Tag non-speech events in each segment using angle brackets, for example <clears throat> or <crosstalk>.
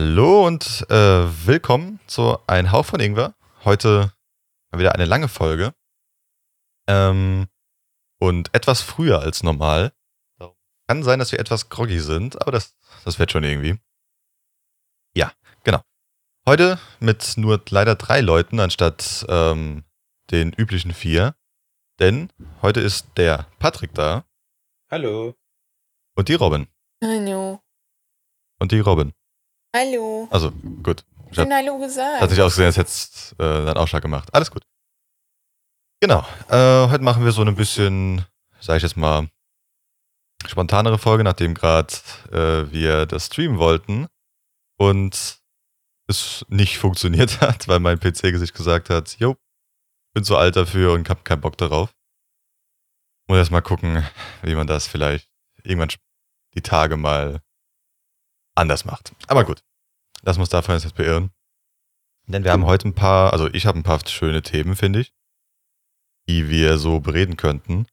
Hallo und äh, willkommen zu Ein Hauch von Ingwer. Heute mal wieder eine lange Folge. Ähm, und etwas früher als normal. Kann sein, dass wir etwas groggy sind, aber das, das wird schon irgendwie. Ja, genau. Heute mit nur leider drei Leuten anstatt ähm, den üblichen vier. Denn heute ist der Patrick da Hallo. und die Robin. Hallo. Und die Robin. Hallo. Also, gut. Ich Ich hab- bin Hallo gesagt. Hat sich ausgesehen, als hättest äh, einen Ausschlag gemacht. Alles gut. Genau. Äh, heute machen wir so ein bisschen, sag ich jetzt mal, spontanere Folge, nachdem gerade äh, wir das streamen wollten und es nicht funktioniert <laughs> hat, weil mein PC sich gesagt hat, jo, bin zu alt dafür und hab keinen Bock darauf. Muss erst mal gucken, wie man das vielleicht irgendwann die Tage mal anders macht. Aber gut. Lass uns davon jetzt beirren. Denn wir haben heute ein paar, also ich habe ein paar schöne Themen, finde ich, die wir so bereden könnten.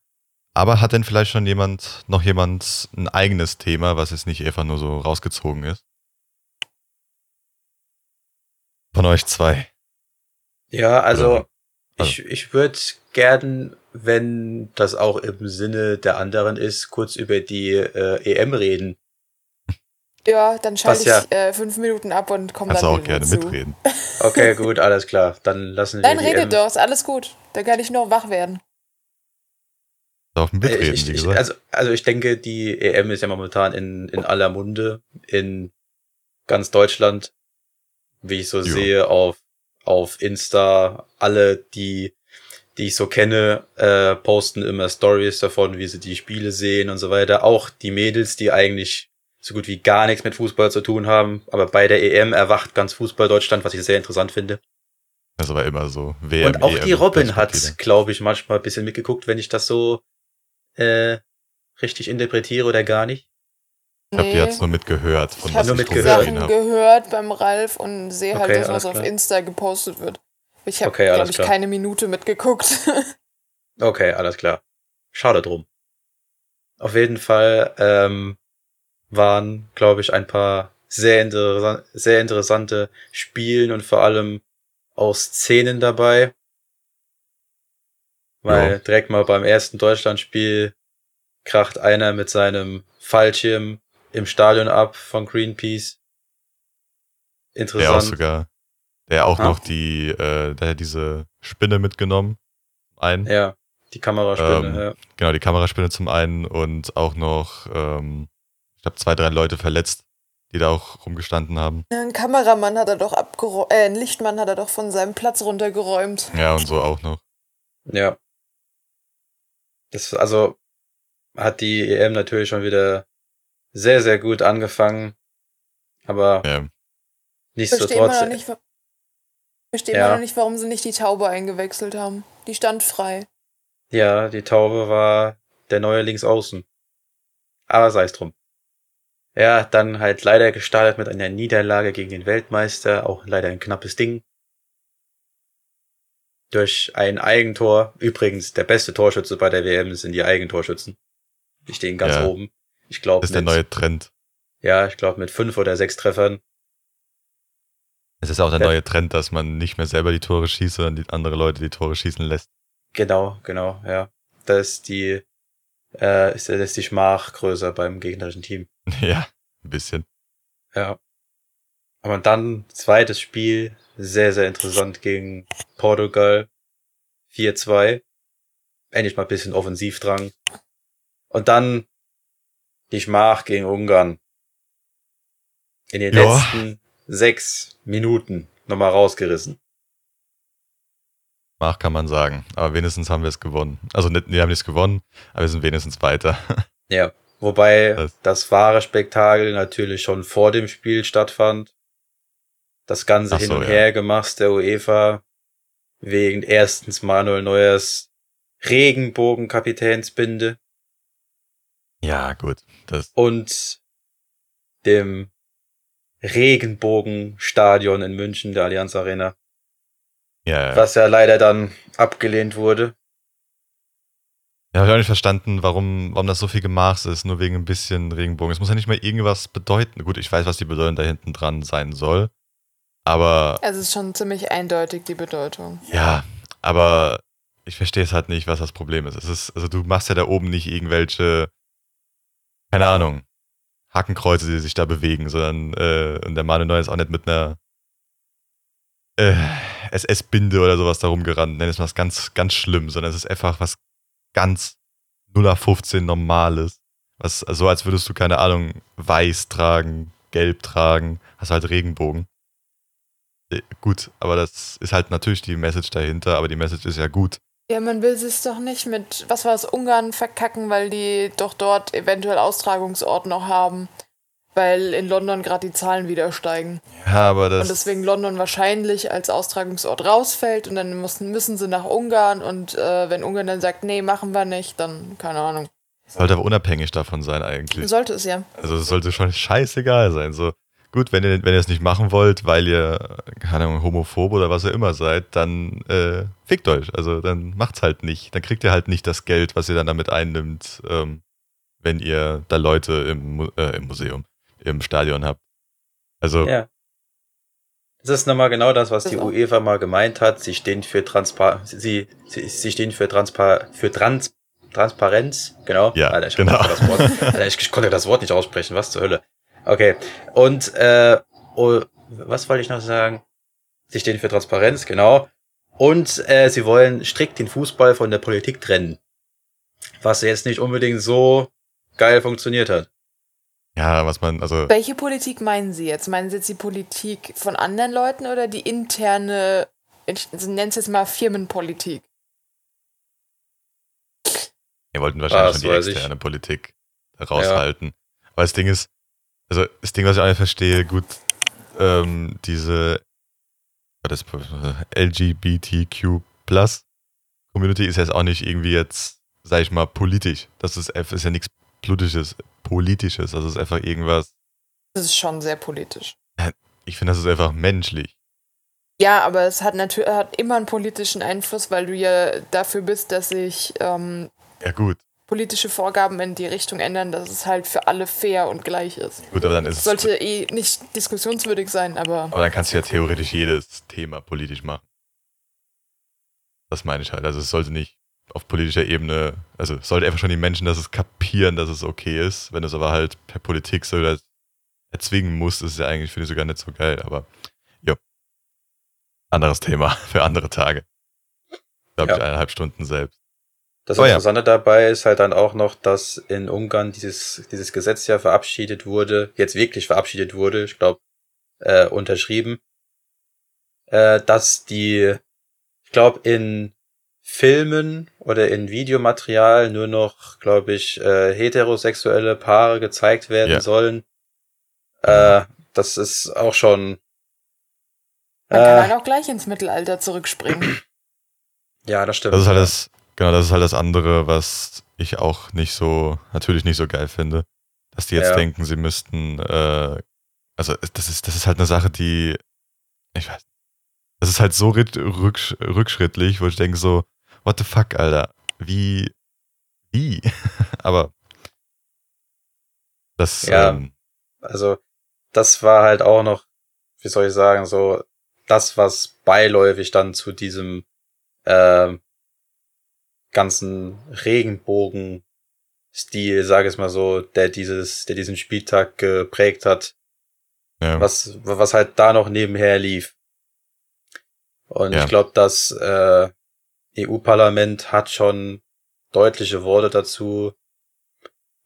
Aber hat denn vielleicht schon jemand, noch jemand ein eigenes Thema, was jetzt nicht einfach nur so rausgezogen ist? Von euch zwei. Ja, also also- ich, ich würde gern, wenn das auch im Sinne der anderen ist, kurz über die äh, EM reden. Ja, dann schalte ja- ich äh, fünf Minuten ab und komme Kannst dann du auch gerne zu. mitreden. <laughs> Okay, gut, alles klar. Dann lassen wir Nein, die redet EM. doch, ist alles gut. Da kann ich nur wach werden. Dem Äh, Mitreden, Ich, wie ich, gesagt. also, also ich denke, die EM ist ja momentan in, in aller Munde, in ganz Deutschland, wie ich so Jo. sehe auf, auf Insta. Alle, die, die ich so kenne, äh, posten immer Stories davon, wie sie die Spiele sehen und so weiter. Auch die Mädels, die eigentlich so gut wie gar nichts mit Fußball zu tun haben, aber bei der EM erwacht ganz Fußball Deutschland, was ich sehr interessant finde. das war immer so. WM, Und auch EM, die Robin Perspektive. hat, glaube ich, manchmal ein bisschen mitgeguckt, wenn ich das so äh, richtig interpretiere oder gar nicht. Ich habe die jetzt nur mitgehört, von ich was habe nur ich mitgehört. Sachen gehört beim Ralf und sehe halt Okay, das, was auf. Insta gepostet wird. Ich habe, Okay, glaube ich, klar. keine Minute mitgeguckt. <laughs> Okay, alles klar. Schade drum. Auf jeden Fall ähm, waren, glaube ich, ein paar sehr, interessan sehr interessante Spielen und vor allem auch Szenen dabei. Weil Ja. direkt mal beim ersten Deutschlandspiel kracht einer mit seinem Fallschirm im Stadion ab von Greenpeace. Der auch Interessant. sogar, der auch Ah. noch die, äh, der hat diese Spinne mitgenommen. Ein. Ja, die Kameraspinne, Ähm, ja. Genau, die Kameraspinne zum einen und auch noch, ähm, glaube, zwei, drei Leute verletzt, die da auch rumgestanden haben. Ein Kameramann hat er doch abgeräumt, äh, ein Lichtmann hat er doch von seinem Platz runtergeräumt. Ja, und so auch noch. Ja. Das, also, hat die EM natürlich schon wieder sehr, sehr gut angefangen. Aber Ja, Ich verstehe immer nichtsdestotrotz, nicht, verstehe Ja. immer noch nicht, warum sie nicht die Taube eingewechselt haben. Die stand frei. ja, die Taube war der neue Linksaußen. Aber sei es drum. Ja, dann halt leider gestartet mit einer Niederlage gegen den Weltmeister, auch leider ein knappes Ding. Durch ein Eigentor. Übrigens, der beste Torschütze bei der WM sind die Eigentorschützen. Die stehen ganz Ja. oben. Ich glaube, das ist der neue Trend. Ja, ich glaube mit fünf oder sechs Treffern. Es ist auch der Ja. neue Trend, dass man nicht mehr selber die Tore schießt, sondern die andere Leute die Tore schießen lässt. Genau, genau, ja. Da ist die, äh, ist, ist die Schmach größer beim gegnerischen Team. <laughs> ja, ein bisschen. Ja. Aber dann zweites Spiel, sehr, sehr interessant gegen Portugal. 4-2. Endlich mal ein bisschen Offensivdrang. Und dann die Schmach gegen Ungarn. In den Ja. letzten sechs Minuten nochmal rausgerissen. Mach kann man sagen. Aber wenigstens haben wir es gewonnen. Also nicht, wir haben nicht gewonnen, aber wir sind wenigstens weiter. <laughs> Ja, Wobei Das- wahre Spektakel natürlich schon vor dem Spiel stattfand. Das ganze Ach Hin so, und ja. Her gemacht der UEFA wegen erstens Manuel Neuers Regenbogenkapitänsbinde Ja, gut. Das, und dem Regenbogenstadion in München, der Allianz Arena, ja, ja. was ja leider dann abgelehnt wurde. Ja, hab ich auch nicht verstanden, warum, warum das so viel Gemachs ist, nur wegen ein bisschen Regenbogen. Es muss ja nicht mal irgendwas bedeuten. Gut, ich weiß, was die Bedeutung da hinten dran sein soll. Aber Es ist schon ziemlich eindeutig, die Bedeutung. ja, aber ich verstehe es halt nicht, was das Problem ist. Es ist, also du machst ja da oben nicht irgendwelche, keine Ahnung, Hakenkreuze, die sich da bewegen, sondern äh, und der Manuel ist auch nicht mit einer äh, SS-Binde oder sowas da rumgerannt. Nenn es mal ganz, ganz schlimm, sondern es ist einfach was ganz 0815 Normales. Was, so als würdest du, keine Ahnung, weiß tragen, gelb tragen, hast halt Regenbogen. Äh, gut, aber das ist halt natürlich die Message dahinter, aber die Message ist ja gut. Ja, man will sich doch nicht mit, was war es, Ungarn verkacken, weil die doch dort eventuell Austragungsort noch haben. Weil in London gerade die Zahlen wieder steigen. Ja, aber das. Und deswegen London wahrscheinlich als Austragungsort rausfällt und dann müssen, müssen sie nach Ungarn und äh, wenn Ungarn dann sagt, nee, machen wir nicht, dann keine Ahnung. sollte aber unabhängig davon sein eigentlich. Sollte es ja. Also es sollte schon scheißegal sein. So, gut, wenn ihr, wenn ihr es nicht machen wollt, weil ihr, keine Ahnung, homophob oder was ihr immer seid, dann äh, fickt euch. Also dann macht's halt nicht. Dann kriegt ihr halt nicht das Geld, was ihr dann damit einnimmt, ähm, wenn ihr da Leute im, äh, im Museum, im Stadion habt. Also, Ja. Das ist nochmal genau das, was die Das auch. UEFA mal gemeint hat. Sie stehen für Transpa sie, sie, sie stehen für Transpa für Trans Transparenz, genau. Ja, Alter, ich genau. konnte das Wort, <laughs> Alter, ich konnte das Wort nicht aussprechen, was zur Hölle. Okay. Und äh, oh, was wollte ich noch sagen? Sie stehen für Transparenz, genau. Und äh, sie wollen strikt den Fußball von der Politik trennen. Was jetzt nicht unbedingt so geil funktioniert hat. Ja, was man, also, Welche Politik meinen Sie jetzt? Meinen Sie jetzt die Politik von anderen Leuten oder die interne, ich nenne es jetzt mal Firmenpolitik? wir wollten wahrscheinlich das schon die weiß ich. externe Politik raushalten. Weil das Ding ist, also das Ding, was ich auch nicht verstehe, gut, ähm, diese das LGBTQ Plus Community ist jetzt auch nicht irgendwie jetzt, sag ich mal, politisch. Das ist, ist ja nichts politisches, politisches. Das ist einfach irgendwas. Das ist schon sehr politisch. Ich finde, das ist einfach menschlich. Ja, aber es hat natürlich hat immer einen politischen Einfluss, weil du ja dafür bist, dass sich ähm, Ja gut, politische Vorgaben in die Richtung ändern, dass es halt für alle fair und gleich ist. gut, aber dann ist es. Sollte eh nicht diskussionswürdig sein, aber Aber dann kannst du ja theoretisch jedes Thema politisch machen. Das meine ich halt. Also es sollte nicht auf politischer Ebene, also sollte einfach schon die Menschen, dass es kapieren, dass es okay ist. Wenn du es aber halt per Politik so erzwingen musst, ist es ja eigentlich, finde ich, sogar nicht so geil. Aber jo. Anderes Thema <laughs> für andere Tage. Glaube ich, Ja. eineinhalb Stunden selbst. Das Oh ja. Interessante dabei ist halt dann auch noch, dass in Ungarn dieses, dieses Gesetz ja verabschiedet wurde, jetzt wirklich verabschiedet wurde, ich glaube, äh, unterschrieben, äh, dass die, ich glaube, in Filmen oder in Videomaterial nur noch, glaube ich, äh, heterosexuelle Paare gezeigt werden Ja. sollen. Äh, das ist auch schon. man kann Äh, halt auch gleich ins Mittelalter zurückspringen. <clears throat> ja, das stimmt. Das ist halt das, genau, das ist halt das andere, was ich auch nicht so, natürlich nicht so geil finde. Dass die jetzt Ja. denken, sie müssten, äh, also das ist, das ist halt eine Sache, die, ich weiß, das ist halt so rück, rücksch- rückschrittlich, wo ich denke so, what the fuck, Alter, wie, wie? <laughs> Aber das, Ja. ähm, Also, das war halt auch noch, wie soll ich sagen, so das, was beiläufig dann zu diesem ähm, ganzen Regenbogen-Stil, sage ich mal so, der dieses, der diesen Spieltag geprägt hat, ja, was, was halt da noch nebenher lief. Und Ja. ich glaube, das äh, EU-Parlament hat schon deutliche Worte dazu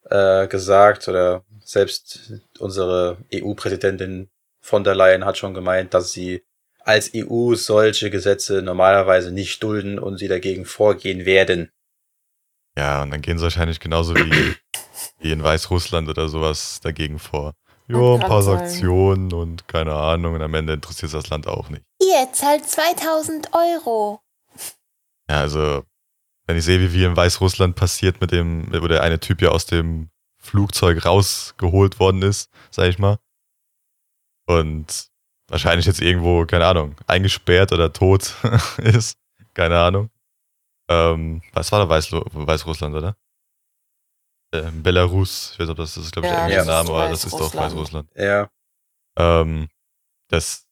äh, gesagt oder selbst unsere EU-Präsidentin von der Leyen hat schon gemeint, dass sie als EU solche Gesetze normalerweise nicht dulden und sie dagegen vorgehen werden. ja, und dann gehen sie wahrscheinlich genauso wie <laughs> wie in Weißrussland oder sowas dagegen vor. Ja, ein paar. Sanktionen und keine Ahnung. Und am Ende interessiert das Land auch nicht. Ihr zahlt 2000 Euro. Ja, also, wenn ich sehe, wie viel in Weißrussland passiert mit dem, wo der eine Typ ja aus dem Flugzeug rausgeholt worden ist, sag ich mal. Und wahrscheinlich jetzt irgendwo, keine Ahnung, eingesperrt oder tot <laughs> ist. Keine Ahnung. Ähm, was war da Weißlo Weißrussland, oder? Äh, Belarus, ich weiß nicht, ob das, ist, glaube ich, Ja, der englische Name, aber das ist doch Weißrussland. Weißrussland. Ja. Ähm, das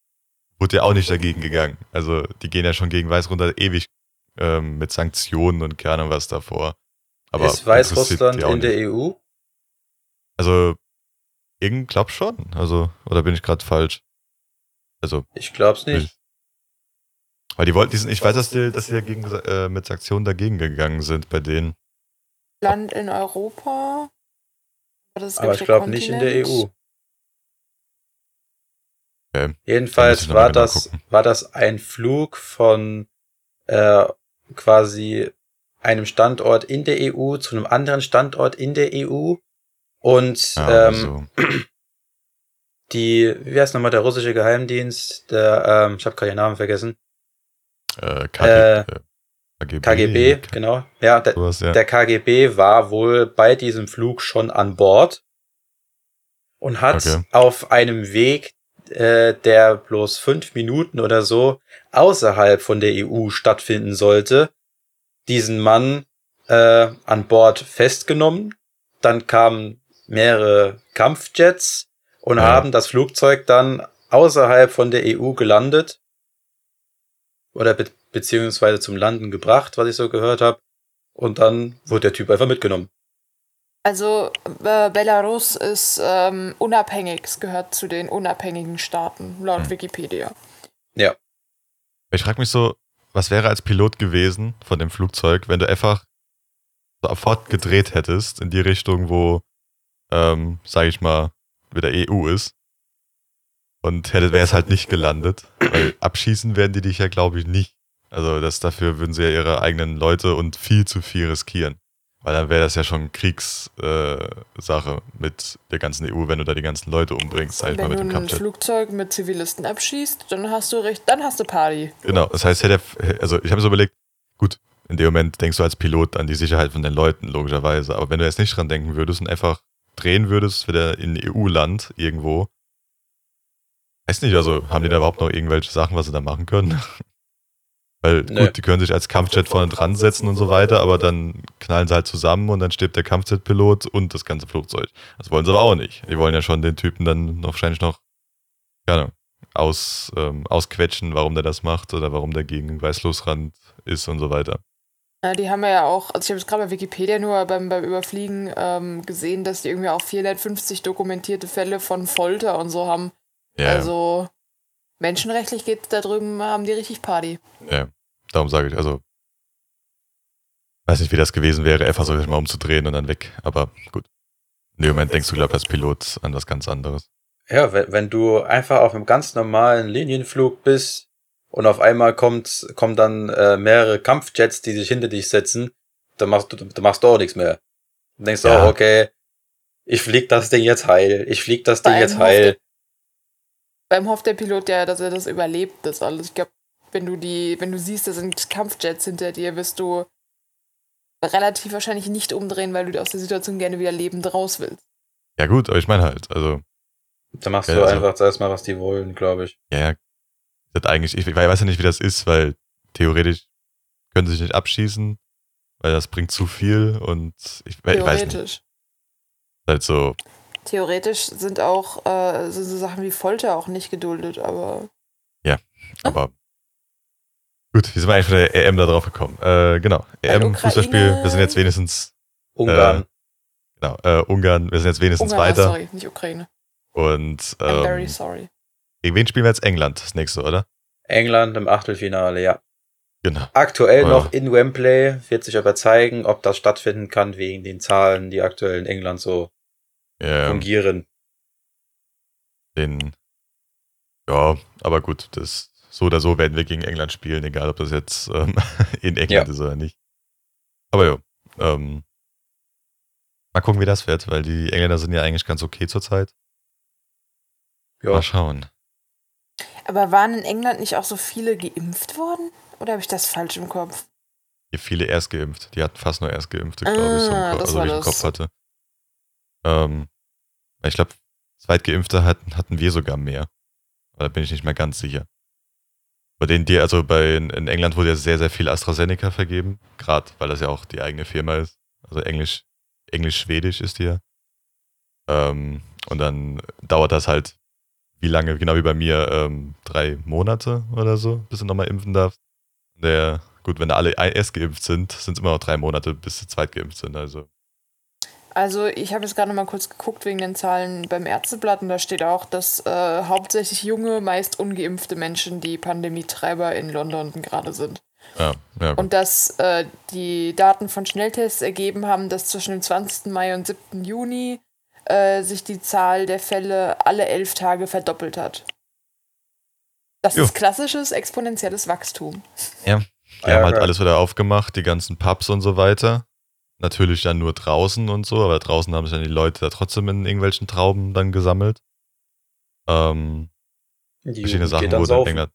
wurde ja auch nicht dagegen gegangen. Also die gehen ja schon gegen Weißrussland ewig ähm, mit Sanktionen und keine Ahnung was davor. Aber ist Weißrussland in nicht. der EU? Also, ich glaub schon. Also, oder bin ich gerade falsch? Also, Ich glaub's nicht. weil die wollten, die sind, ich weiß, dass die, dass die dagegen, äh, mit Sanktionen dagegen gegangen sind bei denen. Land in Europa. Das Aber ich glaube nicht in der E. EU. Okay. Muss ich Jedenfalls war genau das, gucken. war das ein Flug von äh, quasi einem Standort in der EU zu einem anderen Standort in der EU. Und Ja, ähm, also, <clears throat> die, wie heißt nochmal der russische Geheimdienst? Der, ähm, ich habe gerade den Namen vergessen. äh, KG, äh, KGB. KGB, genau. Ja, der, Sowas, ja. der KGB war wohl bei diesem Flug schon an Bord und hat Okay. auf einem Weg, äh, der bloß fünf Minuten oder so außerhalb von der EU stattfinden sollte, diesen Mann äh, an Bord festgenommen. Dann kamen mehrere Kampfjets und Ja. haben das Flugzeug dann außerhalb von der EU gelandet oder be beziehungsweise zum Landen gebracht, was ich so gehört habe. Und dann wurde der Typ einfach mitgenommen. Also äh, Belarus ist ähm, unabhängig, es gehört zu den unabhängigen Staaten, laut Hm. Wikipedia. Ich frage mich so, was wäre als Pilot gewesen von dem Flugzeug, wenn du einfach sofort gedreht hättest in die Richtung, wo, ähm, sag ich mal, wieder EU ist. Und hätte, wäre es halt nicht gelandet. Weil abschießen werden die dich ja, glaube ich, nicht. Also das dafür würden sie ja ihre eigenen Leute und viel zu viel riskieren. Weil dann wäre das ja schon Kriegssache äh, mit der ganzen EU, wenn du da die ganzen Leute umbringst, sag ich mal, Wenn mit du dem ein Kampfjet. Flugzeug mit Zivilisten abschießt, dann hast du recht, dann hast du Party. Genau, das heißt, hätte er, also ich habe so überlegt, gut, in dem Moment denkst du als Pilot an die Sicherheit von den Leuten, logischerweise. Aber wenn du jetzt nicht dran denken würdest und einfach drehen würdest, wieder in ein EU-Land irgendwo, weiß nicht, also haben die da überhaupt noch irgendwelche Sachen, was sie da machen können? Weil Nee. gut, die können sich als Kampfjet vorne dran setzen und so weiter, aber dann knallen sie halt zusammen und dann stirbt der Kampfjet-Pilot und das ganze Flugzeug. Das wollen sie aber auch nicht. Die wollen ja schon den Typen dann noch wahrscheinlich noch, keine Ahnung, aus, ähm, ausquetschen, warum der das macht oder warum der gegen Weißlosrand ist und so weiter. Ja, die haben ja auch, also ich habe es gerade bei Wikipedia nur beim, beim Überfliegen ähm, gesehen, dass die irgendwie auch 450 dokumentierte Fälle von Folter und so haben. Ja, Also menschenrechtlich geht da drüben, haben die richtig Party. ja. Darum sage ich, also weiß nicht, wie das gewesen wäre, einfach so sich mal umzudrehen und dann weg. Aber gut. In dem Moment denkst du, glaube ich, als Pilot an was ganz anderes. Ja, wenn, wenn du einfach auf einem ganz normalen Linienflug bist und auf einmal kommt, kommen dann äh, mehrere Kampfjets, die sich hinter dich setzen, dann machst du, dann machst du auch nichts mehr. Dann denkst du, Ja. oh, okay, ich flieg das Ding jetzt heil, ich flieg das Ding jetzt heil. Beim hofft der Pilot ja, dass er das überlebt, das alles. Ich glaube, wenn du die, wenn du siehst, da sind Kampfjets hinter dir, wirst du relativ wahrscheinlich nicht umdrehen, weil du aus der Situation gerne wieder lebend raus willst. Ja gut, aber ich meine halt, also Dann machst Ja, du also- einfach erstmal, was die wollen, glaube ich. Ja, ja. Das eigentlich, ich, ich weiß ja nicht, wie das ist, weil theoretisch können sie sich nicht abschießen, weil das bringt zu viel und ich, ich weiß nicht. Theoretisch. Halt so, Theoretisch sind auch äh, sind so Sachen wie Folter auch nicht geduldet, aber aber gut, wie sind wir eigentlich von der EM da drauf gekommen? Äh, genau, EM. Fußballspiel, wir sind jetzt wenigstens, Ungarn. genau, äh, Ungarn, wir sind jetzt wenigstens Ungarn, weiter sorry, nicht Ukraine. und I'm very ähm, sorry. gegen wen spielen wir jetzt? England, das nächste, oder? England im Achtelfinale, ja. Genau. Aktuell Ja. noch in Wembley, wird sich aber zeigen, ob das stattfinden kann wegen den Zahlen, die aktuell in England so Ja, fungieren. den, ja, aber gut, das so oder so werden wir gegen England spielen, egal ob das jetzt ähm, <laughs> in England Ja. ist oder nicht. Aber ja, ähm, Mal gucken, wie das wird, weil die Engländer sind ja eigentlich ganz okay zurzeit. Ja, Mal schauen. Aber waren in England nicht auch so viele geimpft worden? Oder habe ich das falsch im Kopf? Hier viele Erstgeimpft. Die hatten fast nur Erstgeimpfte, glaube ich, so im Ah, also war wie ich im. Kopf hatte. Ähm, ich glaube, Zweitgeimpfte hatten, hatten wir sogar mehr. Aber da bin ich nicht mehr ganz sicher. Bei denen, die, also bei, in England wurde ja sehr, sehr viel AstraZeneca vergeben. Gerade, weil das ja auch die eigene Firma ist. Also Englisch, Englisch-Schwedisch ist die ja. Ähm, und dann dauert das halt, wie lange, genau wie bei mir, ähm, drei Monate oder so, bis du nochmal impfen darfst. Der, gut, wenn alle erst geimpft sind, sind es immer noch drei Monate, bis sie zweitgeimpft sind. Also, Also ich habe jetzt gerade noch mal kurz geguckt wegen den Zahlen beim Ärzteblatt und da steht auch, dass äh, hauptsächlich junge, meist ungeimpfte Menschen die Pandemietreiber in London gerade sind. ja, ja. Und dass äh, die Daten von Schnelltests ergeben haben, dass zwischen dem 20. Mai und 7. Juni äh, sich die Zahl der Fälle alle elf Tage verdoppelt hat. Das Jo. ist klassisches exponentielles Wachstum. Die haben Ja, halt geil. alles wieder aufgemacht, die ganzen Pubs und so weiter. Natürlich dann nur draußen und so, aber draußen haben sich dann die Leute da trotzdem in irgendwelchen Trauben dann gesammelt. Ähm, die verschiedene Sachen wurden in. England.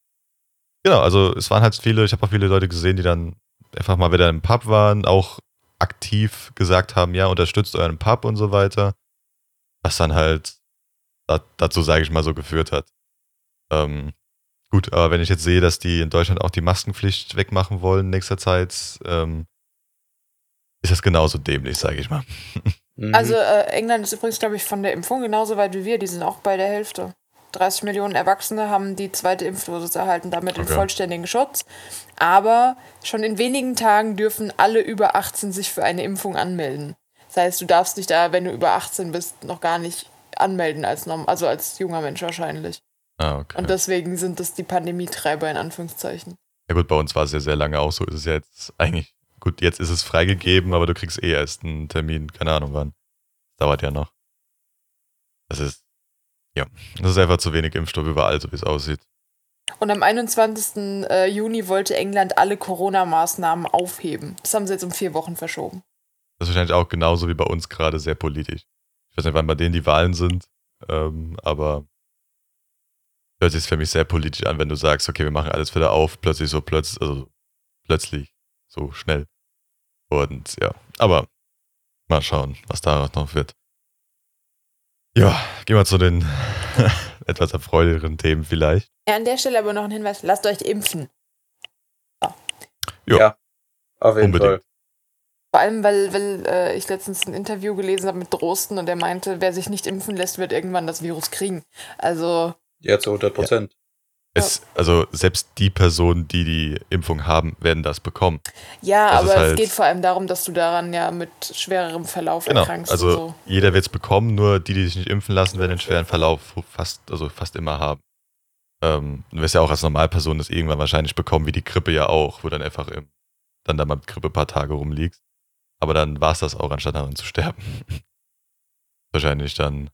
Genau, also es waren halt viele, ich habe auch viele Leute gesehen, die dann einfach mal wieder im Pub waren, auch aktiv gesagt haben, ja, unterstützt euren Pub und so weiter. Was dann halt da, dazu, sage ich mal, so geführt hat. Ähm, gut, aber wenn ich jetzt sehe, dass die in Deutschland auch die Maskenpflicht wegmachen wollen in nächster Zeit, ähm, ist das genauso dämlich, sage ich mal. Mhm. Also äh, England ist übrigens, glaube ich, von der Impfung genauso weit wie wir. Die sind auch bei der Hälfte. 30 Millionen Erwachsene haben die zweite Impfdosis erhalten, damit den Okay. vollständigen Schutz. Aber schon in wenigen Tagen dürfen alle über 18 sich für eine Impfung anmelden. Das heißt, du darfst dich da, wenn du über 18 bist, noch gar nicht anmelden als norm also als junger Mensch wahrscheinlich. Ah, okay. Und deswegen sind das die Pandemietreiber in Anführungszeichen. Ja gut, bei uns war es ja sehr lange auch so. Ist es ja jetzt eigentlich, gut, jetzt ist es freigegeben, aber du kriegst eh erst einen Termin, keine Ahnung wann. Das dauert ja noch. Das ist, ja, das ist einfach zu wenig Impfstoff überall, so wie es aussieht. Und am 21. äh, Juni wollte England alle Corona-Maßnahmen aufheben. Das haben sie jetzt um vier Wochen verschoben. Das ist wahrscheinlich auch genauso wie bei uns gerade sehr politisch. Ich weiß nicht, wann bei denen die Wahlen sind, ähm, aber hört sich für mich sehr politisch an, wenn du sagst, okay, wir machen alles wieder auf, plötzlich so plötzlich, also plötzlich, so schnell. Und ja, aber mal schauen, was daraus noch wird. Ja, gehen wir zu den <laughs> etwas erfreulicheren Themen vielleicht. Ja, an der Stelle aber noch ein Hinweis: Lasst euch impfen. Jo. Ja, auf jeden Unbedingt. Fall. Vor allem, weil, weil äh, ich letztens ein Interview gelesen habe mit Drosten und der meinte, wer sich nicht impfen lässt, wird irgendwann das Virus kriegen. Also, Ja, zu 100 Prozent. Es, also selbst die Personen, die die Impfung haben, werden das bekommen. ja, Das aber es halt- geht vor allem darum, dass du daran ja mit schwererem Verlauf Genau. erkrankst. Also und so. jeder wird es bekommen, nur die, die sich nicht impfen lassen, werden den schweren Verlauf fast, also fast immer haben. Ähm, du wirst ja auch als Normalperson das irgendwann wahrscheinlich bekommen, wie die Grippe ja auch, wo dann einfach im, dann da mal mit Grippe ein paar Tage rumliegst. Aber dann war es das auch, anstatt daran zu sterben. <laughs> wahrscheinlich dann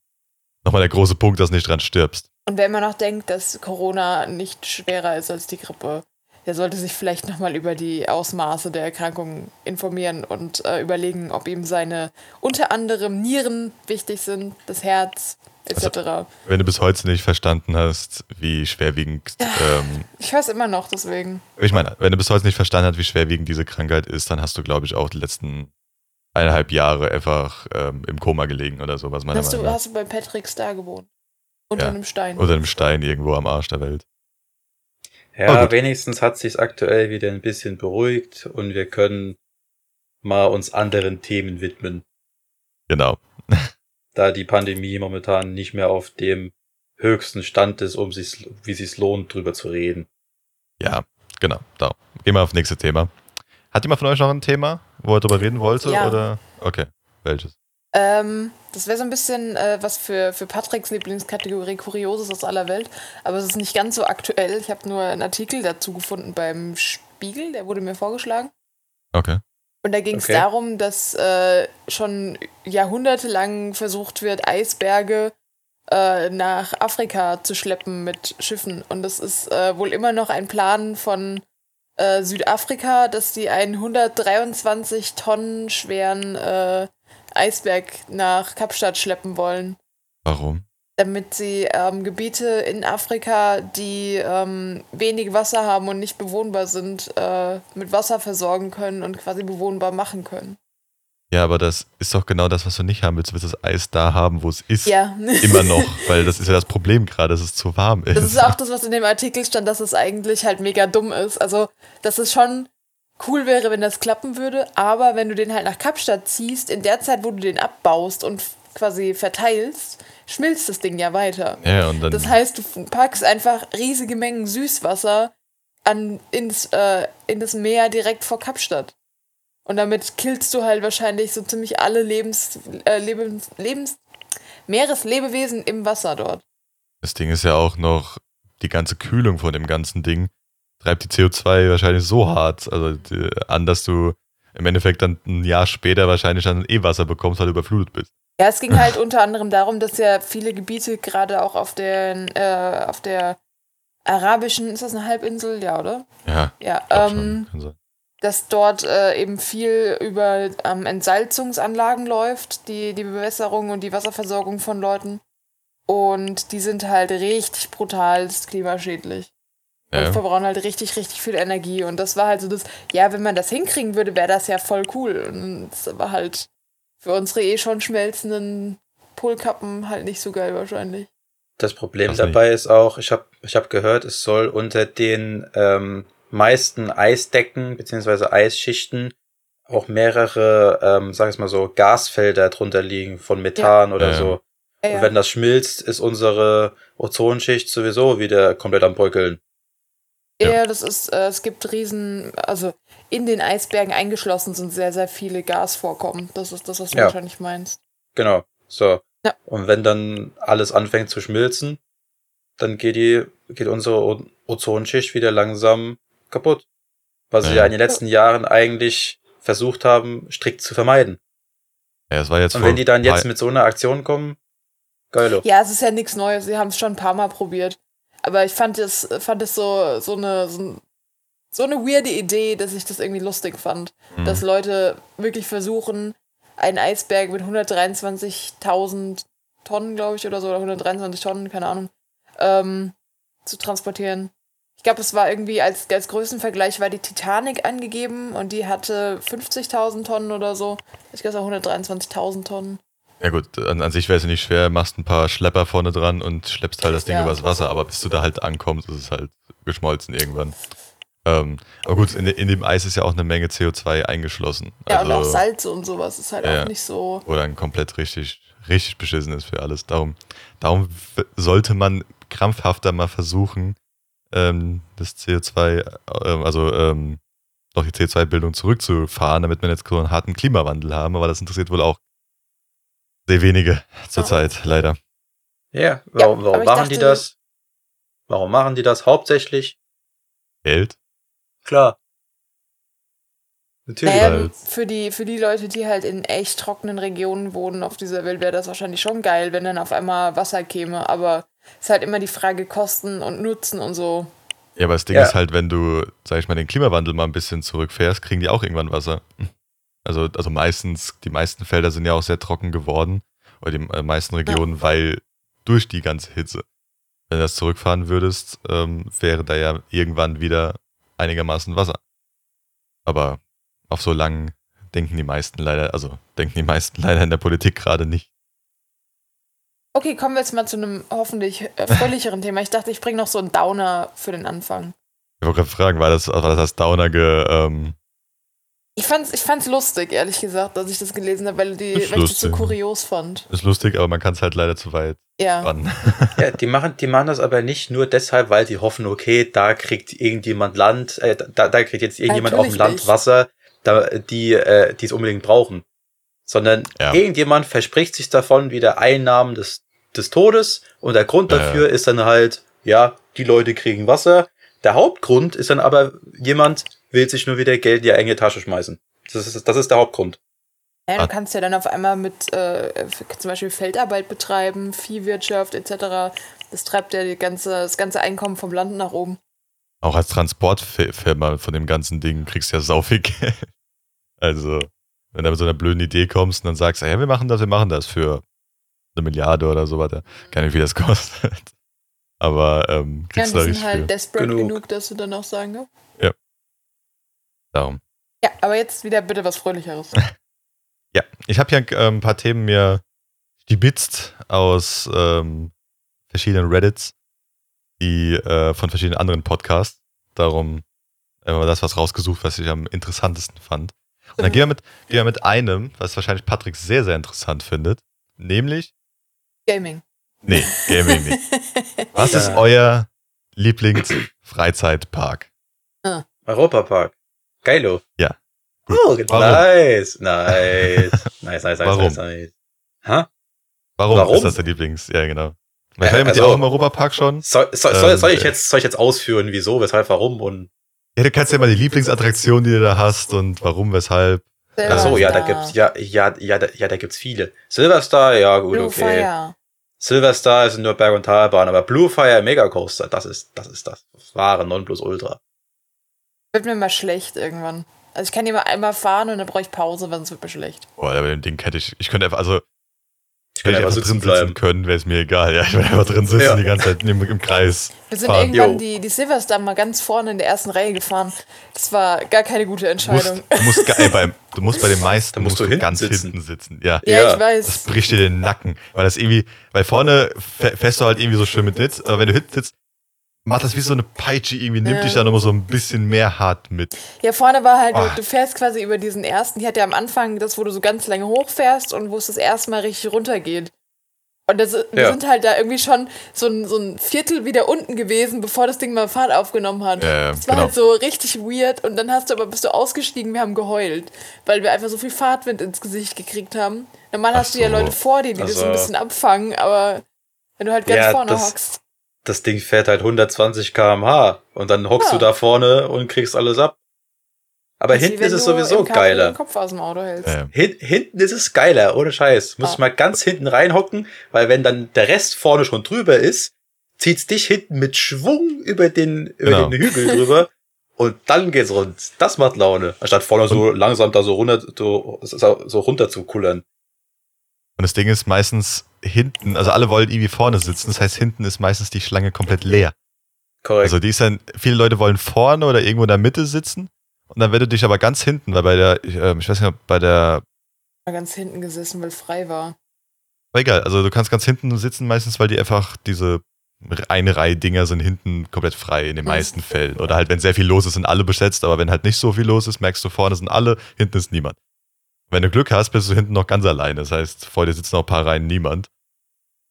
nochmal der große Punkt, dass du nicht dran stirbst. Und wer immer noch denkt, dass Corona nicht schwerer ist als die Grippe, der sollte sich vielleicht nochmal über die Ausmaße der Erkrankung informieren und äh, überlegen, ob ihm seine unter anderem Nieren wichtig sind, das Herz etc. Wenn du bis heute nicht verstanden hast, wie schwerwiegend, ähm, <laughs> ich höre es immer noch, deswegen. ich meine, wenn du bis heute nicht verstanden hast, wie schwerwiegend diese Krankheit ist, dann hast du, glaube ich, auch die letzten eineinhalb Jahre einfach ähm, im Koma gelegen oder sowas, meiner Hast du, hast du bei Patrick Star gewohnt? Unter Ja. einem Stein. Oder einem Stein irgendwo am Arsch der Welt. Ja, Aber gut. wenigstens hat sich's aktuell wieder ein bisschen beruhigt und wir können mal uns anderen Themen widmen, Genau. <laughs> da die Pandemie momentan nicht mehr auf dem höchsten Stand ist, um sich, wie sich's lohnt, drüber zu reden. Ja, genau. Da. Gehen wir auf das nächste Thema. Hat jemand von euch noch ein Thema, wo er drüber reden wollte? Ja. Oder? Okay. Welches? Ähm, das wäre so ein bisschen äh, was für, für Patricks Lieblingskategorie Kurioses aus aller Welt, aber es ist nicht ganz so aktuell. Ich habe nur einen Artikel dazu gefunden beim Spiegel, der wurde mir vorgeschlagen. Okay. Und da ging es Okay. darum, dass äh, schon jahrhundertelang versucht wird, Eisberge äh, nach Afrika zu schleppen mit Schiffen. Und das ist äh, wohl immer noch ein Plan von äh, Südafrika, dass die einen 123 Tonnen schweren äh, Eisberg nach Kapstadt schleppen wollen. Warum? Damit sie ähm, Gebiete in Afrika, die ähm, wenig Wasser haben und nicht bewohnbar sind, äh, mit Wasser versorgen können und quasi bewohnbar machen können. Ja, aber das ist doch genau das, was du nicht haben willst. Du willst das Eis da haben, wo es ist. Ja. Immer <laughs> noch, weil das ist ja das Problem gerade, dass es zu warm ist. Das ist auch das, was in dem Artikel stand, dass es eigentlich halt mega dumm ist. Also, dass es schon cool wäre, wenn das klappen würde, aber wenn du den halt nach Kapstadt ziehst, in der Zeit, wo du den abbaust und quasi verteilst, schmilzt das Ding ja weiter. Ja, und dann. Das heißt, du packst einfach riesige Mengen Süßwasser an, ins, äh, in das Meer direkt vor Kapstadt. Und damit killst du halt wahrscheinlich so ziemlich alle Lebens, äh, Lebens, Lebens, Meereslebewesen im Wasser dort. Das Ding ist ja auch noch die ganze Kühlung von dem ganzen Ding treibt die CO2 wahrscheinlich so hart also die, an, dass du im Endeffekt dann ein Jahr später wahrscheinlich dann eh Wasser bekommst, weil du überflutet bist. Ja, es ging halt unter anderem darum, dass ja viele Gebiete gerade auch auf der, äh, auf der arabischen, ist das eine Halbinsel? Ja, oder? Ja. Ja, ähm, schon, kann sein. dass dort äh, eben viel über ähm, Entsalzungsanlagen läuft, die, die Bewässerung und die Wasserversorgung von Leuten. Und die sind halt richtig brutal klimaschädlich. Und Ja. verbrauchen halt richtig, richtig viel Energie. Und das war halt so das, ja, wenn man das hinkriegen würde, wäre das ja voll cool. Und das war halt für unsere eh schon schmelzenden Polkappen halt nicht so geil wahrscheinlich. Das Problem Das dabei ist auch, ich habe ich hab gehört, es soll unter den ähm, meisten Eisdecken beziehungsweise Eisschichten auch mehrere, ähm, sag ich mal so, Gasfelder drunter liegen von Methan oder Ja. so. Ja, Und ja. wenn das schmilzt, ist unsere Ozonschicht sowieso wieder komplett am Bröckeln. Ja. Ja, das ist, äh, es gibt riesen, also in den Eisbergen eingeschlossen sind sehr, sehr viele Gasvorkommen. Das ist das, was du Ja. wahrscheinlich meinst. Genau. So. Ja. Und wenn dann alles anfängt zu schmilzen, dann geht die, geht unsere O- Ozonschicht wieder langsam kaputt. Was sie Ja. ja in den letzten Jahren eigentlich versucht haben, strikt zu vermeiden. Ja, es war jetzt Und wenn die dann jetzt mit so einer Aktion kommen, geilo. Ja, es ist ja nichts Neues. Sie haben es schon ein paar Mal probiert. Aber ich fand es, fand es so, so eine, so, so eine weirde Idee, dass ich das irgendwie lustig fand. Mhm. Dass Leute wirklich versuchen, einen Eisberg mit 123.000 Tonnen, glaube ich, oder so, oder 123 Tonnen, keine Ahnung, ähm, zu transportieren. Ich glaube, es war irgendwie als, als Größenvergleich war die Titanic angegeben und die hatte 50.000 Tonnen oder so. Ich glaube, es war 123.000 Tonnen. Ja gut, an, an sich wäre es ja nicht schwer, machst ein paar Schlepper vorne dran und schleppst halt das Ding Ja. übers Wasser, aber bis du da halt ankommst, ist es halt geschmolzen irgendwann. Ähm, aber gut, in, in dem Eis ist ja auch eine Menge CO2 eingeschlossen. Ja, also, und auch Salz und sowas ist halt Ja. auch nicht so. Wo dann komplett richtig, richtig beschissen ist für alles. Darum, darum sollte man krampfhafter mal versuchen, ähm, das CO2, ähm, also ähm, doch die CO2-Bildung zurückzufahren, damit wir jetzt so einen harten Klimawandel haben, aber das interessiert wohl auch sehr wenige zurzeit, leider. Ja, warum, warum machen die dachte- das? Warum machen die das hauptsächlich? Geld? Klar. Natürlich. Ähm, für, die, für die Leute, die halt in echt trockenen Regionen wohnen auf dieser Welt, wäre das wahrscheinlich schon geil, wenn dann auf einmal Wasser käme. Aber es ist halt immer die Frage Kosten und Nutzen und so. Ja, aber das Ding Ja. ist halt, wenn du, sag ich mal, den Klimawandel mal ein bisschen zurückfährst, kriegen die auch irgendwann Wasser. Also, also meistens, die meisten Felder sind ja auch sehr trocken geworden, oder die äh, meisten Regionen, weil durch die ganze Hitze. Wenn du das zurückfahren würdest, ähm, wäre da ja irgendwann wieder einigermaßen Wasser. Aber auf so lang denken die meisten leider, also denken die meisten <laughs> leider in der Politik gerade nicht. Okay, kommen wir jetzt mal zu einem hoffentlich äh, fröhlicheren <laughs> Thema. Ich dachte, ich bringe noch so einen Downer für den Anfang. Ich wollte gerade fragen, war das, war das als Downer ge, ähm, Ich fand's, ich fand's lustig, ehrlich gesagt, dass ich das gelesen habe, weil, die, weil ich das so kurios fand. ist lustig, aber man kann es halt leider zu weit Ja. spannen. Ja, die machen, die machen das aber nicht nur deshalb, weil die hoffen, okay, da kriegt irgendjemand Land, äh, da, da kriegt jetzt irgendjemand auf dem Natürlich Land nicht. Wasser, da, die, äh, es unbedingt brauchen. Sondern Ja. irgendjemand verspricht sich davon wieder Einnahmen des, des Todes und der Grund Ja, dafür ist dann halt, ja, die Leute kriegen Wasser. Der Hauptgrund ist dann aber, jemand will sich nur wieder Geld in die eigene Tasche schmeißen. Das ist, das ist der Hauptgrund. Ja, du kannst ja dann auf einmal mit äh, zum Beispiel Feldarbeit betreiben, Viehwirtschaft etc. Das treibt ja die ganze, das ganze Einkommen vom Land nach oben. Auch als Transportfirma von dem ganzen Ding kriegst du ja sau viel <laughs> Geld. Also, Wenn du mit so einer blöden Idee kommst und dann sagst, ja, wir machen das, wir machen das für eine Milliarde oder so weiter. Keine Ahnung, wie das <laughs> kostet. Aber ähm, Ja, kriegst die du da sind richtig halt viel. desperate Genug. genug. dass du dann auch sagen, ne? Darum. Ja, aber jetzt wieder bitte was Fröhlicheres. <laughs> Ja, ich habe hier ähm, ein paar Themen mir stibitzt aus ähm, verschiedenen Reddits, die äh, von verschiedenen anderen Podcasts. Darum mal das was rausgesucht, was ich am interessantesten fand. Und dann gehen wir mit, <laughs> gehen wir mit einem, was wahrscheinlich Patrick sehr, sehr interessant findet, nämlich, Gaming. nee, Gaming nicht. <laughs> Was Ja. ist euer Lieblingsfreizeitpark? Europapark. Geilo. Ja. Oh, nice. Nice. Nice, <laughs> nice, nice, Warum? nice, nice. Hä? Warum, Warum? ist das der Lieblings? Ja, genau. Weil ich war ja mit dir also- auch im Europapark schon. Soll, soll, soll, Ähm, soll, ich jetzt, soll ich jetzt ausführen, wieso, weshalb, warum und. Ja, du kannst ja mal die Lieblingsattraktion, die du da hast und warum, weshalb. Ach so, ja, da gibt's, ja, ja, ja, da, ja, da gibt's viele. Silverstar, ja, gut, Blue okay. Fire. Silverstar sind nur Berg- und Talbahn, aber Blue Fire Mega Coaster, das ist, das ist das wahre Nonplusultra. Wird mir mal schlecht irgendwann. Also ich kann mal einmal fahren und dann brauche ich Pause, weil sonst wird mir schlecht. Boah, bei dem Ding hätte ich, ich könnte einfach, also, Ich wenn kann ich einfach sitzen drin sitzen bleiben. können, wäre es mir egal. Ja, ich würde einfach drin sitzen Ja. die ganze Zeit im, im Kreis. Wir sind Fahren. irgendwann die, die Silverstar mal ganz vorne in der ersten Reihe gefahren. Das war gar keine gute Du musst, Entscheidung. du musst, ey, beim, du musst bei den meisten Da musst du hinten ganz sitzen. hinten sitzen. Ja. Ja, Ja, ich weiß. Das bricht dir den Nacken. Weil das irgendwie, weil vorne fäh- fährst du halt irgendwie so schön mit mit, aber wenn du hinten sitzt, macht das wie so eine Peitsche irgendwie, nimmt Ja. dich da nochmal so ein bisschen mehr hart mit. Ja, vorne war halt, Oh. du, du fährst quasi über diesen ersten, die hat ja am Anfang das, wo du so ganz lange hochfährst und wo es das erste Mal richtig runtergeht. Und das, wir Ja. sind halt da irgendwie schon so ein, so ein Viertel wieder unten gewesen, bevor das Ding mal Fahrt aufgenommen hat. Ja, ja, das war genau. halt so richtig weird und dann hast du aber, bist du ausgestiegen, wir haben geheult, weil wir einfach so viel Fahrtwind ins Gesicht gekriegt haben. Normal Ach hast du ja so. Leute vor dir, die das so ein Also- bisschen abfangen, aber wenn du halt ganz Ja, vorne das- hockst. Das Ding fährt halt 120 km/h und dann hockst Ja. du da vorne und kriegst alles ab. Aber Das hinten ist es sowieso geiler. Den Kopf aus dem Auto hältst. Ähm, Hin, hinten ist es geiler, ohne Scheiß. Muss Ah. mal ganz hinten reinhocken, weil wenn dann der Rest vorne schon drüber ist, zieht's dich hinten mit Schwung über den, über Genau. den Hügel drüber und dann geht's rund. Das macht Laune. Anstatt vorne so langsam da so runter, so, so runter zu kullern. Und das Ding ist meistens hinten, also alle wollen irgendwie vorne sitzen, das heißt hinten ist meistens die Schlange komplett leer. Korrekt. Also die ist dann, viele Leute wollen vorne oder irgendwo in der Mitte sitzen und dann wenn du dich aber ganz hinten, weil bei der, ich, ähm, ich weiß nicht, ob bei der, ganz hinten gesessen, weil frei war. aber egal, also du kannst ganz hinten sitzen meistens, weil die einfach diese eine Reihe Dinger sind hinten komplett frei in den meisten Fällen. Oder halt, wenn sehr viel los ist, sind alle besetzt, aber wenn halt nicht so viel los ist, merkst du, vorne sind alle, hinten ist niemand. Wenn du Glück hast, bist du hinten noch ganz alleine. Das heißt, vor dir sitzen noch ein paar Reihen niemand.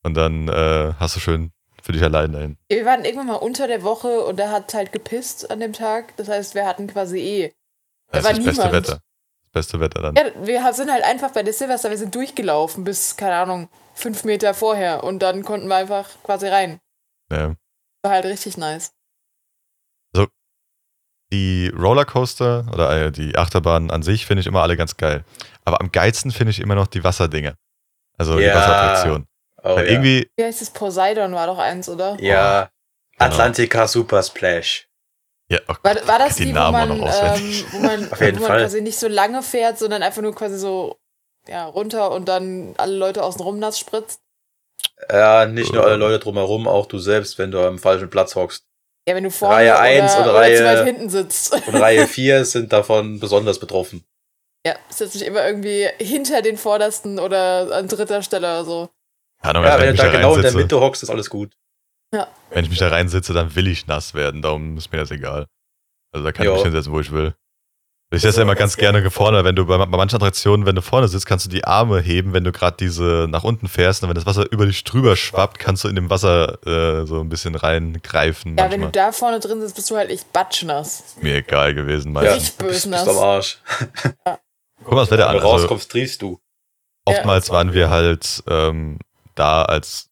Und dann äh, hast du schön für dich allein dahin. Wir waren irgendwann mal unter der Woche und da hat halt gepisst an dem Tag. Das heißt, wir hatten quasi eh. Da Das war ist das beste. Wetter. Das beste Wetter dann. Ja, wir sind halt einfach bei der Silvester, wir sind durchgelaufen bis, keine Ahnung, fünf Meter vorher und dann konnten wir einfach quasi rein. Ja. War halt richtig nice. Die Rollercoaster oder äh, die Achterbahnen an sich finde ich immer alle ganz geil. Aber am geilsten finde ich immer noch die Wasserdinger. Also die Ja. Wasserattraktion. Oh, Weil ja. irgendwie, Wie heißt es? Poseidon war doch eins, oder? ja. Genau. Atlantica Super Splash. ja, oh War, war das die die, wo Namen auch man, noch auswendig. ähm, wo man, <laughs> Auf jeden wo man Fall. quasi nicht so lange fährt, sondern einfach nur quasi so ja, runter und dann alle Leute außenrum nass spritzt? Ja, nicht nur alle Leute drumherum, auch du selbst, wenn du am falschen Platz hockst. Ja, wenn du vorne Reihe oder, eins und oder Reihe- zu weit hinten sitzt. Und Reihe <laughs> 4 sind davon besonders betroffen. Ja, sitzt nicht immer irgendwie hinter den Vordersten oder an dritter Stelle oder so. Keine Ahnung, Ja, wenn wenn ich du mich da da genau in der Mitte hockst, ist alles gut. wenn ich mich da reinsitze, dann will ich nass werden. Darum ist mir das egal. Also da kann Jo. ich mich hinsetzen, wo ich will. Ich setze ja immer ganz gerne vorne, wenn du bei, manchen Attraktionen, wenn du vorne sitzt, kannst du die Arme heben, wenn du gerade diese nach unten fährst. Und wenn das Wasser über dich drüber schwappt, kannst du in dem Wasser äh, so ein bisschen reingreifen. Ja, wenn du da vorne drin sitzt, bist du halt echt batschnass. Mir egal gewesen. Ja, Meistens. Du bist, bist am Arsch. <laughs> Guck mal das Wetter Wenn an. du Also, rauskommst, triefst du. oftmals waren wir halt ähm, da, als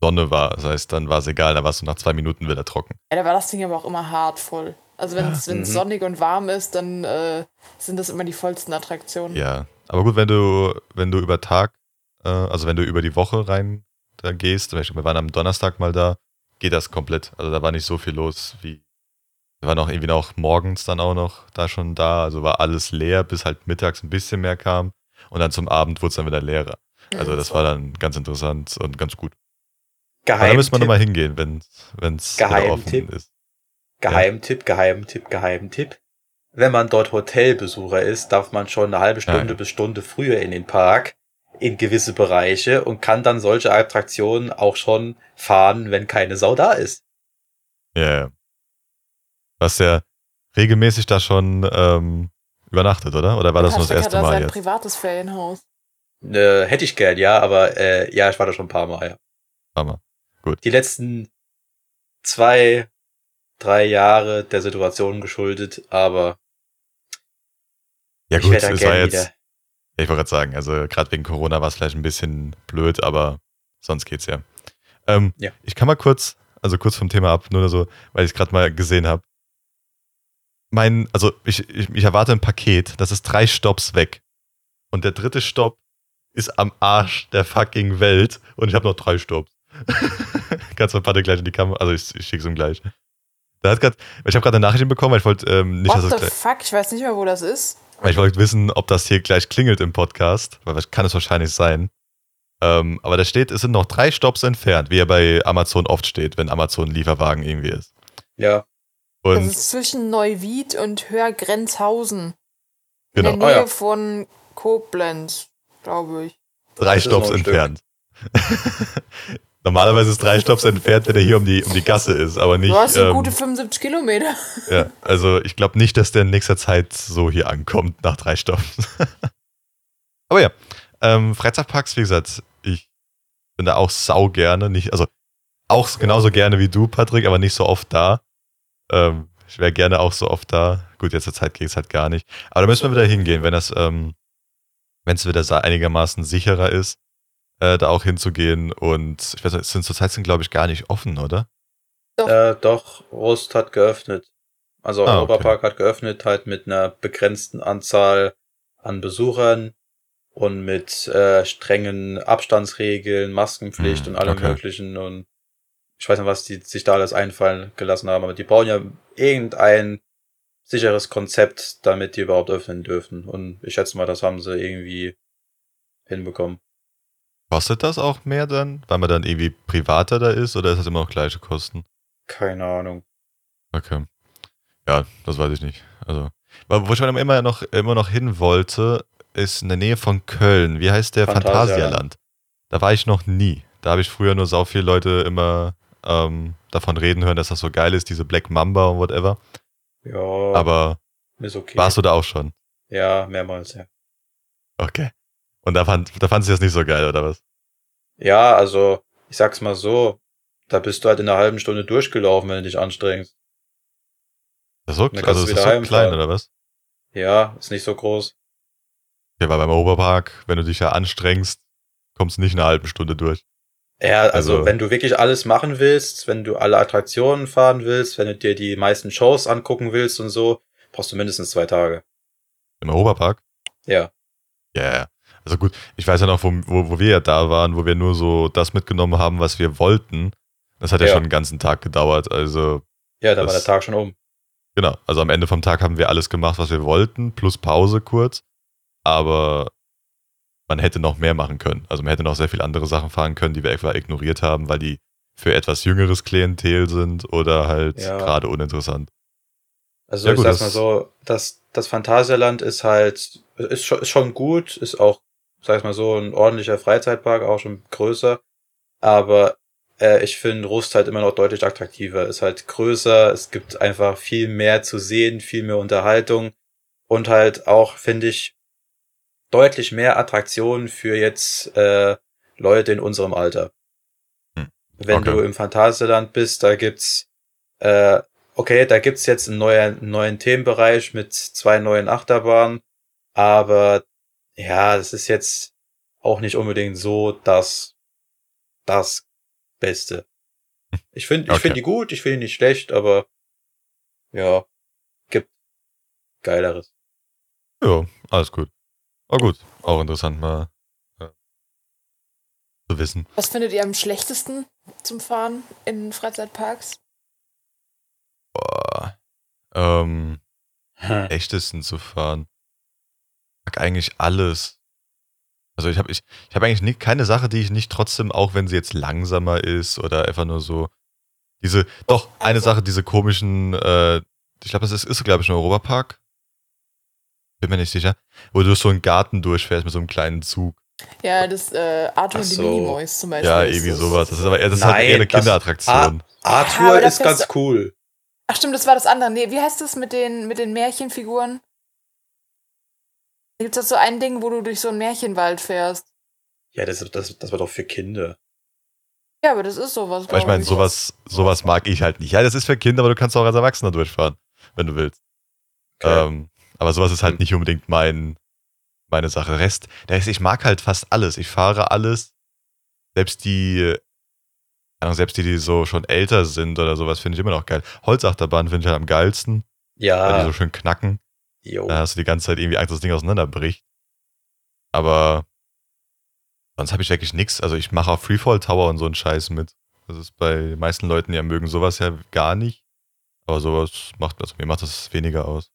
Sonne war. Das heißt, dann war es egal, dann warst du nach zwei Minuten wieder trocken. Ja, da war das Ding aber auch immer hart voll. Also wenn es Mhm. sonnig und warm ist, dann äh, sind das immer die vollsten Attraktionen. Ja. Aber gut, wenn du, wenn du über Tag, äh, also wenn du über die Woche rein da gehst, zum Beispiel, wir waren am Donnerstag mal da, geht das komplett. Also da war nicht so viel los wie Wir waren auch irgendwie noch morgens dann auch noch da schon da. Also war alles leer, bis halt mittags ein bisschen mehr kam. Und dann zum Abend wurde es dann wieder leerer. Also das war dann ganz interessant und ganz gut. Aber da müssen wir nochmal hingehen, wenn es offen ist. Geheimtipp, Geheimtipp, Geheimtipp. Wenn man dort Hotelbesucher ist, darf man schon eine halbe Stunde ja. bis Stunde früher in den Park in gewisse Bereiche und kann dann solche Attraktionen auch schon fahren, wenn keine Sau da ist. Ja, ja. Du hast ja regelmäßig da schon ähm, übernachtet, oder? Oder war das nur das erste Mal sein jetzt? privates Ferienhaus. Äh, hätte ich gern, ja, aber äh, ja, ich war da schon ein paar Mal, ja. Hammer. Die letzten zwei, drei Jahre der Situation geschuldet, aber Ja ich gut, da es war jetzt, wieder. ich wollte gerade sagen, also gerade wegen Corona war es vielleicht ein bisschen blöd, aber sonst geht's ja. Ähm, Ja. Ich kann mal kurz, also kurz vom Thema ab, nur so, weil ich es gerade mal gesehen habe. Mein, also ich, ich, ich erwarte ein Paket, das ist drei Stops weg. Und der dritte Stopp ist am Arsch der fucking Welt und ich habe noch drei Stops. <laughs> Kannst du mal Patrick gleich in die Kamera, also ich, ich schicke es ihm gleich. Da hat grad, ich habe gerade eine Nachricht bekommen, weil ich wollte ähm, nicht, What dass es the gleich, fuck? Ich weiß nicht mehr, wo das ist. weil ich wollte wissen, ob das hier gleich klingelt im Podcast, weil das kann es wahrscheinlich sein. Ähm, aber da steht, es sind noch drei Stops entfernt, wie ja bei Amazon oft steht, wenn Amazon Lieferwagen irgendwie ist. Ja, Das Und ist zwischen Neuwied und Hörgrenzhausen. In genau, der Ah, Nähe ja. von Koblenz, glaube ich. drei das Stops entfernt. <laughs> Normalerweise ist drei Stops entfernt, wenn er hier um die, um die Gasse ist, aber nicht. Du hast ähm, gute 75 Kilometer. Ja, <laughs> also ich glaube nicht, dass der in nächster Zeit so hier ankommt nach drei Stops. <laughs> Aber ja, ähm, Freizeitparks, wie gesagt, ich bin da auch sau gerne, nicht, also auch genauso gerne wie du, Patrick, aber nicht so oft da. Ähm, ich wäre gerne auch so oft da. Gut, jetzt zur Zeit geht es halt gar nicht. Aber da müssen wir wieder hingehen, wenn das, ähm, wenn es wieder einigermaßen sicherer ist, äh, da auch hinzugehen. Und ich weiß nicht, sind zurzeit sind, glaube ich, gar nicht offen, oder? äh, doch, Rust hat geöffnet. Also Ah, Europapark hat geöffnet, halt mit einer begrenzten Anzahl an Besuchern und mit äh, strengen Abstandsregeln, Maskenpflicht Hm, und allem okay. möglichen und ich weiß nicht, was die sich da alles einfallen gelassen haben, aber die brauchen ja irgendein sicheres Konzept, damit die überhaupt öffnen dürfen. Und ich schätze mal, das haben sie irgendwie hinbekommen. Kostet das auch mehr dann, weil man dann irgendwie privater da ist oder ist das immer noch gleiche Kosten? Keine Ahnung. Okay. Ja, das weiß ich nicht. Also, wo ich immer noch, immer noch hin wollte, ist in der Nähe von Köln. Wie heißt der? Phantasialand. Phantasialand. Da war ich noch nie. Da habe ich früher nur sau viele Leute immer ähm, davon reden hören, dass das so geil ist, diese Black Mamba und whatever. Ja, Aber okay. warst du da auch schon? Ja, mehrmals, ja. Okay. Und da fand, da fandst du das nicht so geil, oder was? Ja, also, ich sag's mal so, da bist du halt in einer halben Stunde durchgelaufen, wenn du dich anstrengst. Das ist so, also ist das so heimfahren. klein, oder was? Ja, ist nicht so groß. Okay, weil beim Oberpark, wenn du dich ja anstrengst, kommst du nicht in einer halben Stunde durch. Ja, also, Also- wenn du wirklich alles machen willst, wenn du alle Attraktionen fahren willst, wenn du dir die meisten Shows angucken willst und so, brauchst du mindestens zwei Tage. Im Oberpark? Ja. Ja, ja. Also gut, ich weiß ja noch, wo, wo, wo wir ja da waren, wo wir nur so das mitgenommen haben, was wir wollten. Das hat ja, Ja. schon einen ganzen Tag gedauert. Also, Ja, da war der Tag schon um. genau. Also am Ende vom Tag haben wir alles gemacht, was wir wollten, plus Pause kurz. Aber man hätte noch mehr machen können. Also man hätte noch sehr viele andere Sachen fahren können, die wir etwa ignoriert haben, weil die für etwas jüngeres Klientel sind oder halt Ja. gerade uninteressant. Also Ja, ich gut, sag's das- mal so, das, das Phantasialand ist halt, ist schon, ist schon gut, ist auch, sag ich mal so, ein ordentlicher Freizeitpark, auch schon größer. Aber äh, ich finde Rust halt immer noch deutlich attraktiver. Ist halt größer, es gibt einfach viel mehr zu sehen, viel mehr Unterhaltung und halt auch, finde ich, deutlich mehr Attraktionen für jetzt äh, Leute in unserem Alter. Hm, Wenn okay. du im Phantasialand bist, da gibt's äh, okay, da gibt's jetzt einen neuen, neuen Themenbereich mit zwei neuen Achterbahnen, aber ja, das ist jetzt auch nicht unbedingt so das, das Beste. Ich finde, ich Okay. finde die gut, ich finde die nicht schlecht, aber ja, gibt geileres. Ja, alles gut. Oh gut, auch interessant mal äh, zu wissen. Was findet ihr am schlechtesten zum Fahren in Freizeitparks? Boah. Ähm, Hm. echtesten zu fahren. Ich mag eigentlich alles. Also ich habe ich, ich hab eigentlich nie, keine Sache, die ich nicht trotzdem, auch wenn sie jetzt langsamer ist oder einfach nur so. Diese, doch, eine Sache, diese komischen, äh, ich glaube, das ist, ist glaube ich, ein Europapark. Bin mir nicht sicher. Wo du durch so einen Garten durchfährst mit so einem kleinen Zug. Ja, das äh, Arthur und die so. Minimoys zum Beispiel. Ja, irgendwie sowas. Das ist aber eher, das ist halt Nein, eher eine Kinderattraktion. Arthur da ist ganz cool. Ach stimmt, das war das andere. Nee, wie heißt das mit den, mit den Märchenfiguren? Gibt es so ein Ding, wo du durch so einen Märchenwald fährst. Ja, das, das, das war doch für Kinder. Ja, aber das ist sowas. Aber ich meine, sowas, sowas mag ich halt nicht. Ja, das ist für Kinder, aber du kannst auch als Erwachsener durchfahren, wenn du willst. Okay. Ähm, aber sowas ist halt Hm. nicht unbedingt mein, meine Sache. Rest, der Rest, ich mag halt fast alles. Ich fahre alles. Selbst die, selbst die, die so schon älter sind oder sowas, finde ich immer noch geil. Holzachterbahn finde ich halt am geilsten, weil die ja, so schön knacken. Jo. Da hast du die ganze Zeit irgendwie Angst, dass das Ding auseinanderbricht. Aber sonst habe ich wirklich nichts. Also ich mache auch Freefall Tower und so einen Scheiß mit. Das ist bei den meisten Leuten, ja mögen sowas ja gar nicht. Aber sowas macht, also mir macht das weniger aus.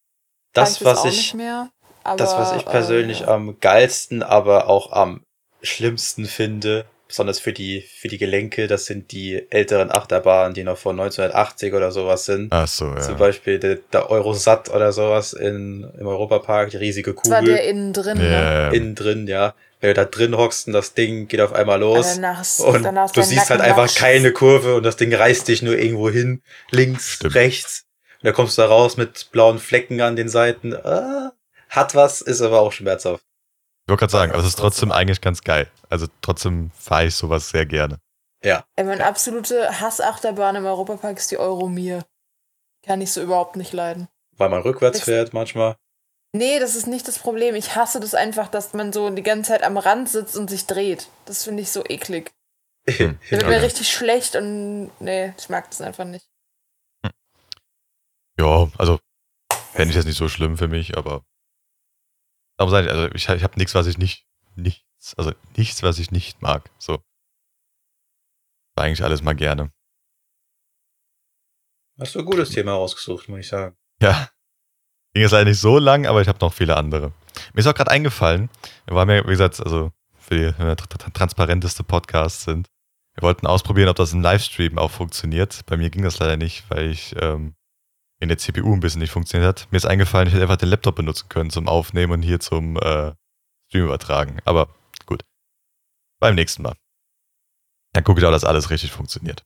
das, was auch ich, nicht mehr, aber, das, was ich persönlich äh, am geilsten, aber auch am schlimmsten finde, besonders für die, für die Gelenke, das sind die älteren Achterbahnen, die noch von 1980 oder sowas sind. Ach so, ja. Zum Beispiel der, der Eurosat oder sowas in, im Europapark, die riesige Das war Kugel. der innen drin, ne? Ja, innen drin, ja. Wenn du da drin hockst und das Ding geht auf einmal los. danach ist, Und danach du siehst halt Nacken einfach matsch. keine Kurve und das Ding reißt dich nur irgendwo hin. Links, Stimmt. rechts. Und da kommst du da raus mit blauen Flecken an den Seiten. Ah, hat was, ist aber auch schmerzhaft. Ich wollte gerade sagen, aber es ist trotzdem eigentlich ganz geil. Also trotzdem fahre ich sowas sehr gerne. Ja. Ey, meine absolute Hassachterbahn im Europapark ist die Euromir. Kann ich so überhaupt nicht leiden. Weil man rückwärts Ich- fährt manchmal. Nee, das ist nicht das Problem. Ich hasse das einfach, dass man so die ganze Zeit am Rand sitzt und sich dreht. Das finde ich so eklig. Hm. Da wird Okay. mir richtig schlecht und nee, ich mag das einfach nicht. Ja, also fände ich jetzt nicht so schlimm für mich, aber aber sein, also ich, ich habe nichts, was ich nicht, nichts, also nichts, was ich nicht mag. So. Eigentlich alles mal gerne. Hast du ein gutes Thema rausgesucht, muss ich sagen. Ja. Ging jetzt leider nicht so lang, aber ich habe noch viele andere. Mir ist auch gerade eingefallen, wir waren ja, wie gesagt, also für die wenn wir tr- tr- transparenteste Podcasts sind. Wir wollten ausprobieren, ob das im Livestream auch funktioniert. Bei mir ging das leider nicht, weil ich ähm, in der CPU ein bisschen nicht funktioniert hat. Mir ist eingefallen, ich hätte einfach den Laptop benutzen können zum Aufnehmen und hier zum äh, Stream übertragen. Aber gut. Beim nächsten Mal. Dann gucke ich auch, dass alles richtig funktioniert.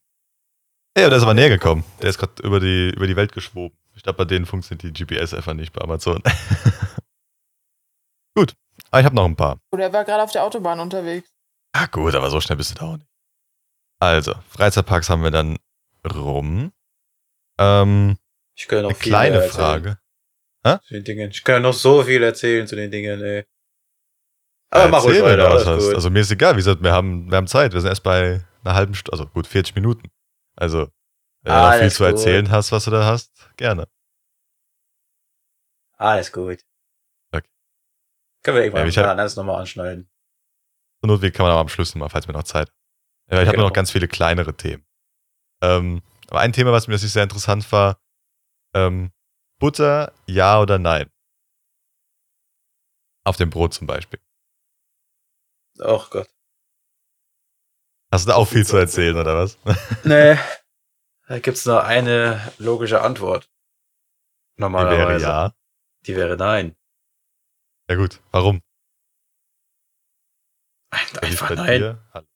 Ja, der ist aber näher gekommen. Der ist gerade über die, über die Welt geschwoben. Ich glaube, bei denen funktioniert die GPS einfach nicht bei Amazon. <laughs> gut. Aber ich habe noch ein paar. Oder er war gerade auf der Autobahn unterwegs. Ah, gut, aber so schnell bist du da auch nicht. Also, Freizeitparks haben wir dann rum. Ähm, Ich kann noch eine viel kleine erzählen Frage. Zu den Dingen. Ich kann noch so viel erzählen zu den Dingen, ey. Aber mach ruhig weiter, was hast. gut. Also mir ist egal, wie gesagt, wir haben, wir haben Zeit. Wir sind erst bei einer halben Stunde, also gut, 40 Minuten. Also, wenn du noch viel zu gut. erzählen hast, was du da hast, gerne. Alles gut. Okay. Können wir irgendwann Ja, ja, alles nochmal anschneiden. Zur Not kann man aber am Schluss mal, falls wir noch Zeit haben. Ja, ich habe Genau. noch ganz viele kleinere Themen. Ähm, aber ein Thema, was mir das sehr interessant war, ähm, Butter, ja oder nein? Auf dem Brot zum Beispiel. Oh Gott. Hast du da auch viel zu erzählen, oder was? Nee. Da gibt's nur eine logische Antwort. Die wäre Normalerweise. ja. Die wäre nein. Ja gut, warum? Ein- Einfach nein. Hallo.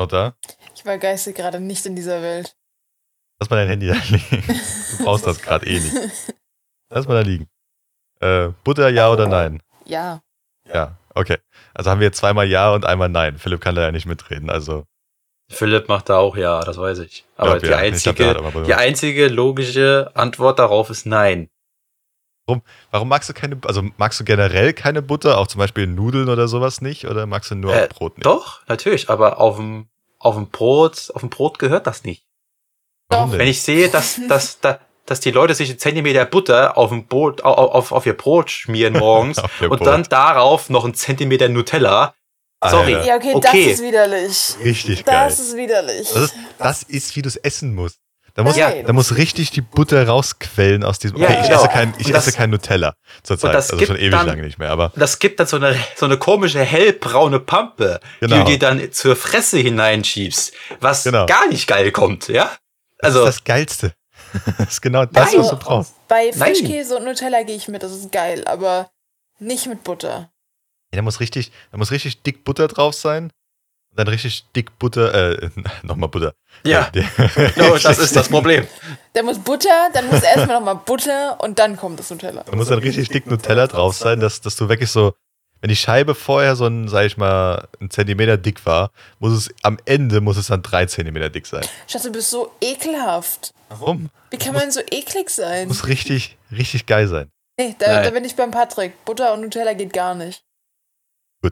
Noch da? Ich war geistig gerade nicht in dieser Welt. Lass mal dein Handy da liegen. Du brauchst das gerade eh nicht. Lass mal da liegen. Äh, Butter, ja oder nein? Ja. Ja, okay. Also haben wir jetzt zweimal ja und einmal nein. Philipp kann da ja nicht mitreden, also. Philipp macht da auch ja, das weiß ich. Aber glaub, die, ja. Ich glaub, der einzige, benutzt. die einzige logische Antwort darauf ist nein. Warum magst du keine, also magst du generell keine Butter, auch zum Beispiel Nudeln oder sowas nicht? Oder magst du nur Äh, auf Brot nicht? Doch, natürlich, aber auf dem, auf dem Brot, auf dem Brot gehört das nicht. Doch. Wenn ich sehe, dass, dass, dass, dass die Leute sich einen Zentimeter Butter auf dem Brot, auf, auf, auf ihr Brot schmieren <laughs> morgens und Brot. dann darauf noch einen Zentimeter Nutella. Sorry. Alter. Ja, okay, Okay. das ist widerlich. Richtig geil. Das ist widerlich. Das ist, das ist, wie du es essen musst. Da muss, da muss richtig die Butter rausquellen aus diesem. Ja, Okay, ich genau. esse kein, ich das- esse kein Nutella zurzeit. das Also schon ewig dann- lange nicht mehr. Aber das gibt dann so eine, so eine komische hellbraune Pampe, Genau. die du dir dann zur Fresse hineinschiebst, was Genau. gar nicht geil kommt, ja? Das Also, ist das Geilste. <laughs> Das ist genau das, Also- was du brauchst. Bei Nein. Frischkäse und Nutella gehe ich mit, das ist geil, aber nicht mit Butter. Ja, da muss richtig, da muss richtig dick Butter drauf sein. Und dann richtig dick Butter, äh, <laughs> nochmal Butter. ja, Äh, genau, <laughs> das ist das Problem. Da muss Butter, dann muss erstmal nochmal Butter und dann kommt das Nutella. Da muss dann richtig dick Nutella drauf sein, dass, dass du wirklich so, wenn die Scheibe vorher so ein, sag ich mal, ein Zentimeter dick war, muss es, am Ende muss es dann drei Zentimeter dick sein. Schatz, du bist so ekelhaft. Warum? Wie kann man so eklig sein? Muss richtig, richtig geil sein. Nee, da, da bin ich beim Patrick. Butter und Nutella geht gar nicht.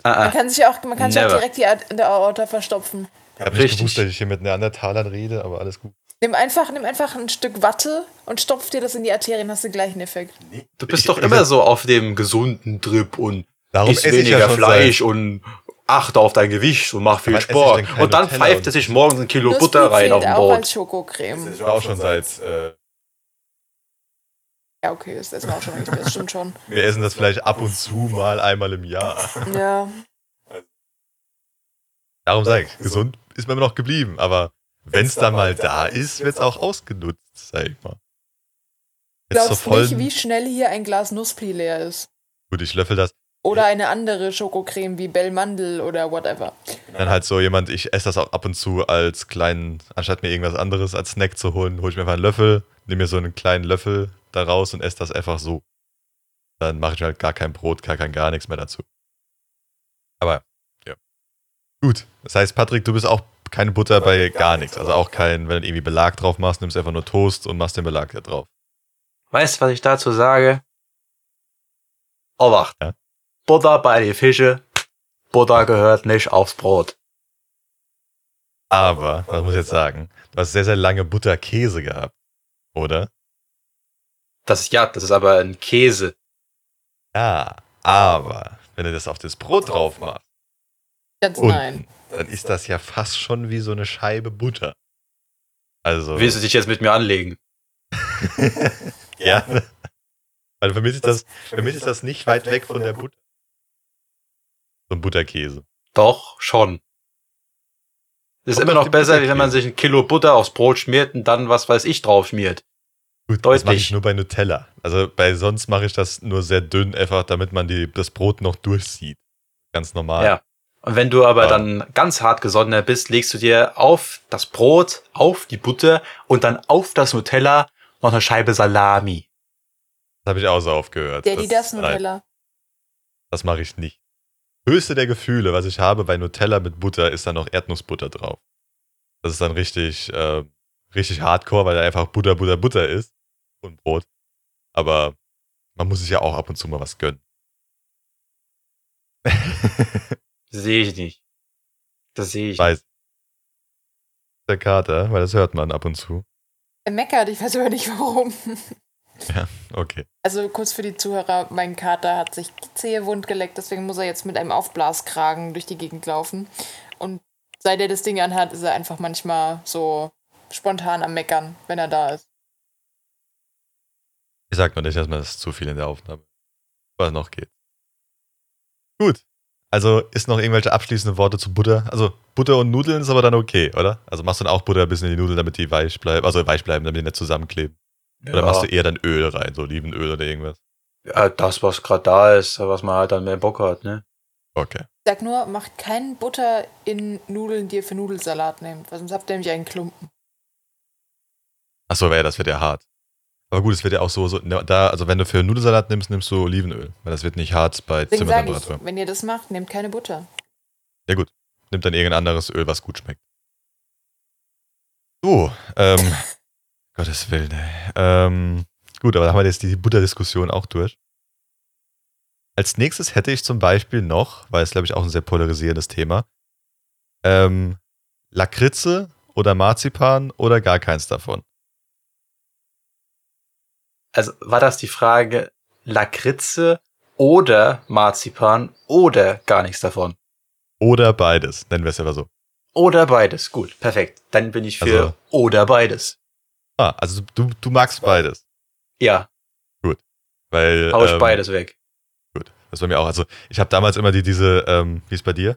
Ah, Man ah. kann sich ja auch, man kann sich auch direkt die Art- in der Aorta verstopfen. Ich habe nicht gewusst, dass ich hier mit Neandertalern rede, aber alles gut. Nimm einfach, nimm einfach ein Stück Watte und stopf dir das in die Arterien, hast du den gleichen Effekt. Du bist Ich- doch ich- immer so auf dem gesunden Trip und Darum ja weniger schon Fleisch seit, und achte auf dein Gewicht und mach viel ich Sport. Und dann Nutella pfeift er sich morgens ein Kilo Butter rein auf dem auch Brot. als Schokocreme. ich war auch schon seit, äh, Ja, okay, das essen wir auch schon nicht mehr, das stimmt schon. <laughs> wir essen das vielleicht ab und zu mal einmal im Jahr. Ja. Darum sage ich, gesund ist man immer noch geblieben, aber wenn es dann mal da ist, wird es auch ausgenutzt, sag ich mal. Jetzt Glaubst nicht, vollen, wie schnell hier ein Glas Nussfli leer ist? gut, ich löffel das, Oder eine andere Schokocreme wie Bellmandel oder whatever. dann halt so jemand, ich esse das auch ab und zu als kleinen, anstatt mir irgendwas anderes als Snack zu holen, hole ich mir einfach einen Löffel, nehme mir so einen kleinen Löffel daraus und esse das einfach so. Dann mache ich mir halt gar kein Brot, gar kein gar nichts mehr dazu. Aber, ja. Gut, das heißt, Patrick, du bist auch keine Butter bei gar nichts. Also auch kein, wenn du irgendwie Belag drauf machst, nimmst du einfach nur Toast und machst den Belag da drauf. Weißt du, was ich dazu sage? Obacht. Ja. Butter bei den Fische. Butter gehört nicht aufs Brot. Aber, was muss ich jetzt sagen? Du hast sehr, sehr lange Butterkäse gehabt, oder? Das ist ja, das ist aber ein Käse. Ja, aber wenn du das auf das Brot drauf machst, Ganz unten, nein. dann ist das ja fast schon wie so eine Scheibe Butter. Also, Willst du dich jetzt mit mir anlegen? <laughs> ja. Weil für mich ist das, für mich ist das nicht weit weg von der Butter. So ein Butterkäse. Doch, schon. Das ist Kommt immer noch besser, wie wenn man sich ein Kilo Butter aufs Brot schmiert und dann was weiß ich drauf schmiert. Gut, das Deutlich. mache ich nur bei Nutella. Also bei sonst mache ich das nur sehr dünn, einfach damit man die, das Brot noch durchsieht. Ganz normal. Ja. Und wenn du aber Ja. dann ganz hart gesonnener bist, legst du dir auf das Brot, auf die Butter und dann auf das Nutella noch eine Scheibe Salami. Das habe ich auch so aufgehört. Daddy, das nein, Nutella. das mache ich nicht. Höchste der Gefühle, was ich habe bei Nutella mit Butter, ist dann noch Erdnussbutter drauf. Das ist dann richtig, äh, richtig hardcore, weil da einfach Butter, Butter, Butter ist und Brot. Aber man muss sich ja auch ab und zu mal was gönnen. <laughs> Sehe ich nicht. Das sehe ich. Weiß. Der Kater, weil das hört man ab und zu. Er meckert, ich weiß aber nicht warum. Okay. Also kurz für die Zuhörer, mein Kater hat sich die Zehe wund geleckt, deswegen muss er jetzt mit einem Aufblaskragen durch die Gegend laufen. Und seit er das Ding anhat, ist er einfach manchmal so spontan am Meckern, wenn er da ist. Ich sag nur nicht, dass man das zu viel in der Aufnahme. Was noch geht. Gut. Also ist noch irgendwelche abschließende Worte zu Butter? Also Butter und Nudeln ist aber dann okay, oder? Also machst du dann auch Butter ein bisschen in die Nudeln, damit die weich bleiben, also weich bleiben, damit die nicht zusammenkleben. Oder machst du eher dann Öl rein, so Olivenöl oder irgendwas? ja, das, was gerade da ist, was man halt dann mehr Bock hat, ne? Okay. Sag nur, macht keinen Butter in Nudeln, die ihr für Nudelsalat nehmt, weil sonst habt ihr nämlich einen Klumpen. Achso, ja, das wird ja hart. Aber gut, es wird ja auch so, so ne, da, also wenn du für Nudelsalat nimmst, nimmst du Olivenöl, weil das wird nicht hart bei Deswegen Zimmertemperatur. ich, wenn ihr das macht, nehmt keine Butter. Ja gut, nimmt dann irgendein anderes Öl, was gut schmeckt. So, ähm, <laughs> Gottes Willen, ey. Ähm, gut, aber da haben wir jetzt die Butterdiskussion auch durch. Als nächstes hätte ich zum Beispiel noch, weil es glaube ich auch ein sehr polarisierendes Thema, ähm, Lakritze oder Marzipan oder gar keins davon. Also war das die Frage Lakritze oder Marzipan oder gar nichts davon? Oder beides, nennen wir es aber so. Oder beides. Gut, perfekt. Dann bin ich für Also- oder beides. Ah, also du, du magst beides. Ja, Weil, hau ich ähm, beides weg. Gut, das bei mir auch. Also ich habe damals immer die, diese, ähm, wie ist bei dir?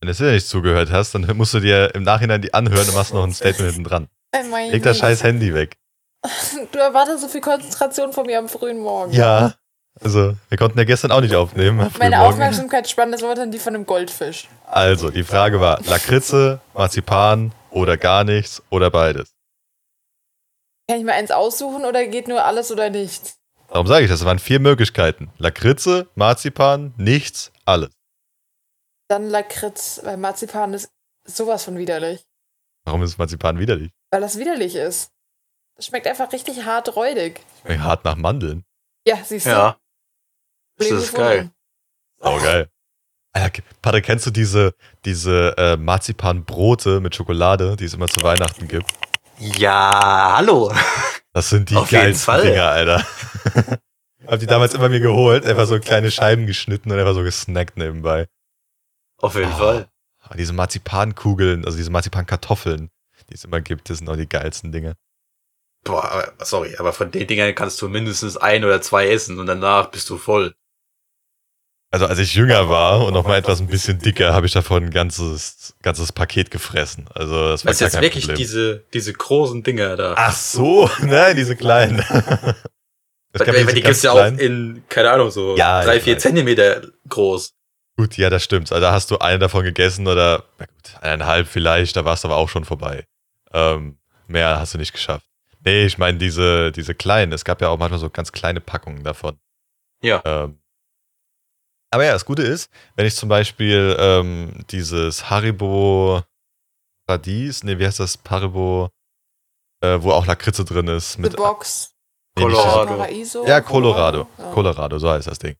Wenn du dir nicht zugehört hast, dann musst du dir im Nachhinein die anhören und machst noch ein <laughs> Statement hinten dran. Mein Leg das scheiß Handy weg. <laughs> Du erwartest so viel Konzentration von mir am frühen Morgen. Ja. Also, wir konnten ja gestern auch nicht aufnehmen. Meine Morgen. Aufmerksamkeitsspanne ist momentan die von einem Goldfisch. Also, die Frage war: Lakritze, Marzipan oder gar nichts oder beides? Kann ich mir eins aussuchen oder geht nur alles oder nichts? Warum sage ich das? Es waren vier Möglichkeiten: Lakritze, Marzipan, nichts, alles. Dann Lakritz, weil Marzipan ist sowas von widerlich. Warum ist Marzipan widerlich? Weil das widerlich ist. Das schmeckt einfach richtig hart räudig. Schmeckt Hart nach Mandeln. Ja, siehst du. Ja, das ist gefunden. geil. Oh, geil. Alter, Patrick, kennst du diese, diese äh, Marzipanbrote mit Schokolade, die es immer zu Weihnachten gibt? Ja, hallo. Das sind die Auf geilsten. Dinger, Alter. <laughs> Hab die damals immer mir geholt, einfach so kleine Scheiben geschnitten und einfach so gesnackt nebenbei. Auf jeden Oh. Fall. Diese Marzipankugeln, also diese Marzipankartoffeln, die es immer gibt, das sind auch die geilsten Dinge. Boah, sorry, aber von den Dingern kannst du mindestens ein oder zwei essen und danach bist du voll. Also als ich jünger war und noch mal etwas ein bisschen dicker, habe ich davon ein ganzes, ganzes Paket gefressen. Also das war Das ist jetzt wirklich Problem. diese, diese großen Dinger da. Ach so, <laughs> ne, diese kleinen. <laughs> Weil, weil die gibt's ja auch in, keine Ahnung, so Ja, drei, vier. Zentimeter groß. Gut, ja, das stimmt. Also da hast du eine davon gegessen oder na gut, eineinhalb vielleicht, da warst du aber auch schon vorbei. Ähm, mehr hast du nicht geschafft. Nee, ich meine diese, diese kleinen. Es gab ja auch manchmal so ganz kleine Packungen davon. Ja. Ähm, aber ja, das Gute ist, wenn ich zum Beispiel ähm, dieses Haribo Paradies, nee, wie heißt das? Haribo, äh, wo auch Lakritze drin ist. The Mit, Box. nee, Colorado. Ja, Colorado. Ja. Colorado, so heißt das Ding.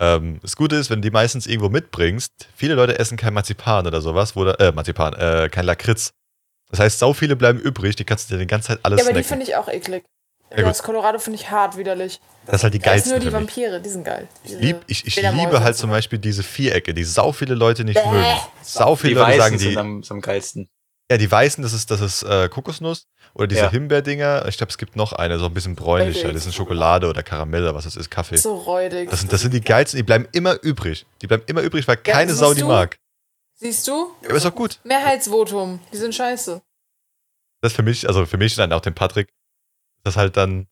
Ähm, das Gute ist, wenn du die meistens irgendwo mitbringst, viele Leute essen kein Marzipan oder sowas, wo da, äh, Marzipan, äh, kein Lakritz. Das heißt, sau viele bleiben übrig, die kannst du dir die ganze Zeit alles Ja, aber die snacken. finde ich auch eklig. Ja, das Colorado finde ich hart widerlich. Das ist halt die Da ist geilsten nur die. Vampire, die sind geil. Ich, Diese lieb, ich, ich liebe halt zum so. Beispiel diese Vierecke, die sau viele Leute nicht Bäh. mögen. Sau viele Die Leute Weißen sagen, sind die, am, am geilsten. ja, die weißen, das ist, das ist äh, Kokosnuss oder diese Ja. Himbeerdinger. Ich glaube, es gibt noch eine, so ein bisschen bräunlicher. Richtig. Das ist Schokolade oder Karamell oder was das ist, Kaffee. So räudig. Das sind, das sind die geilsten, die bleiben immer übrig. Die bleiben immer übrig, weil Ja, keine Sau die du? mag. Siehst du? Ja, aber ist doch gut. Mehrheitsvotum. Die sind scheiße. Das ist für mich, also für mich dann auch den Patrick, das halt dann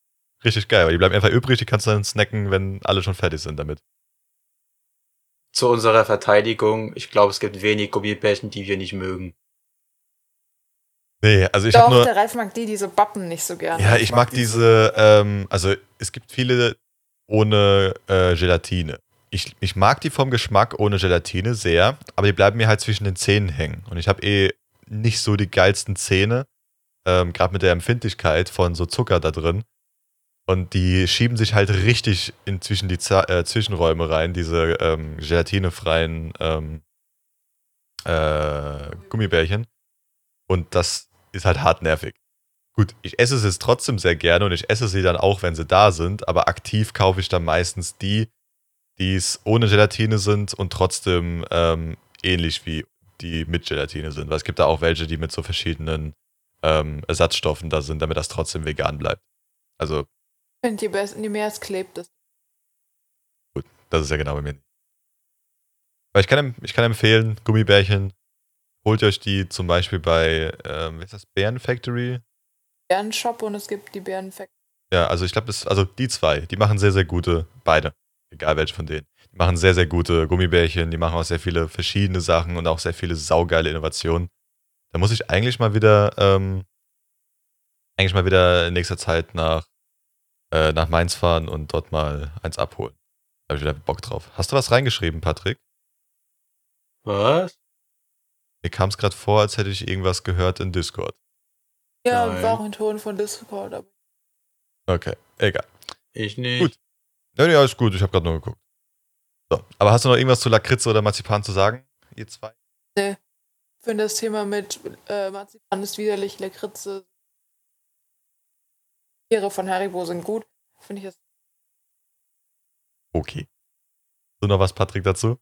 richtig geil, weil die bleiben einfach übrig, die kannst du dann snacken, wenn alle schon fertig sind damit. Zu unserer Verteidigung, ich glaube, es gibt wenig Gummibärchen, die wir nicht mögen. Nee, also ich Doch, nur. der Ralf mag die, diese Bappen nicht so gerne. Ja, ich mag diese, ähm, also es gibt viele ohne äh, Gelatine. Ich, ich mag die vom Geschmack ohne Gelatine sehr, aber die bleiben mir halt zwischen den Zähnen hängen. Und ich habe eh nicht so die geilsten Zähne, ähm, gerade mit der Empfindlichkeit von so Zucker da drin. Und die schieben sich halt richtig in zwischen die Za äh, Zwischenräume rein, diese ähm, gelatinefreien ähm, äh, Gummibärchen. Und das ist halt hart nervig. Gut, ich esse es jetzt trotzdem sehr gerne und ich esse sie dann auch, wenn sie da sind, aber aktiv kaufe ich dann meistens die, die es ohne Gelatine sind und trotzdem ähm, ähnlich wie die mit Gelatine sind. Weil es gibt da auch welche, die mit so verschiedenen ähm, Ersatzstoffen da sind, damit das trotzdem vegan bleibt. Also, Ich finde, je, bess- je mehr es klebt, desto das ist ja genau bei mir. Aber ich kann, ich kann empfehlen, Gummibärchen, holt euch die zum Beispiel bei, ähm, wie ist das, Bären Factory? Bärenshop und es gibt die Bärenfakt. Ja, also ich glaube, also die zwei, die machen sehr, sehr gute, beide, egal welche von denen. Die machen sehr, sehr gute Gummibärchen, die machen auch sehr viele verschiedene Sachen und auch sehr viele saugeile Innovationen. Da muss ich eigentlich mal wieder, ähm, eigentlich mal wieder in nächster Zeit nach, äh, nach Mainz fahren und dort mal eins abholen. Da habe ich wieder Bock drauf. Hast du was reingeschrieben, Patrick? Was? Mir kam es gerade vor, als hätte ich irgendwas gehört in Discord. Ja, Nein. war auch ein Ton von Discord, aber Okay, egal. Ich nicht. Gut. Ja, ja, ist gut, ich habe gerade nur geguckt. So, aber hast du noch irgendwas zu Lakritze oder Marzipan zu sagen, ihr zwei? ich finde das Thema mit äh, Marzipan ist widerlich, Lakritze. Tiere von Haribo sind gut. Finde ich das. Okay. Hast du noch was, Patrick, dazu?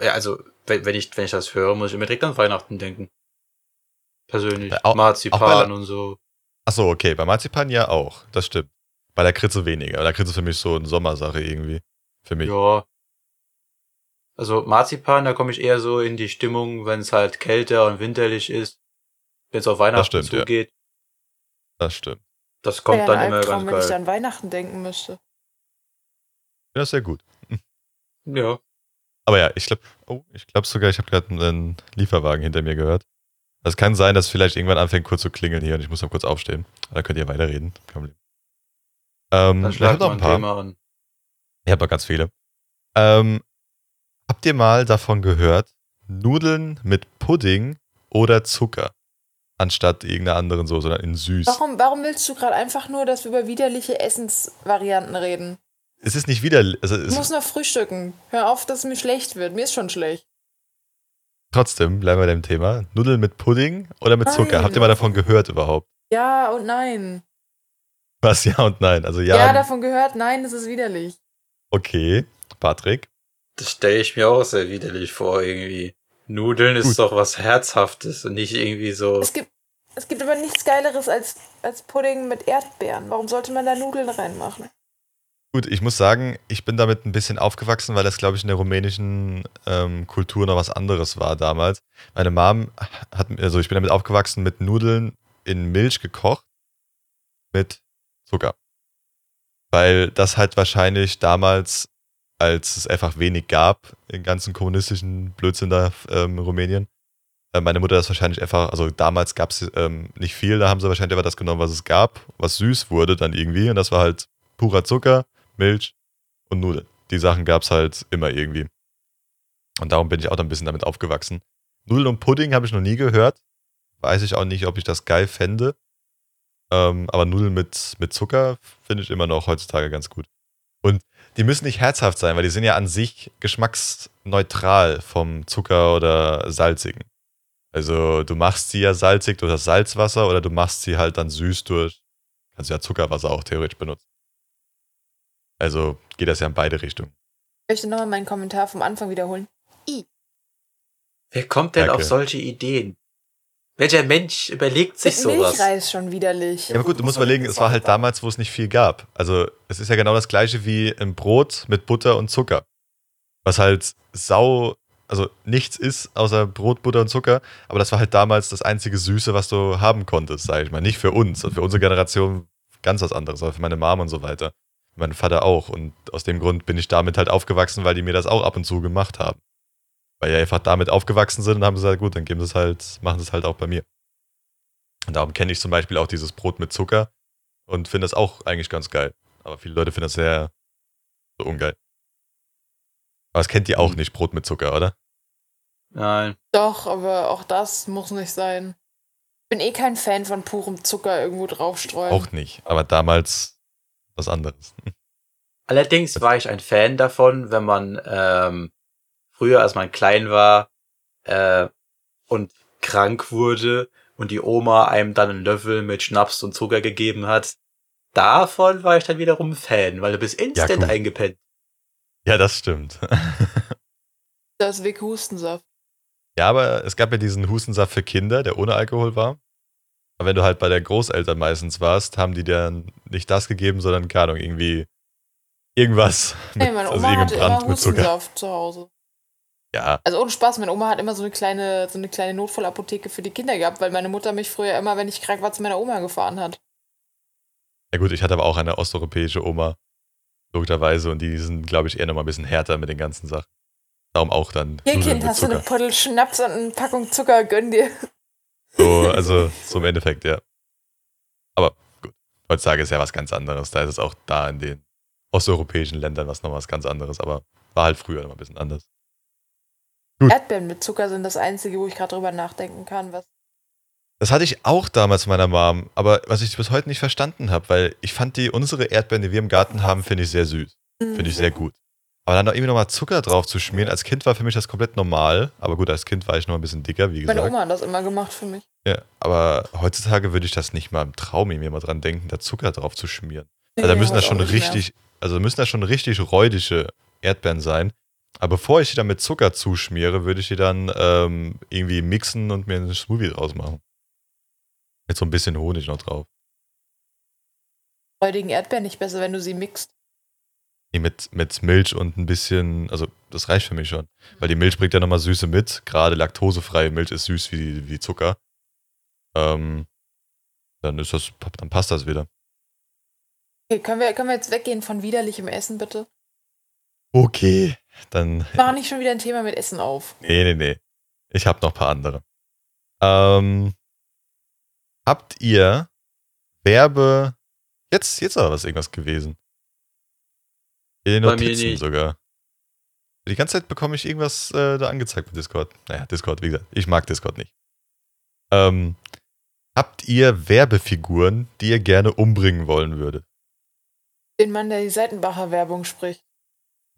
Ja, also, wenn, wenn, ich, wenn ich das höre, muss ich immer direkt an Weihnachten denken. Persönlich. Ja, auch- Marzipan auch bei und so. Achso, okay, bei Marzipan ja auch. Das stimmt. Bei der Kritze weniger. Lakritze ist für mich so eine Sommersache irgendwie. Für mich. Ja. Also Marzipan, da komme ich eher so in die Stimmung, wenn es halt kälter und winterlich ist. Wenn es auf Weihnachten stimmt, ja. zugeht. Das stimmt. Das kommt dann immer Albtraum, ganz wenn ich geil. an Weihnachten denken müsste. Ja, Das ist sehr gut. Ja. Aber ja, ich glaube, oh, ich glaube sogar, ich habe gerade einen Lieferwagen hinter mir gehört. Es kann sein, dass es vielleicht irgendwann anfängt kurz zu klingeln hier und ich muss noch kurz aufstehen. Dann könnt ihr weiterreden. Kein Problem. Ähm, Dann ich habe noch ein paar. Thema an. Ich habe noch ganz viele. Ähm, habt ihr mal davon gehört, Nudeln mit Pudding oder Zucker? Anstatt irgendeiner anderen Soße, sondern in süß. Warum, warum willst du gerade einfach nur, dass wir über widerliche Essensvarianten reden? Es ist nicht wieder, also Ich muss noch frühstücken. Hör auf, dass es mir schlecht wird. Mir ist schon schlecht. trotzdem, bleiben wir dem Thema. Nudeln mit Pudding oder mit Zucker? Nein. Habt ihr mal davon gehört überhaupt? Ja und nein. Was ja und nein. Also ja, Ja, davon gehört, nein, das ist widerlich. okay. Patrick. Das stelle ich mir auch sehr widerlich vor, irgendwie. Nudeln ist Gut. doch was Herzhaftes und nicht irgendwie so. Es gibt, es gibt aber nichts Geileres als, als Pudding mit Erdbeeren. Warum sollte man da Nudeln reinmachen? Gut, ich muss sagen, ich bin damit ein bisschen aufgewachsen, weil das, glaube ich, in der rumänischen ähm, Kultur noch was anderes war damals. Meine Mom hat, also ich bin damit aufgewachsen mit Nudeln in Milch gekocht mit Zucker. Weil das halt wahrscheinlich damals, als es einfach wenig gab, im ganzen kommunistischen Blödsinn da ähm, in Rumänien, äh, meine Mutter das wahrscheinlich einfach, also damals gab es ähm, nicht viel, da haben sie wahrscheinlich einfach das genommen, was es gab, was süß wurde dann irgendwie und das war halt purer Zucker, Milch und Nudeln. Die Sachen gab es halt immer irgendwie. Und darum bin ich auch dann ein bisschen damit aufgewachsen. Nudeln und Pudding habe ich noch nie gehört. Weiß ich auch nicht, ob ich das geil fände. Ähm, aber Nudeln mit, mit Zucker finde ich immer noch heutzutage ganz gut. Und die müssen nicht herzhaft sein, weil die sind ja an sich geschmacksneutral vom Zucker oder salzigen. Also du machst sie ja salzig durch das Salzwasser oder du machst sie halt dann süß durch, kannst ja Zuckerwasser auch theoretisch benutzen. Also geht das ja in beide Richtungen. Ich möchte nochmal meinen Kommentar vom Anfang wiederholen. Wer kommt denn Danke. auf solche Ideen? Welcher Mensch überlegt sich Mit sowas? Milchreis schon widerlich. Ja, aber gut, du musst überlegen, es war halt damals, wo es nicht viel gab. Also, es ist ja genau das gleiche wie im Brot mit Butter und Zucker. Was halt sau, also nichts ist außer Brot, Butter und Zucker, aber das war halt damals das einzige Süße, was du haben konntest, sag ich mal. Nicht für uns, also für unsere Generation ganz was anderes, aber für meine Mom und so weiter. Mein Vater auch. Und aus dem Grund bin ich damit halt aufgewachsen, weil die mir das auch ab und zu gemacht haben. Weil die einfach damit aufgewachsen sind und haben gesagt, gut, dann geben sie es halt, machen sie es halt auch bei mir. Und darum kenne ich zum Beispiel auch dieses Brot mit Zucker und finde das auch eigentlich ganz geil. Aber viele Leute finden das sehr so ungeil. Aber das kennt ihr auch Hm. nicht, Brot mit Zucker, oder? Nein. Doch, aber auch das muss nicht sein. Ich bin eh kein Fan von purem Zucker irgendwo draufstreuen. Auch nicht. Aber damals was anderes. <laughs> Allerdings war ich ein Fan davon, wenn man ähm, früher, als man klein war äh, und krank wurde und die Oma einem dann einen Löffel mit Schnaps und Zucker gegeben hat. Davon war ich dann wiederum Fan, weil du bist instant gut. eingepennt. Ja, das stimmt. <laughs> Das ist Vic Hustensaft. ja, aber es gab ja diesen Hustensaft für Kinder, der ohne Alkohol war. Aber wenn du halt bei der Großeltern meistens warst, haben die dir nicht das gegeben, sondern, keine Ahnung, irgendwie irgendwas. Mit, Hey, meine also Oma hatte irgendein immer. Hustensaft zu Hause. Ja, Also ohne Spaß, meine Oma hat immer so eine kleine, so eine kleine Notfallapotheke für die Kinder gehabt, weil meine Mutter mich früher immer, wenn ich krank war, zu meiner Oma gefahren hat. Ja gut, ich hatte aber auch eine osteuropäische Oma, logischerweise, und die sind, glaube ich, eher nochmal ein bisschen härter mit den ganzen Sachen. Darum auch dann Hier, Kind, hast du eine. Puddel Schnaps und eine Packung Zucker, gönn dir. So, also so im Endeffekt, ja. Aber gut, heutzutage ist ja was ganz anderes. Da ist es auch da in den osteuropäischen Ländern was noch was ganz anderes, aber war halt früher noch ein bisschen anders. Gut. Erdbeeren mit Zucker sind das Einzige, wo ich gerade drüber nachdenken kann, was. Das hatte ich auch damals meiner Mom, aber was ich bis heute nicht verstanden habe, weil ich fand die, unsere Erdbeeren, die wir im Garten haben, finde ich sehr süß. Finde ich sehr gut. Aber dann noch irgendwie nochmal Zucker drauf zu schmieren, als Kind war für mich das komplett normal. Aber gut, als Kind war ich noch ein bisschen dicker, wie gesagt. Meine Oma hat das immer gemacht für mich. Ja, aber heutzutage würde ich das nicht mal im Traum mir mal dran denken, da Zucker drauf zu schmieren. Also da müssen das heute schon nicht mehr. richtig, also müssen das schon richtig räudige Erdbeeren sein. Aber bevor ich die dann mit Zucker zuschmiere, würde ich die dann ähm, irgendwie mixen und mir einen Smoothie draus machen. Mit so ein bisschen Honig noch drauf. Freudigen Erdbeeren nicht besser, wenn du sie mixt. Nee, mit, mit Milch und ein bisschen, also das reicht für mich schon. Weil die Milch bringt ja nochmal Süße mit. Gerade laktosefreie Milch ist süß wie, wie Zucker. Ähm, dann ist das, dann passt das wieder. Okay, können wir, können wir jetzt weggehen von widerlichem Essen, bitte? Okay, dann. Mach nicht schon wieder ein Thema mit Essen auf. Nee, nee, nee. Ich habe noch ein paar andere. Ähm, habt ihr Werbe. Jetzt, jetzt aber was irgendwas gewesen. In den Bei mir Notizen nicht. sogar. Die ganze Zeit bekomme ich irgendwas äh, da angezeigt mit Discord. Naja, Discord, wie gesagt, ich mag Discord nicht. Ähm, habt ihr Werbefiguren, die ihr gerne umbringen wollen würdet? Den Mann, der die Seitenbacher Werbung spricht.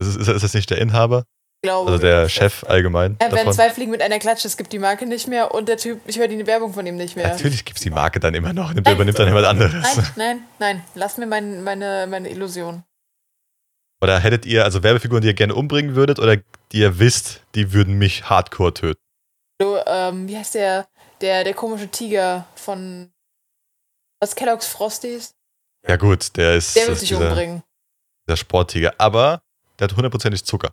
Ist, ist, ist das nicht der Inhaber? Ich glaube. Also der Chef allgemein? Wenn davon? zwei Fliegen mit einer Klatsche, es gibt die Marke nicht mehr und der Typ, ich höre die Werbung von ihm nicht mehr. Natürlich gibt es die Marke dann immer noch, nimmt, Nein. übernimmt dann jemand anderes. Nein, nein, nein. Lass mir mein, meine, meine Illusion. Oder hättet ihr also Werbefiguren, die ihr gerne umbringen würdet oder die ihr wisst, die würden mich hardcore töten? Du, ähm, wie heißt der, der, der komische Tiger von was Kellogg's Frosties? Ja gut, der ist, Der wird ist sich umbringen. dieser Sporttiger, aber der hat hundertprozentig Zucker.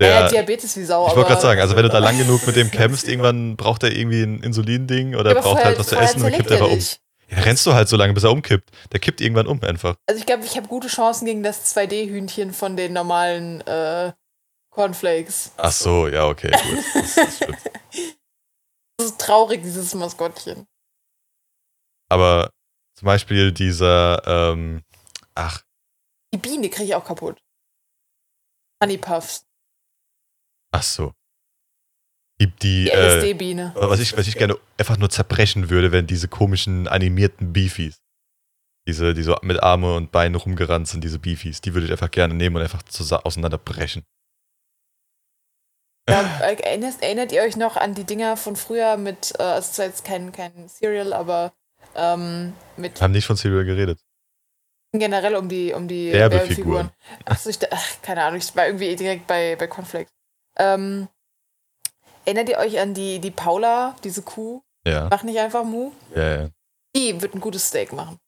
Der, ja, Diabetes wie Sau. ich wollte gerade sagen, also wenn du da <laughs> lang genug mit dem <laughs> kämpfst, irgendwann braucht er irgendwie ein Insulinding oder Ja, braucht halt was zu essen und kippt einfach er um. dich. Ja, rennst du halt so lange, bis er umkippt. Der kippt irgendwann um einfach. Also ich glaube, ich habe gute Chancen gegen das 2D-Hühnchen von den normalen äh, Cornflakes. Ach so, ja, okay, gut. <laughs> Das, das. Das ist traurig, dieses Maskottchen. Aber zum Beispiel dieser, ähm, ach, Die Biene kriege ich auch kaputt. Honey Puffs. ach so. Die, die, äh, LSD-Biene. Aber was ich, was ich gerne einfach nur zerbrechen würde, wären diese komischen animierten Beefies. Diese, die so mit Arme und Beinen rumgerannt sind, diese Beefies. Die würde ich einfach gerne nehmen und einfach auseinanderbrechen. Ja, äh, erinnert, erinnert ihr euch noch an die Dinger von früher mit, äh, also zwar jetzt kein, kein Serial, aber ähm, mit Wir haben nicht von Serial geredet. Generell um die, um die Werbefiguren. Werbefiguren. Achso, ich, ach, keine Ahnung, ich war irgendwie direkt bei, bei Cornflakes. Ähm, erinnert ihr euch an die, die Paula, diese Kuh? Ja, Mach nicht einfach Mu. ja, ja. Die wird ein gutes Steak machen.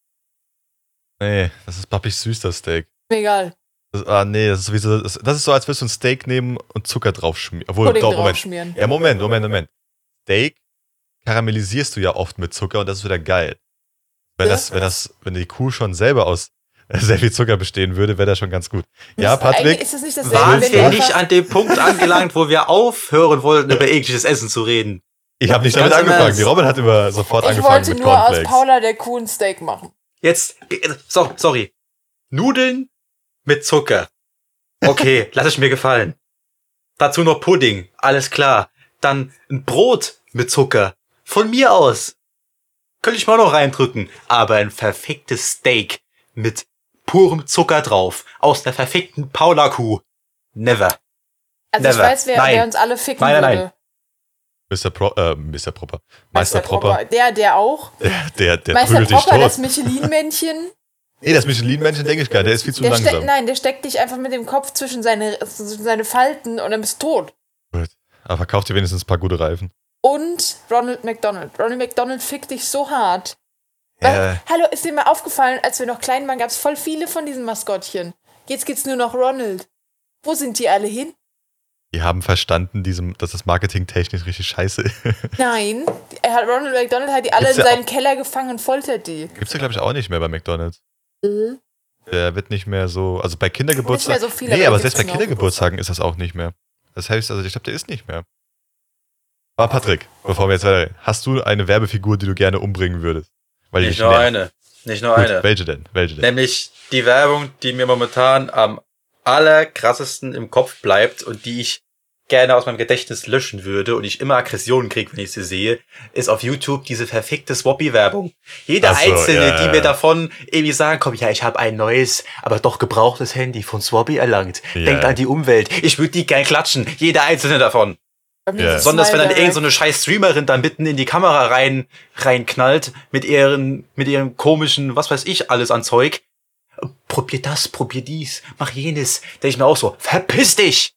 Nee, das ist pappig süß, das Steak. Mir egal. Das, ah, nee, das ist sowieso, das, das ist so, als würdest du ein Steak nehmen und Zucker drauf schmieren. Obwohl, doch, Moment. schmieren. Ja, Moment, Moment, Moment. Steak karamellisierst du ja oft mit Zucker und das ist wieder geil. Wenn Ja. das, wenn das, wenn die Kuh schon selber aus <laughs> sehr viel Zucker bestehen würde, wäre das schon ganz gut. Ja, Patrick? Ist das nicht dasselbe, Waren wenn wir nicht an dem Punkt angelangt, wo wir aufhören wollten, über ekliges Essen zu reden? Ich habe nicht damit angefangen. Ernst. Die Robin hat immer sofort Ich angefangen wollte mit nur aus Cornflakes. Paula der Kuh ein Steak machen. Jetzt, so, sorry. Nudeln mit Zucker. Okay, <laughs> lass es mir gefallen. Dazu noch Pudding, alles klar. Dann ein Brot mit Zucker. Von mir aus. Könnte ich mal noch reindrücken. Aber ein verficktes Steak mit purem Zucker drauf. Aus der verfickten Paula-Kuh. Never. Also ich Never. weiß, wer, Nein. wer uns alle ficken Nein, nein, würde. Mr. Pro, äh, Mr. Proper. Meister Proper. Der, der auch. Der, <laughs> der, der Meister tot. das Michelin-Männchen. Nee, das Michelin-Männchen denke ich gar nicht. Der ist viel zu Der langsam. nein, der steckt dich einfach mit dem Kopf zwischen seine, zwischen seine Falten und dann bist du tot. Gut. Aber verkauft dir wenigstens ein paar gute Reifen. Und Ronald McDonald. Ronald McDonald fickt dich so hart. Weil- Hallo, ist dir mal aufgefallen, als wir noch klein waren, gab es voll viele von diesen Maskottchen. Jetzt gibt's nur noch Ronald. Wo sind die alle hin? die haben verstanden, diesem, dass das Marketing technisch richtig scheiße ist. <laughs> Nein, er hat Ronald McDonald hat die alle Gibt's in ja seinen Keller gefangen und foltert die. Gibt's ja, glaube ich, auch nicht mehr bei McDonalds. Mhm. Der wird nicht mehr so. Also bei Kindergeburtstagen. Nicht mehr so viel, nee, aber aber selbst bei gibt's noch. Kindergeburtstagen ist das auch nicht mehr. Das heißt, also ich glaube, der ist nicht mehr. Aber Patrick, bevor wir jetzt weiter. Hast du eine Werbefigur, die du gerne umbringen würdest? Weil Nicht nur nervt? eine. Nicht nur Gut, eine. Welche denn? Welche denn? Nämlich die Werbung, die mir momentan am allerkrassesten im Kopf bleibt und die ich gerne aus meinem Gedächtnis löschen würde und ich immer Aggressionen kriege, wenn ich sie sehe, ist auf YouTube diese verfickte Swappy-Werbung. Jede so, einzelne, ja, die mir davon irgendwie sagen, komm, ja, ich habe ein neues, aber doch gebrauchtes Handy von Swappy erlangt. Ja. Denkt an die Umwelt. Ich würde die gern klatschen. Jede einzelne davon. Es Besonders wenn dann Smile irgend so eine scheiß Streamerin da mitten in die Kamera rein, reinknallt mit ihren, mit ihrem komischen, was weiß ich, alles an Zeug. Probier das, probier dies, mach jenes. Denke ich mir auch so, verpiss dich!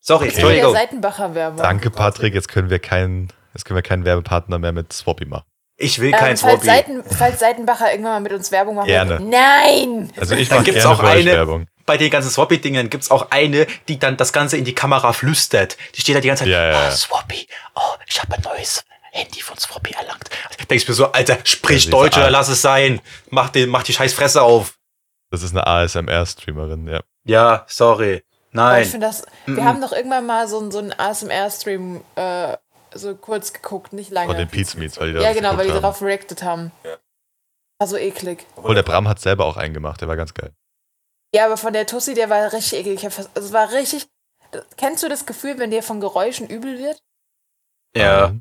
Sorry, Entschuldigung. Seitenbacher Werbung. Danke, Patrick. Jetzt können wir keinen, jetzt können wir keinen Werbepartner mehr mit Swappy machen. Ich will Ähm, kein falls, Swobby. Seiten, falls Seitenbacher irgendwann mal mit uns Werbung machen Gerne. will. Nein! Also ich mache gerne auch eine- Werbung. Bei den ganzen Swappy-Dingen gibt's auch eine, die dann das Ganze in die Kamera flüstert. Die steht da die ganze Zeit, Ja, ja, ja. oh, Swappy, oh, ich habe ein neues Handy von Swappy erlangt. Da denk ich mir so, Alter, sprich Ja, Deutsch oder lass es sein. Mach, den, mach die scheiß Fresse auf. Das ist eine ASMR-Streamerin, ja. Ja, sorry. Aber ich Nein. finde das. Mhm. Wir haben doch irgendwann mal so, einen- so einen ASMR-Stream äh, so kurz geguckt, nicht lange. Von den Pizmeets, weil die da ja, genau, weil die haben. darauf reacted haben. War so eklig. Obwohl der Bram hat selber auch einen gemacht, der war ganz geil. Ja, aber von der Tussi, der war richtig eklig. Also es war richtig. Kennst du das Gefühl, wenn dir von Geräuschen übel wird? Ja,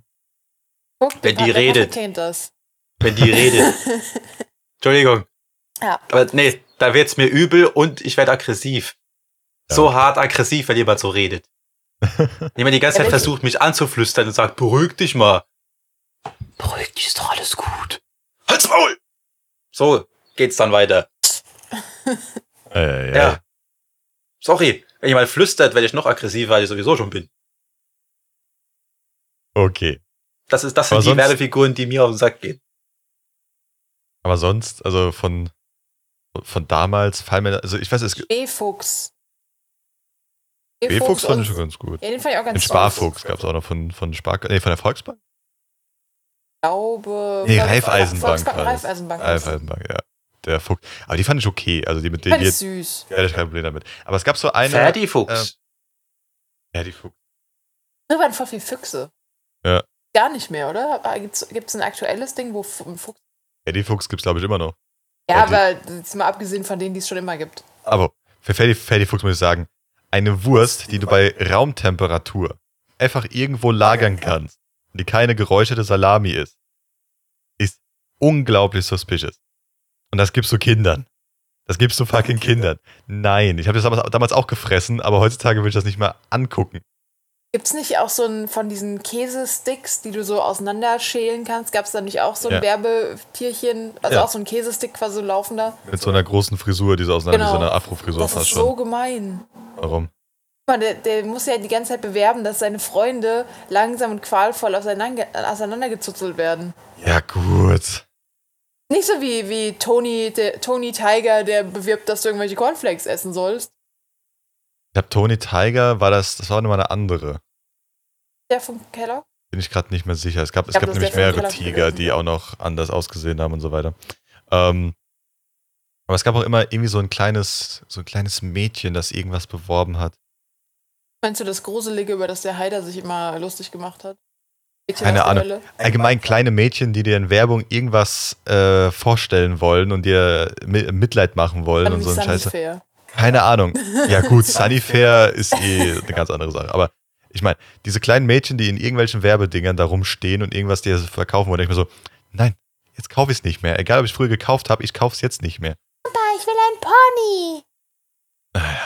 Guck, Wenn die redet. Kennt das. wenn die redet. <laughs> Entschuldigung. Ja. Aber nee, da wird's mir übel und ich werde aggressiv. Ja. So hart aggressiv, wenn jemand so redet. <laughs> Jemand die ganze Zeit versucht, mich anzuflüstern und sagt, beruhig dich mal. Beruhig dich, ist doch alles gut. Halt's Maul! So geht's dann weiter. <laughs> äh, ja. Ja. Sorry, wenn jemand flüstert, werde ich noch aggressiver, weil ich sowieso schon bin. Okay. Das, ist, das sind Aber die sonst- Werbefiguren, die mir auf den Sack gehen. Aber sonst, also von, von damals fallen mir, also ich weiß, es gibt B-Fuchs. B-Fuchs fand ich schon ganz gut. Ja, den fand ich auch ganz Den Sparfuchs gab es auch noch von, von Spark, nee, von der Volksbank? Ich glaube. Nee, Raiffeisenbank Volksbank. Raiffeisenbank. Raiffeisenbank, ja. Der Fuchs. Aber die fand ich okay. Also die mit Die denen ich jetzt. süß. Ja, ich kein Problem damit. Aber es gab so eine. Ferdi Fuchs. Ja, die Fuchs. Früher waren voll viel Füchse. Ja. Gar nicht mehr, oder? Gibt es ein aktuelles Ding, wo ein Fuchs. Die Fuchs gibt's glaube ich immer noch. Ja, Ja, die- aber jetzt mal abgesehen von denen, die es schon immer gibt. Aber für Ferdi, Ferdi Fuchs muss ich sagen, eine Wurst, die du bei Raumtemperatur einfach irgendwo lagern kannst die keine geräucherte Salami ist, ist unglaublich suspicious. Und das gibst du Kindern. Das gibst du fucking Kindern. Nein, ich habe das damals, damals auch gefressen, aber heutzutage will ich das nicht mehr angucken. Gibt es nicht auch so ein von diesen Käsesticks, die du so auseinanderschälen kannst? Gab es da nicht auch so ein Ja. Werbetierchen? Also Ja. auch so ein Käsestick quasi so laufender? Mit so einer großen Frisur, die so auseinander Genau. wie so eine Afro-Frisur Das ist schon. so gemein. Warum? Guck mal, der, der muss ja die ganze Zeit bewerben, dass seine Freunde langsam und qualvoll auseinander, auseinandergezuzelt werden. Ja, gut. Nicht so wie, wie Tony, der, Tony Tiger, der bewirbt, dass du irgendwelche Cornflakes essen sollst. Ich glaube, Tony Tiger war das, das war nochmal eine andere. Der vom Keller? Bin ich gerade nicht mehr sicher. Es gab, es Ich gab glaub, das nämlich mehrere Tiger, die auch noch anders ausgesehen haben und so weiter. Ähm, aber es gab auch immer irgendwie so ein kleines, so ein kleines Mädchen, das irgendwas beworben hat. Meinst du das Gruselige, über das der Heider sich immer lustig gemacht hat? Mädchen Keine Ahnung. Hölle? Allgemein kleine Mädchen, die dir in Werbung irgendwas äh, vorstellen wollen und dir Mi- Mitleid machen wollen und so ein Scheiße. Keine Ahnung. Ja gut, <laughs> Sunnyfair ist eh eine ganz andere Sache. Aber ich meine, diese kleinen Mädchen, die in irgendwelchen Werbedingern da rumstehen und irgendwas dir verkaufen wollen, denke ich mir so, nein, jetzt kaufe ich es nicht mehr. Egal, ob ich früher gekauft habe, ich kaufe es jetzt nicht mehr. Ich will ein Pony.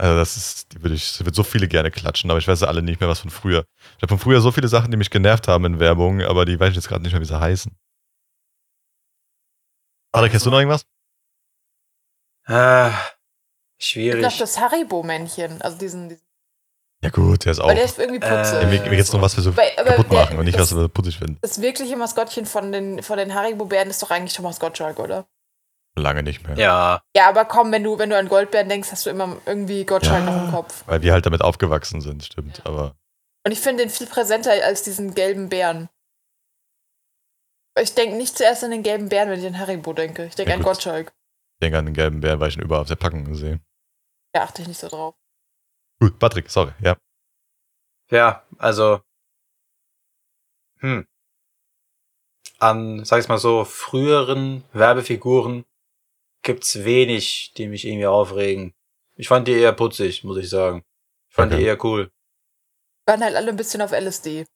Also das ist, die würde ich, die wird so viele gerne klatschen, aber ich weiß ja alle nicht mehr was von früher. Ich habe von früher so viele Sachen, die mich genervt haben in Werbung, aber die weiß ich jetzt gerade nicht mehr, wie sie heißen. Ada, kennst du noch irgendwas? Ah, Es gibt noch schwierig. das Haribo-Männchen. Also diesen, diesen. Ja gut, der ist auch. Aber der ist irgendwie Äh, putzig. Ja, mir, mir geht's nur was wir so Weil- kaputt der- machen und nicht, das- was wir putzig finden. Das wirkliche Maskottchen von den, von den Haribo-Bären ist doch eigentlich Thomas Gottschalk, oder? Lange nicht mehr. Ja, Ja, aber komm, wenn du, wenn du an Goldbären denkst, hast du immer irgendwie Gottschalk Ja. noch im Kopf. Weil wir halt damit aufgewachsen sind, stimmt. Aber Und ich finde den viel präsenter als diesen gelben Bären. Ich denke nicht zuerst an den gelben Bären, wenn ich an Haribo denke. Ich denke Ja, an gut. Gottschalk. ich denke an den gelben Bären, weil ich ihn überall auf der Packung gesehen. Da achte ich nicht so drauf. Gut, Patrick, sorry, ja. ja, also, hm. An, sag ich mal so, früheren Werbefiguren gibt's wenig, die mich irgendwie aufregen. Ich fand die eher putzig, muss ich sagen. Ich fand Okay. die eher cool. Waren halt alle ein bisschen auf LSD.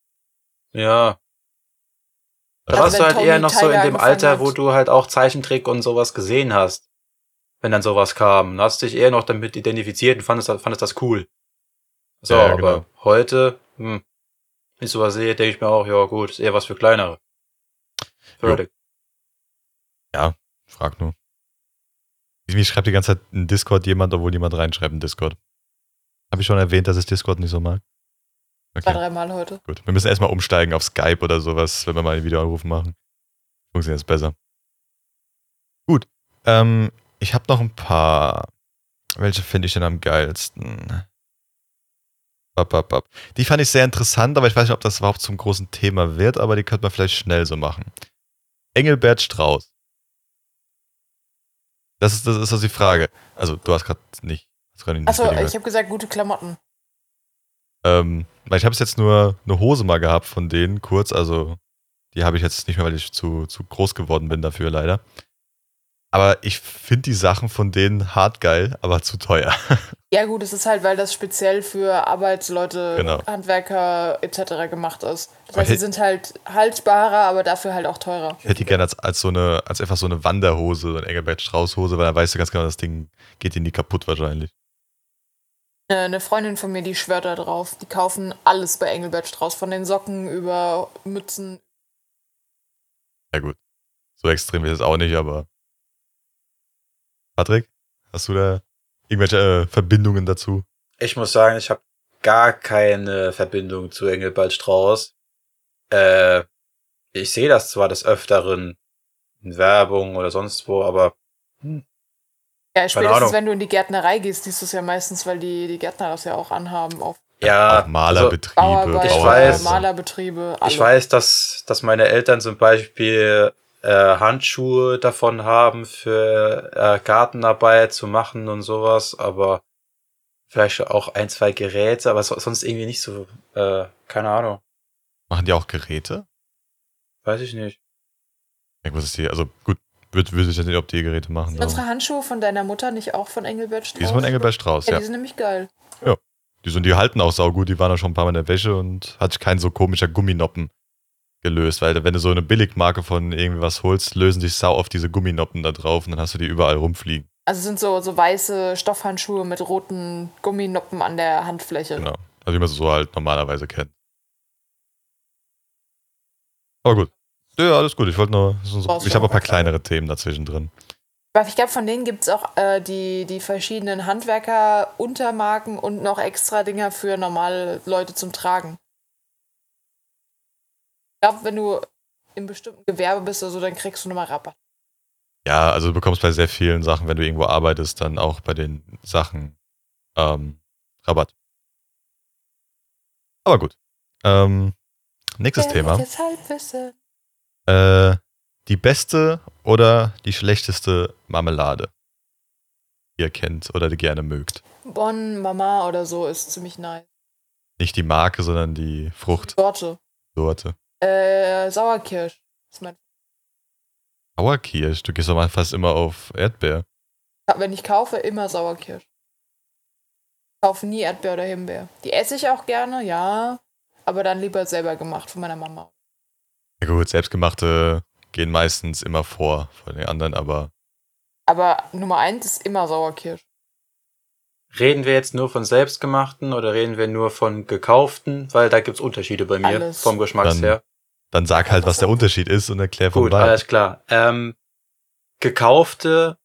Ja. Da Also warst du wenn halt Tony eher noch so Tiger in dem Alter, hat. wo du halt auch Zeichentrick und sowas gesehen hast. Wenn dann sowas kam. Da hast du dich eher noch damit identifiziert und fandest, fandest das cool. So, Ja, ja, aber genau. heute, hm, wenn ich sowas sehe, denke ich mir auch, ja gut, ist eher was für kleinere. Fertig. Frag nur. Mir schreibt die ganze Zeit in Discord jemand, obwohl niemand reinschreibt in Discord. Habe ich schon erwähnt, dass ich Discord nicht so mag? Zwei, Okay, dreimal heute. gut. Wir müssen erstmal umsteigen auf Skype oder sowas, wenn wir mal einen Videoanruf machen. Funktioniert jetzt besser. Gut. Ähm, ich habe noch ein paar. Welche finde ich denn am geilsten? Bap, bap, bap. Die fand ich sehr interessant, aber ich weiß nicht, ob das überhaupt zum großen Thema wird, aber die könnte man vielleicht schnell so machen. Engelbert Strauß. Das ist, das ist also die Frage. Also, du hast gerade nicht. Achso, ich habe gesagt, gute Klamotten. Ähm, weil ich habe jetzt nur eine Hose mal gehabt von denen, kurz, also die habe ich jetzt nicht mehr, weil ich zu, zu groß geworden bin dafür leider. Aber ich finde die Sachen von denen hart geil, aber zu teuer. <laughs> Ja, gut, es ist halt, weil das speziell für Arbeitsleute, Genau. Handwerker etc. gemacht ist. Das heißt, sie sind halt haltbarer, aber dafür halt auch teurer. Ich hätte die gerne als, als so eine, als einfach so eine Wanderhose, so eine Engelbert Strauß Hose, weil dann weißt du ganz genau, das Ding geht dir nie kaputt wahrscheinlich. Eine Freundin von mir, die schwört da drauf. Die kaufen alles bei Engelbert Strauß, von den Socken über Mützen. Ja gut. So extrem ist es auch nicht, aber. Patrick, hast du da irgendwelche äh, Verbindungen dazu? Ich muss sagen, ich habe gar keine Verbindung zu Engelbert Strauß. Äh, ich sehe das zwar des Öfteren in Werbung oder sonst wo, aber Ja, spätestens wenn du in die Gärtnerei gehst, siehst du es ja meistens, weil die, die Gärtner das ja auch anhaben. Auf ja, auch Malerbetriebe, Bauarbeiter, ich Bauarbeiter. weiß. Malerbetriebe, alle. Ich weiß, dass, dass meine Eltern zum Beispiel äh, Handschuhe davon haben für äh, Gartenarbeit zu machen und sowas, aber vielleicht auch ein, zwei Geräte, aber so, sonst irgendwie nicht so, äh, keine Ahnung, Machen die auch Geräte? weiß ich nicht. Ich muss es die, also gut, würde würd ich jetzt nicht, ob die Geräte machen. Sind unsere Handschuhe von deiner Mutter nicht auch von Engelbert Strauß? Die ist von Engelbert Strauß, Ja, ja. die sind nämlich geil. Die, sind, die halten auch saugut, die waren auch schon ein paar Mal in der Wäsche und hat sich kein so komischer Gumminoppen gelöst, weil wenn du so eine Billigmarke von irgendwie was holst, lösen sich sau oft diese Gumminoppen da drauf und dann hast du die überall rumfliegen. Also es sind so, so weiße Stoffhandschuhe mit roten Gumminoppen an der Handfläche. Genau. Also wie man es so halt normalerweise kennt. Aber gut. Ja, alles gut. Ich wollte nur. so- Ich habe ein paar kleinere Themen dazwischen drin. Ich glaube, von denen gibt es auch äh, die, die verschiedenen Handwerker-Untermarken und noch extra Dinger für normale Leute zum Tragen. Ich glaube, wenn du im bestimmten Gewerbe bist oder so, dann kriegst du nochmal Rabatt. Ja, also du bekommst bei sehr vielen Sachen, wenn du irgendwo arbeitest, dann auch bei den Sachen ähm, Rabatt. Aber gut. Ähm, nächstes Thema. Gefährliches Halbwissen. Äh, die beste oder die schlechteste Marmelade, die ihr kennt oder die gerne mögt. Bonn, Mama oder so ist ziemlich nice. Nicht die Marke, sondern die Fruchtsorte. Sorte. Äh, Sauerkirsch. Ist mein Sauerkirsch, du gehst doch mal fast immer auf Erdbeer. Wenn ich kaufe, immer Sauerkirsch. Ich kaufe nie Erdbeer oder Himbeer. Die esse ich auch gerne, ja. Aber dann lieber selber gemacht von meiner Mama. Ja gut, selbstgemachte gehen meistens immer vor von den anderen, aber Aber Nummer eins ist immer Sauerkirsch. Reden wir jetzt nur von selbstgemachten oder reden wir nur von gekauften? Weil da gibt's Unterschiede bei mir Alles. vom Geschmack Dann- her. Dann sag halt, was der Unterschied ist und erklär von Gut, wann. alles klar. Ähm, gekaufte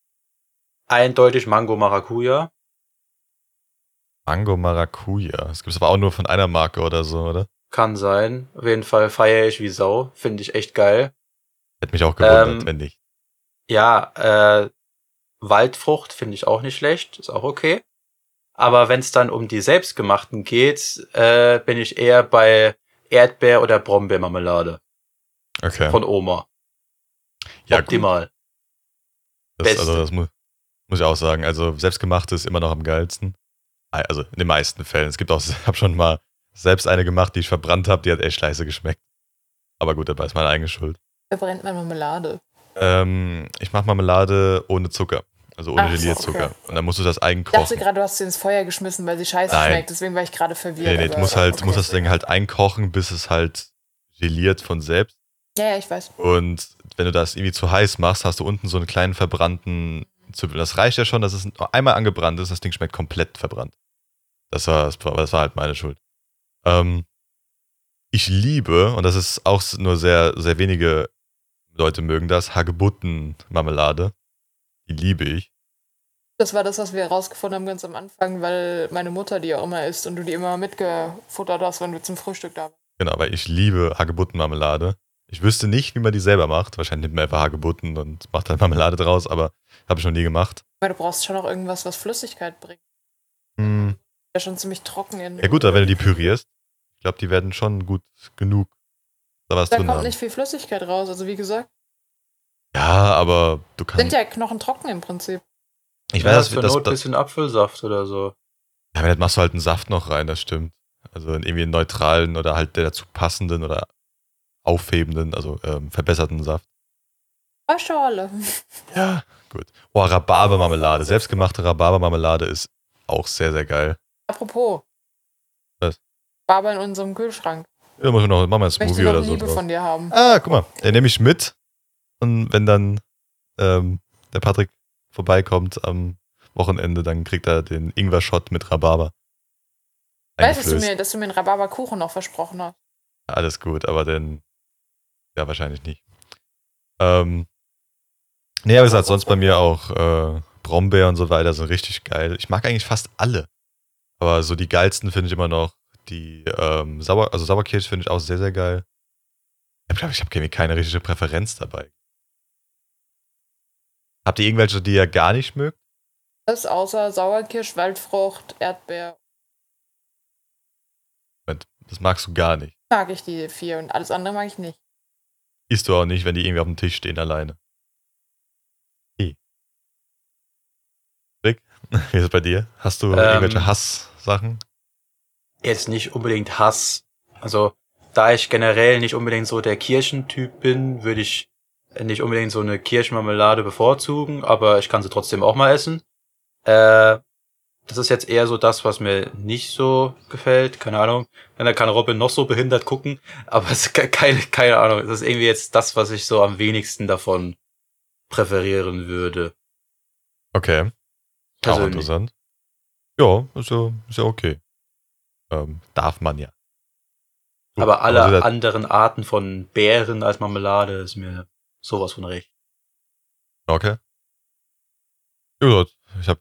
eindeutig Mango Maracuja. Mango Maracuja. Das gibt's aber auch nur von einer Marke oder so, oder? Kann sein. Auf jeden Fall feiere ich wie Sau. Finde ich echt geil. Hätte mich auch gewundert, Ähm, wenn nicht. Ja, äh, Waldfrucht finde ich auch nicht schlecht. Ist auch okay. Aber wenn es dann um die selbstgemachten geht, äh, bin ich eher bei Erdbeer- oder Brombeermarmelade Okay. von Oma. ja, gut. Optimal. Das, Beste. also das muss, muss ich auch sagen. Also selbstgemachte ist immer noch am geilsten. Also in den meisten Fällen. Es gibt auch, <laughs> ich habe schon mal selbst eine gemacht, die ich verbrannt habe, die hat echt scheiße geschmeckt. Aber gut, dabei ist meine eigene Schuld. Verbrennt man Marmelade. Ähm, ich mache Marmelade ohne Zucker. Also ohne Ach Gelierzucker. okay. Und dann musst du das Ich dachte einkochen. gerade, du hast sie ins Feuer geschmissen, weil sie scheiße Nein. schmeckt. Deswegen war ich gerade verwirrt. Nee, nee, du musst halt, okay. musst das Ding halt einkochen, bis es halt geliert von selbst. Ja, ja, ich weiß. Und wenn du das irgendwie zu heiß machst, hast du unten so einen kleinen verbrannten Zwiebel. Das reicht ja schon, dass es einmal angebrannt ist, das Ding schmeckt komplett verbrannt. Das war, das war, das war halt meine Schuld. Ähm, ich liebe, und das ist auch nur sehr, sehr wenige Leute mögen das, Hagebutten-Marmelade. Die liebe ich. Das war das, was wir herausgefunden haben ganz am Anfang, weil meine Mutter die auch immer isst und du die immer mitgefuttert hast, wenn du zum Frühstück da warst. Genau, weil ich liebe Hagebutten-Marmelade. Ich wüsste nicht, wie man die selber macht. Wahrscheinlich nimmt man einfach Hagebutten und macht dann Marmelade draus, aber habe ich noch nie gemacht. Weil du brauchst schon auch irgendwas, was Flüssigkeit bringt. Hm. Ja, schon ziemlich trocken in. Ja gut, aber wenn du die pürierst, ich glaube, die werden schon gut genug da was Da kommt haben. nicht viel Flüssigkeit raus. Also wie gesagt, Ja, aber du sind kannst. ja Knochen trocken im Prinzip. ich Ja, weiß, das das, für das, Not das, bisschen Apfelsaft oder so. ja, aber dann machst du halt einen Saft noch rein, das stimmt. Also in irgendwie einen neutralen oder halt der dazu passenden oder aufhebenden, also ähm, verbesserten Saft. Schorle. Ja, gut. Oh, Rhabarbermarmelade. Selbstgemachte Rhabarbermarmelade ist auch sehr, sehr geil. Apropos. Was? Barber in unserem Kühlschrank. Ja, muss ich noch, machen wir ein Ich möchte Smoothie noch oder so. Liebe draus. von dir haben. Ah, guck mal, den nehme ich mit. Und wenn dann ähm, der Patrick vorbeikommt am Wochenende, dann kriegt er den Ingwer-Shot mit Rhabarber. Weißt du, dass du mir, dass du mir einen Rhabarberkuchen noch versprochen hast? Alles gut, aber den. Ja, wahrscheinlich nicht. Ähm. Nee, aber wie gesagt, sonst bei mir auch äh, Brombeer und so weiter sind richtig geil. Ich mag eigentlich fast alle. Aber so die geilsten finde ich immer noch die ähm, Sauer, also Sauerkirsch finde ich auch sehr, sehr geil. Ich glaube, ich habe keine richtige Präferenz dabei. Habt ihr irgendwelche, die ihr gar nicht mögt? Das außer Sauerkirsch, Waldfrucht, Erdbeer. Das magst du gar nicht. Mag ich die vier und alles andere mag ich nicht. Isst du auch nicht, wenn die irgendwie auf dem Tisch stehen alleine. Hey. Rick, <laughs> wie ist es bei dir? Hast du Ähm, irgendwelche Hasssachen? Jetzt nicht unbedingt Hass. Also, da ich generell nicht unbedingt so der Kirschentyp bin, würde ich nicht unbedingt so eine Kirschmarmelade bevorzugen, aber ich kann sie trotzdem auch mal essen. Äh, das ist jetzt eher so das, was mir nicht so gefällt. Keine Ahnung. Dann kann Robin noch so behindert gucken, aber es ist ke- keine, keine Ahnung. Das ist irgendwie jetzt das, was ich so am wenigsten davon präferieren würde. Okay, auch Persönlich. interessant. Ja, ist ja, ist ja okay. Ähm, darf man ja. Gut, Aber alle so der- anderen Arten von Beeren als Marmelade ist mir sowas von recht. Okay. Ja, ich hab,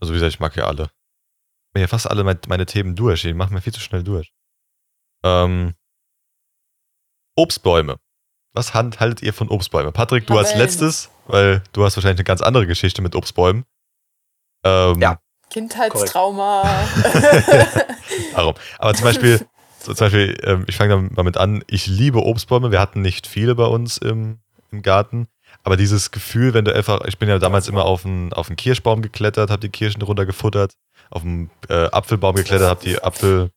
also wie gesagt, ich mag ja alle. Ich bin ja fast alle meine, meine Themen durch. Die machen wir viel zu schnell durch. Ähm, Obstbäume. Was haltet ihr von Obstbäumen? Patrick, du als Marmellen. letztes, weil du hast wahrscheinlich eine ganz andere Geschichte mit Obstbäumen. Ähm, Ja. Kindheitstrauma. Darum. <laughs> Aber zum Beispiel, zum Beispiel ähm, ich fange mal mit an, ich liebe Obstbäume. Wir hatten nicht viele bei uns im, im Garten. Aber dieses Gefühl, wenn du einfach, ich bin ja damals immer auf einen, auf einen Kirschbaum geklettert, habe die Kirschen drunter gefuttert, auf einen äh, Apfelbaum geklettert, habe die Apfel,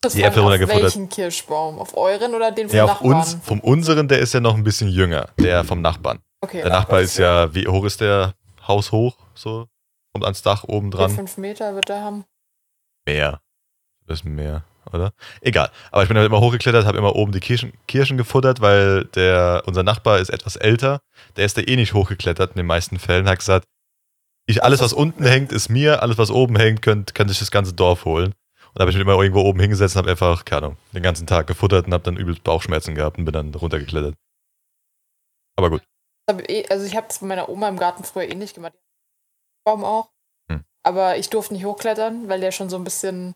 Das Die Äpfel auf runtergefuttert. welchen Kirschbaum? Auf euren oder den vom ja, auf Nachbarn? uns, vom unseren, der ist ja noch ein bisschen jünger, der vom Nachbarn. okay. Der Nachbar ist ja, wie hoch ist der? Haus hoch, so, kommt ans Dach oben dran. fünf Meter wird er haben. Mehr. Ein bisschen mehr, oder? Egal. Aber ich bin halt immer hochgeklettert, habe immer oben die Kirschen, Kirschen gefuttert, weil der, unser Nachbar ist etwas älter. Der ist da eh nicht hochgeklettert in den meisten Fällen. Hat gesagt, ich, alles, was unten hängt, ist mir. Alles, was oben hängt, könnt, kann sich das ganze Dorf holen. Und da habe ich mich immer irgendwo oben hingesetzt und habe einfach, keine Ahnung, den ganzen Tag gefuttert und habe dann übelst Bauchschmerzen gehabt und bin dann runtergeklettert. Aber gut. Eh- Also ich habe es bei meiner Oma im Garten früher ähnlich gemacht. Baum auch. Hm. Aber ich durfte nicht hochklettern, weil der schon so ein bisschen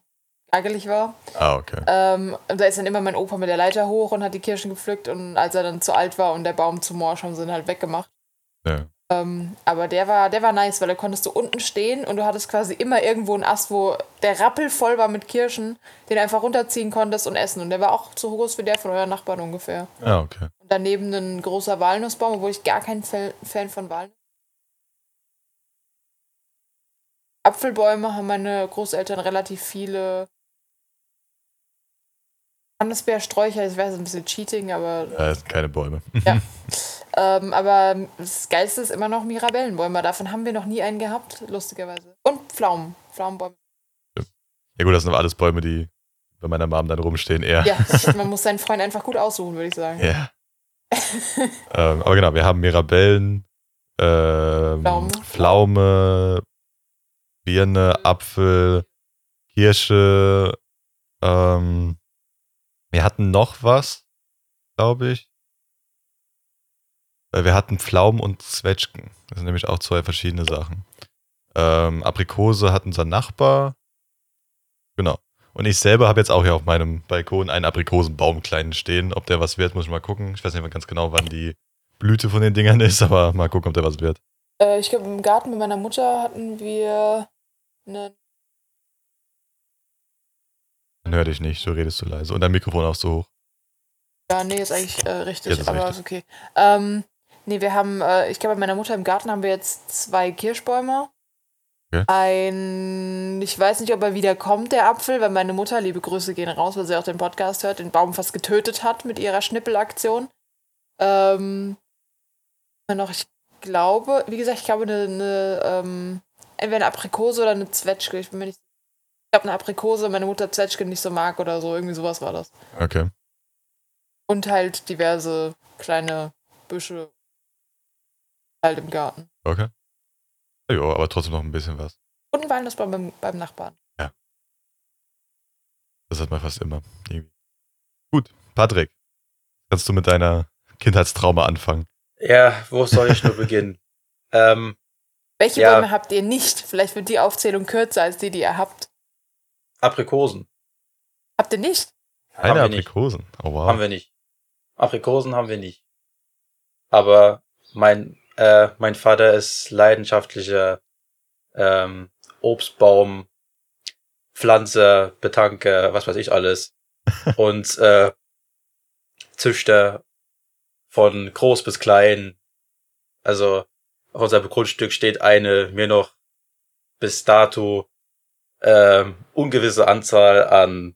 ärgerlich war. Ah, okay. Ähm, und da ist dann immer mein Opa mit der Leiter hoch und hat die Kirschen gepflückt und als er dann zu alt war und der Baum zu morsch, haben sie ihn halt weggemacht. Ja. Ähm, aber der war, der war nice, weil da konntest du unten stehen und du hattest quasi immer irgendwo einen Ast, wo der Rappel voll war mit Kirschen, den du einfach runterziehen konntest und essen. Und der war auch so groß wie der von euren Nachbarn ungefähr. Ah, okay. Und daneben ein großer Walnussbaum, obwohl ich gar kein Fan von Walnuss. Apfelbäume haben meine Großeltern relativ viele. Johannisbeersträucher, ich weiß, ein bisschen Cheating, aber Ja, das sind keine Bäume. ja. <laughs> ähm, aber das Geilste ist immer noch Mirabellenbäume. Davon haben wir noch nie einen gehabt, lustigerweise. Und Pflaumen. Pflaumenbäume. Ja gut, das sind aber alles Bäume, die bei meiner Mom dann rumstehen eher. Ja, <laughs> man muss seinen Freund einfach gut aussuchen, würde ich sagen. Ja. ähm, aber genau, wir haben Mirabellen, ähm, Pflaume. Pflaume, Birne, Apfel, Kirsche. Ähm, wir hatten noch was, glaube ich. Äh, Wir hatten Pflaumen und Zwetschgen. Das sind nämlich auch zwei verschiedene Sachen. Ähm, Aprikose hat unser Nachbar. Genau. Und ich selber habe jetzt auch hier auf meinem Balkon einen Aprikosenbaum kleinen stehen. Ob der was wird, muss ich mal gucken. Ich weiß nicht mehr ganz genau, wann die Blüte von den Dingern ist, aber mal gucken, ob der was wird. Äh, ich glaube, im Garten mit meiner Mutter hatten wir einen. Dann hör dich nicht, du redest zu leise. Und dein Mikrofon auch so hoch. Ja, nee, ist eigentlich äh, richtig, ist aber richtig. ist okay. Ähm, nee, wir haben, äh, ich glaube, bei meiner Mutter im Garten haben wir jetzt zwei Kirschbäume. Okay. Ein, ich weiß nicht, ob er wieder kommt, der Apfel, weil meine Mutter, liebe Grüße gehen raus, weil sie auch den Podcast hört, den Baum fast getötet hat mit ihrer Schnippelaktion. Ähm, noch, ich glaube, wie gesagt, ich glaube, eine, eine ähm, entweder eine Aprikose oder eine Zwetschge. Ich bin mir nicht ich glaube, eine Aprikose, meine Mutter Zwetschge nicht so mag oder so. Irgendwie sowas war das. Okay. Und halt diverse kleine Büsche halt im Garten. Okay. Ja, aber trotzdem noch ein bisschen was. Und ein Walnussbaum beim, beim Nachbarn. Das hat man fast immer. Irgendwie. Gut, Patrick. Kannst du mit deiner Kindheitstrauma anfangen? Ja, wo soll ich nur beginnen? <laughs> ähm, Welche Ja. Bäume habt ihr nicht? Vielleicht wird die Aufzählung kürzer als die, die ihr habt. Aprikosen. Habt ihr nicht? Keine haben wir nicht. Aprikosen. Oh wow. Haben wir nicht. Aprikosen haben wir nicht. Aber mein, äh, mein Vater ist leidenschaftlicher ähm, Obstbaum, Pflanzer, Betanker, was weiß ich alles. <laughs> Und äh, Züchter von groß bis klein. Also auf unserem Grundstück steht eine mir noch bis dato ähm, ungewisse Anzahl an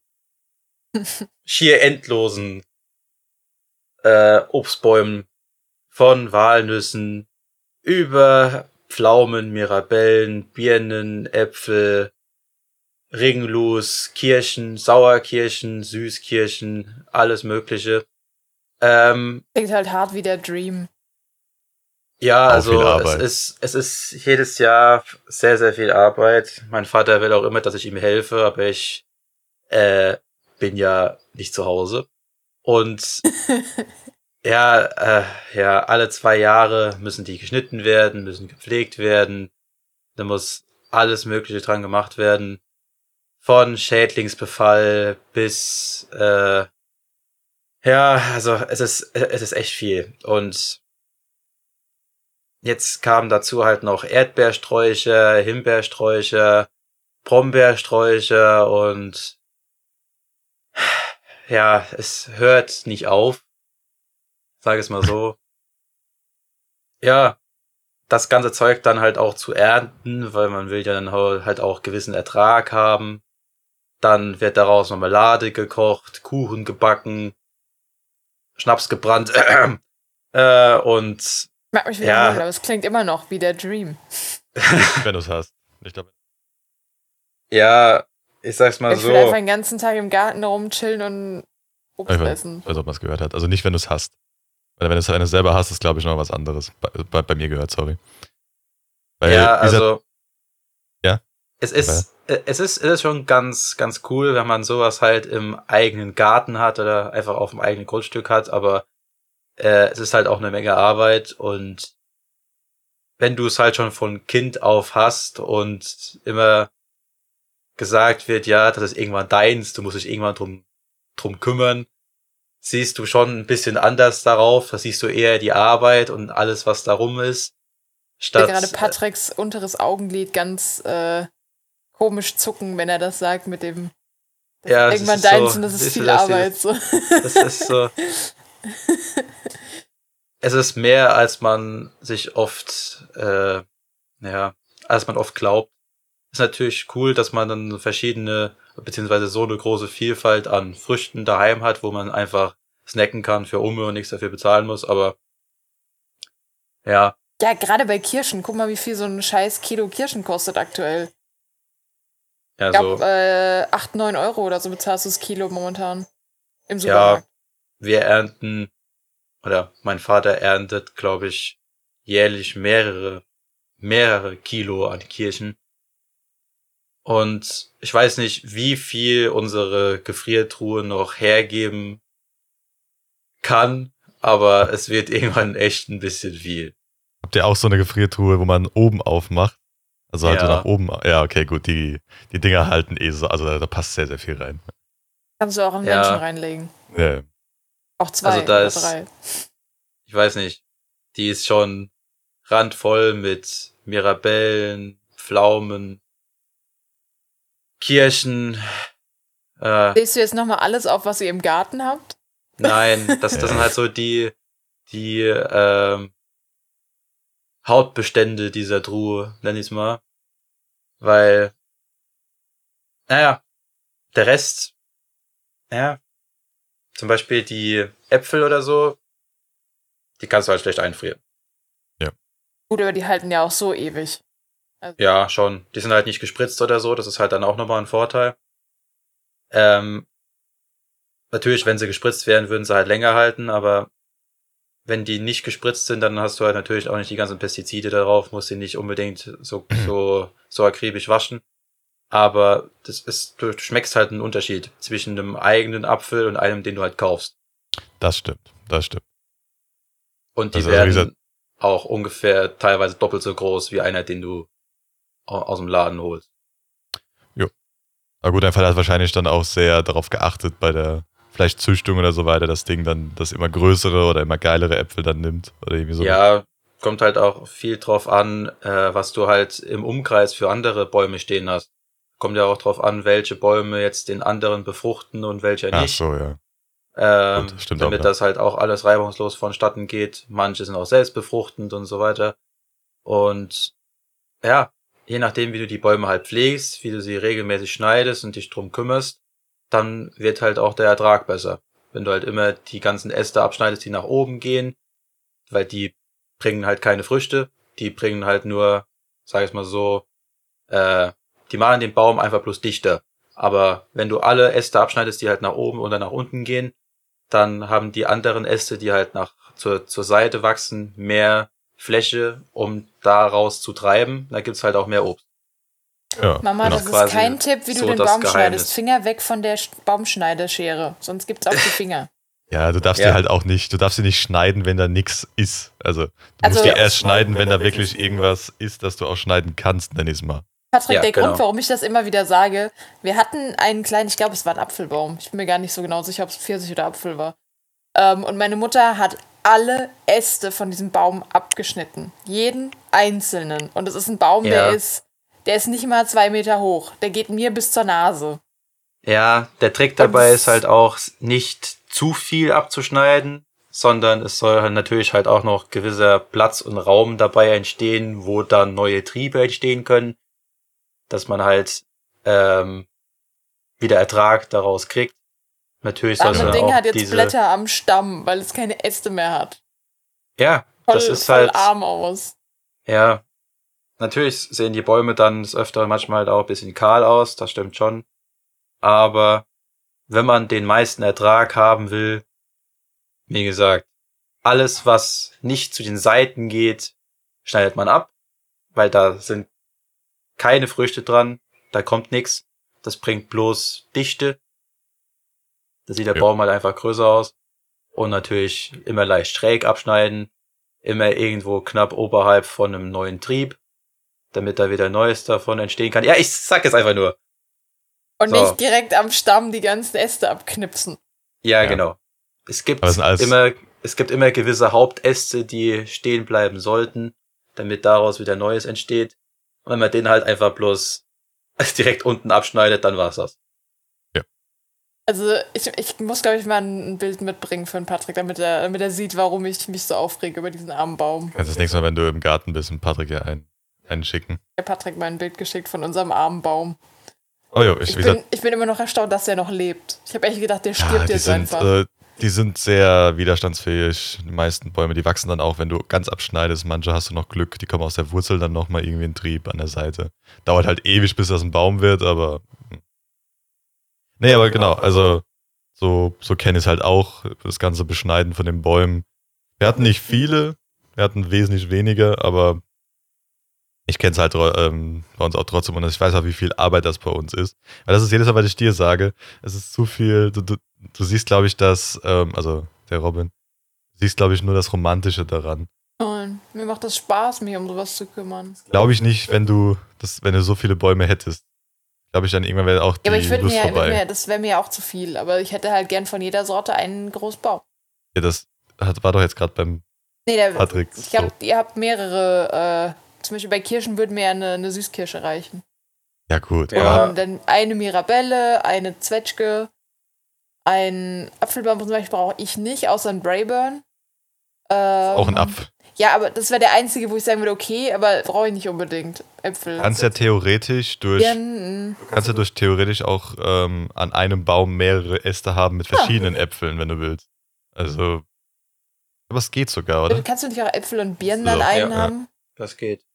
<laughs> schier endlosen äh, Obstbäumen von Walnüssen über Pflaumen, Mirabellen, Birnen, Äpfel, Ringlus, Kirschen, Sauerkirschen, Süßkirschen, alles Mögliche. Ähm, Klingt halt hart wie der Dream. Ja, also es ist, es ist jedes Jahr sehr, sehr viel Arbeit. Mein Vater will auch immer, dass ich ihm helfe, aber ich äh, bin ja nicht zu Hause. Und <laughs> ja, äh, ja, alle zwei Jahre müssen die geschnitten werden, müssen gepflegt werden. Da muss alles Mögliche dran gemacht werden. Von Schädlingsbefall bis äh, ja, also es ist es ist echt viel und jetzt kamen dazu halt noch Erdbeersträucher, Himbeersträucher, Brombeersträucher und ja, es hört nicht auf. Sag es mal so. <laughs> Ja, das ganze Zeug dann halt auch zu ernten, weil man will ja dann halt auch gewissen Ertrag haben. Dann wird daraus Marmelade gekocht, Kuchen gebacken, Schnaps gebrannt <clears throat> äh, und mag mich Ja. wiederholen, aber es klingt immer noch wie der Dream. Wenn du es hast. Ich glaube, ja, ich sag's mal ich will einfach so. den ganzen Tag im Garten rumchillen und Obst ich weiß, essen. weiß, ob man es gehört hat. Also nicht, wenn du es hast. Weil wenn du es selber hast, ist glaube ich noch was anderes. Bei, bei, bei mir gehört, sorry. Weil, Ja, also Ja? es ist äh, es ist es ist schon ganz ganz cool, wenn man sowas halt im eigenen Garten hat oder einfach auf dem eigenen Grundstück hat, aber äh, es ist halt auch eine Menge Arbeit und wenn du es halt schon von Kind auf hast und immer gesagt wird, ja, das ist irgendwann deins, du musst dich irgendwann drum drum kümmern, siehst du schon ein bisschen anders darauf, da siehst du eher die Arbeit und alles, was darum ist. Ich sehe Statt, gerade Patricks unteres Augenlid ganz äh, komisch zucken, wenn er das sagt mit dem Ja, irgendwann deins so- und das ist viel Arbeit. So. Das ist so. <laughs> <laughs> es ist mehr, als man sich oft, äh, ja, als man oft glaubt. Ist natürlich cool, dass man dann so verschiedene, beziehungsweise so eine große Vielfalt an Früchten daheim hat, wo man einfach snacken kann für Umme und nichts dafür bezahlen muss, aber ja, Ja, gerade bei Kirschen. Guck mal, wie viel so ein scheiß Kilo Kirschen kostet aktuell. ja, Ich so, glaube, äh, 8, 9 Euro oder so bezahlst du das Kilo momentan. Im ja, Supermarkt. Wir ernten, oder mein Vater erntet, glaube ich, jährlich mehrere, mehrere Kilo an Kirschen. Und ich weiß nicht, wie viel unsere Gefriertruhe noch hergeben kann, aber es wird <laughs> irgendwann echt ein bisschen viel. habt ihr auch so eine Gefriertruhe, wo man oben aufmacht Also halt so Ja. nach oben. Ja, okay, gut, die, die Dinger halten eh so, also da, da passt sehr, sehr viel rein. Kannst du auch einen Ja. Menschen reinlegen. Ja. Auch zwei Also da oder ist- drei. Ich weiß nicht. Die ist schon randvoll mit Mirabellen, Pflaumen, Kirschen. Äh, Lest du jetzt nochmal alles auf, was ihr im Garten habt? nein, <laughs> das, das sind halt so die, die ähm, Hauptbestände dieser Truhe, nenn ich's mal. Weil, naja, der Rest, ja, zum Beispiel die Äpfel oder so, die kannst du halt schlecht einfrieren. Gut, aber die halten ja auch so ewig. Ja, schon. Die sind halt nicht gespritzt oder so, das ist halt dann auch nochmal ein Vorteil. Ähm, natürlich, wenn sie gespritzt wären, würden sie halt länger halten, aber wenn die nicht gespritzt sind, dann hast du halt natürlich auch nicht die ganzen Pestizide darauf, musst sie nicht unbedingt so, <clears throat> so, so akribisch waschen. Aber das ist, du schmeckst halt einen Unterschied zwischen einem eigenen Apfel und einem, den du halt kaufst. Das stimmt, das stimmt. Und die Also, wie werden gesagt- auch ungefähr teilweise doppelt so groß wie einer, den du au- aus dem Laden holst. Aber gut, dein Fall hat wahrscheinlich dann auch sehr darauf geachtet bei der vielleicht Züchtung oder so weiter, das Ding dann das immer größere oder immer geilere Äpfel dann nimmt. Oder irgendwie so. Ja, kommt halt auch viel drauf an, äh, was du halt im Umkreis für andere Bäume stehen hast. Kommt ja auch drauf an, welche Bäume jetzt den anderen befruchten und welche Ach nicht. so, ja. ähm, gut, stimmt damit auch, ja. das halt auch alles reibungslos vonstatten geht. Manche sind auch selbstbefruchtend und so weiter. Und ja, je nachdem, wie du die Bäume halt pflegst, wie du sie regelmäßig schneidest und dich drum kümmerst, dann wird halt auch der Ertrag besser. Wenn du halt immer die ganzen Äste abschneidest, die nach oben gehen, weil die bringen halt keine Früchte, die bringen halt nur, sag ich mal so, äh, die machen den Baum einfach bloß dichter. Aber wenn du alle Äste abschneidest, die halt nach oben oder nach unten gehen, dann haben die anderen Äste, die halt nach zur, zur Seite wachsen, mehr Fläche, um daraus zu treiben. Da gibt's halt auch mehr Obst. ja Mama, genau. das ist quasi kein Tipp, wie du so den Baum Geheimnis. schneidest. Finger weg von der Sch- Baumschneideschere, sonst gibt's auch die Finger. <laughs> ja, du darfst Ja. die halt auch nicht, du darfst sie nicht schneiden, wenn da nichts ist. Also du Also- musst die erst schneiden, wenn da wirklich irgendwas ist, das du auch schneiden kannst, nenn ich's mal. Patrick, Ja, der genau. Grund, warum ich das immer wieder sage, wir hatten einen kleinen, ich glaube, es war ein Apfelbaum. Ich bin mir gar nicht so genau sicher, ob es Pfirsich oder Apfel war. Ähm, und meine Mutter hat alle Äste von diesem Baum abgeschnitten. Jeden einzelnen. Und es ist ein Baum, der Ja. ist, der ist nicht mal zwei Meter hoch. Der geht mir bis zur Nase. Ja, der Trick dabei Und- ist halt auch nicht zu viel abzuschneiden, sondern es soll halt natürlich halt auch noch gewisser Platz und Raum dabei entstehen, wo dann neue Triebe entstehen können, dass man halt ähm, wieder Ertrag daraus kriegt. Natürlich soll dann Ding auch hat jetzt diese Blätter am Stamm, weil es keine Äste mehr hat. ja, Voll, das ist voll halt arm aus. Ja, natürlich sehen die Bäume dann des Öfteren manchmal halt auch ein bisschen kahl aus, das stimmt schon. Aber wenn man den meisten Ertrag haben will, wie gesagt, alles, was nicht zu den Seiten geht, schneidet man ab, weil da sind keine Früchte dran, da kommt nichts. Das bringt bloß Dichte. Da sieht der Ja. Baum halt einfach größer aus. Und natürlich immer leicht schräg abschneiden, immer irgendwo knapp oberhalb von einem neuen Trieb, damit da wieder Neues davon entstehen kann. Ja, ich sag jetzt einfach nur. Und So. nicht direkt am Stamm die ganzen Äste abknipsen. Ja, Ja. genau. Es gibt immer, es gibt immer gewisse Hauptäste, die stehen bleiben sollten, damit daraus wieder Neues entsteht. Und wenn man den halt einfach bloß <laughs> direkt unten abschneidet, dann war's das. Also ich, ich muss, glaube ich, mal ein Bild mitbringen für den Patrick, damit er, damit er sieht, warum ich mich so aufrege über diesen armen Baum. Kannst das nächste Mal, wenn du im Garten bist, mit Patrick ja ein, einen schicken. Der Patrick mal ein Bild geschickt von unserem armen Baum. Oh ja, ich, Ich bin, ich bin immer noch erstaunt, dass der noch lebt. Ich habe echt gedacht, der ja, stirbt die jetzt sind, einfach. äh, die sind sehr widerstandsfähig. Die meisten Bäume, die wachsen dann auch, wenn du ganz abschneidest. Manche hast du noch Glück, die kommen aus der Wurzel dann nochmal irgendwie in Trieb an der Seite. Dauert halt ewig, bis das ein Baum wird, aber. hm. Nee, aber genau, also so, so kenne ich es halt auch, das ganze Beschneiden von den Bäumen. Wir hatten nicht viele, wir hatten wesentlich weniger, aber ich kenne es halt ähm, bei uns auch trotzdem und ich weiß auch, wie viel Arbeit das bei uns ist. Weil das ist jedes Mal, was ich dir sage, es ist zu viel, du, du, du siehst, glaube ich, das, ähm, also der Robin, du siehst, glaube ich, nur das Romantische daran. Und mir macht das Spaß, mich um sowas zu kümmern. Glaube ich nicht, wenn du das, wenn du so viele Bäume hättest. Glaube ich dann irgendwann wäre auch die Ja, aber ich würde Lust mir, vorbei. mir, das wäre mir ja auch zu viel. Aber ich hätte halt gern von jeder Sorte einen Großbaum. ja, das hat, war doch jetzt gerade beim Nee, der, Patrick. ich so. hab, ihr habt mehrere, äh, zum Beispiel bei Kirschen würde mir ja eine, eine Süßkirsche reichen. Ja, gut. Ja. Und dann eine Mirabelle, eine Zwetschge, ein Apfelbaum zum Beispiel brauche ich nicht, außer ein Brayburn. Ähm, auch ein Apfel. Ja, aber das wäre der einzige, wo ich sagen würde, okay, aber brauche ich nicht unbedingt. Äpfel. Kannst ja theoretisch durch, mm. kannst ja durch theoretisch auch ähm, an einem Baum mehrere Äste haben mit verschiedenen Äpfeln, wenn du willst. Also, aber es geht sogar, oder? mm. Kannst du nicht auch Äpfel und Birnen So, an einem ja. haben? Das geht.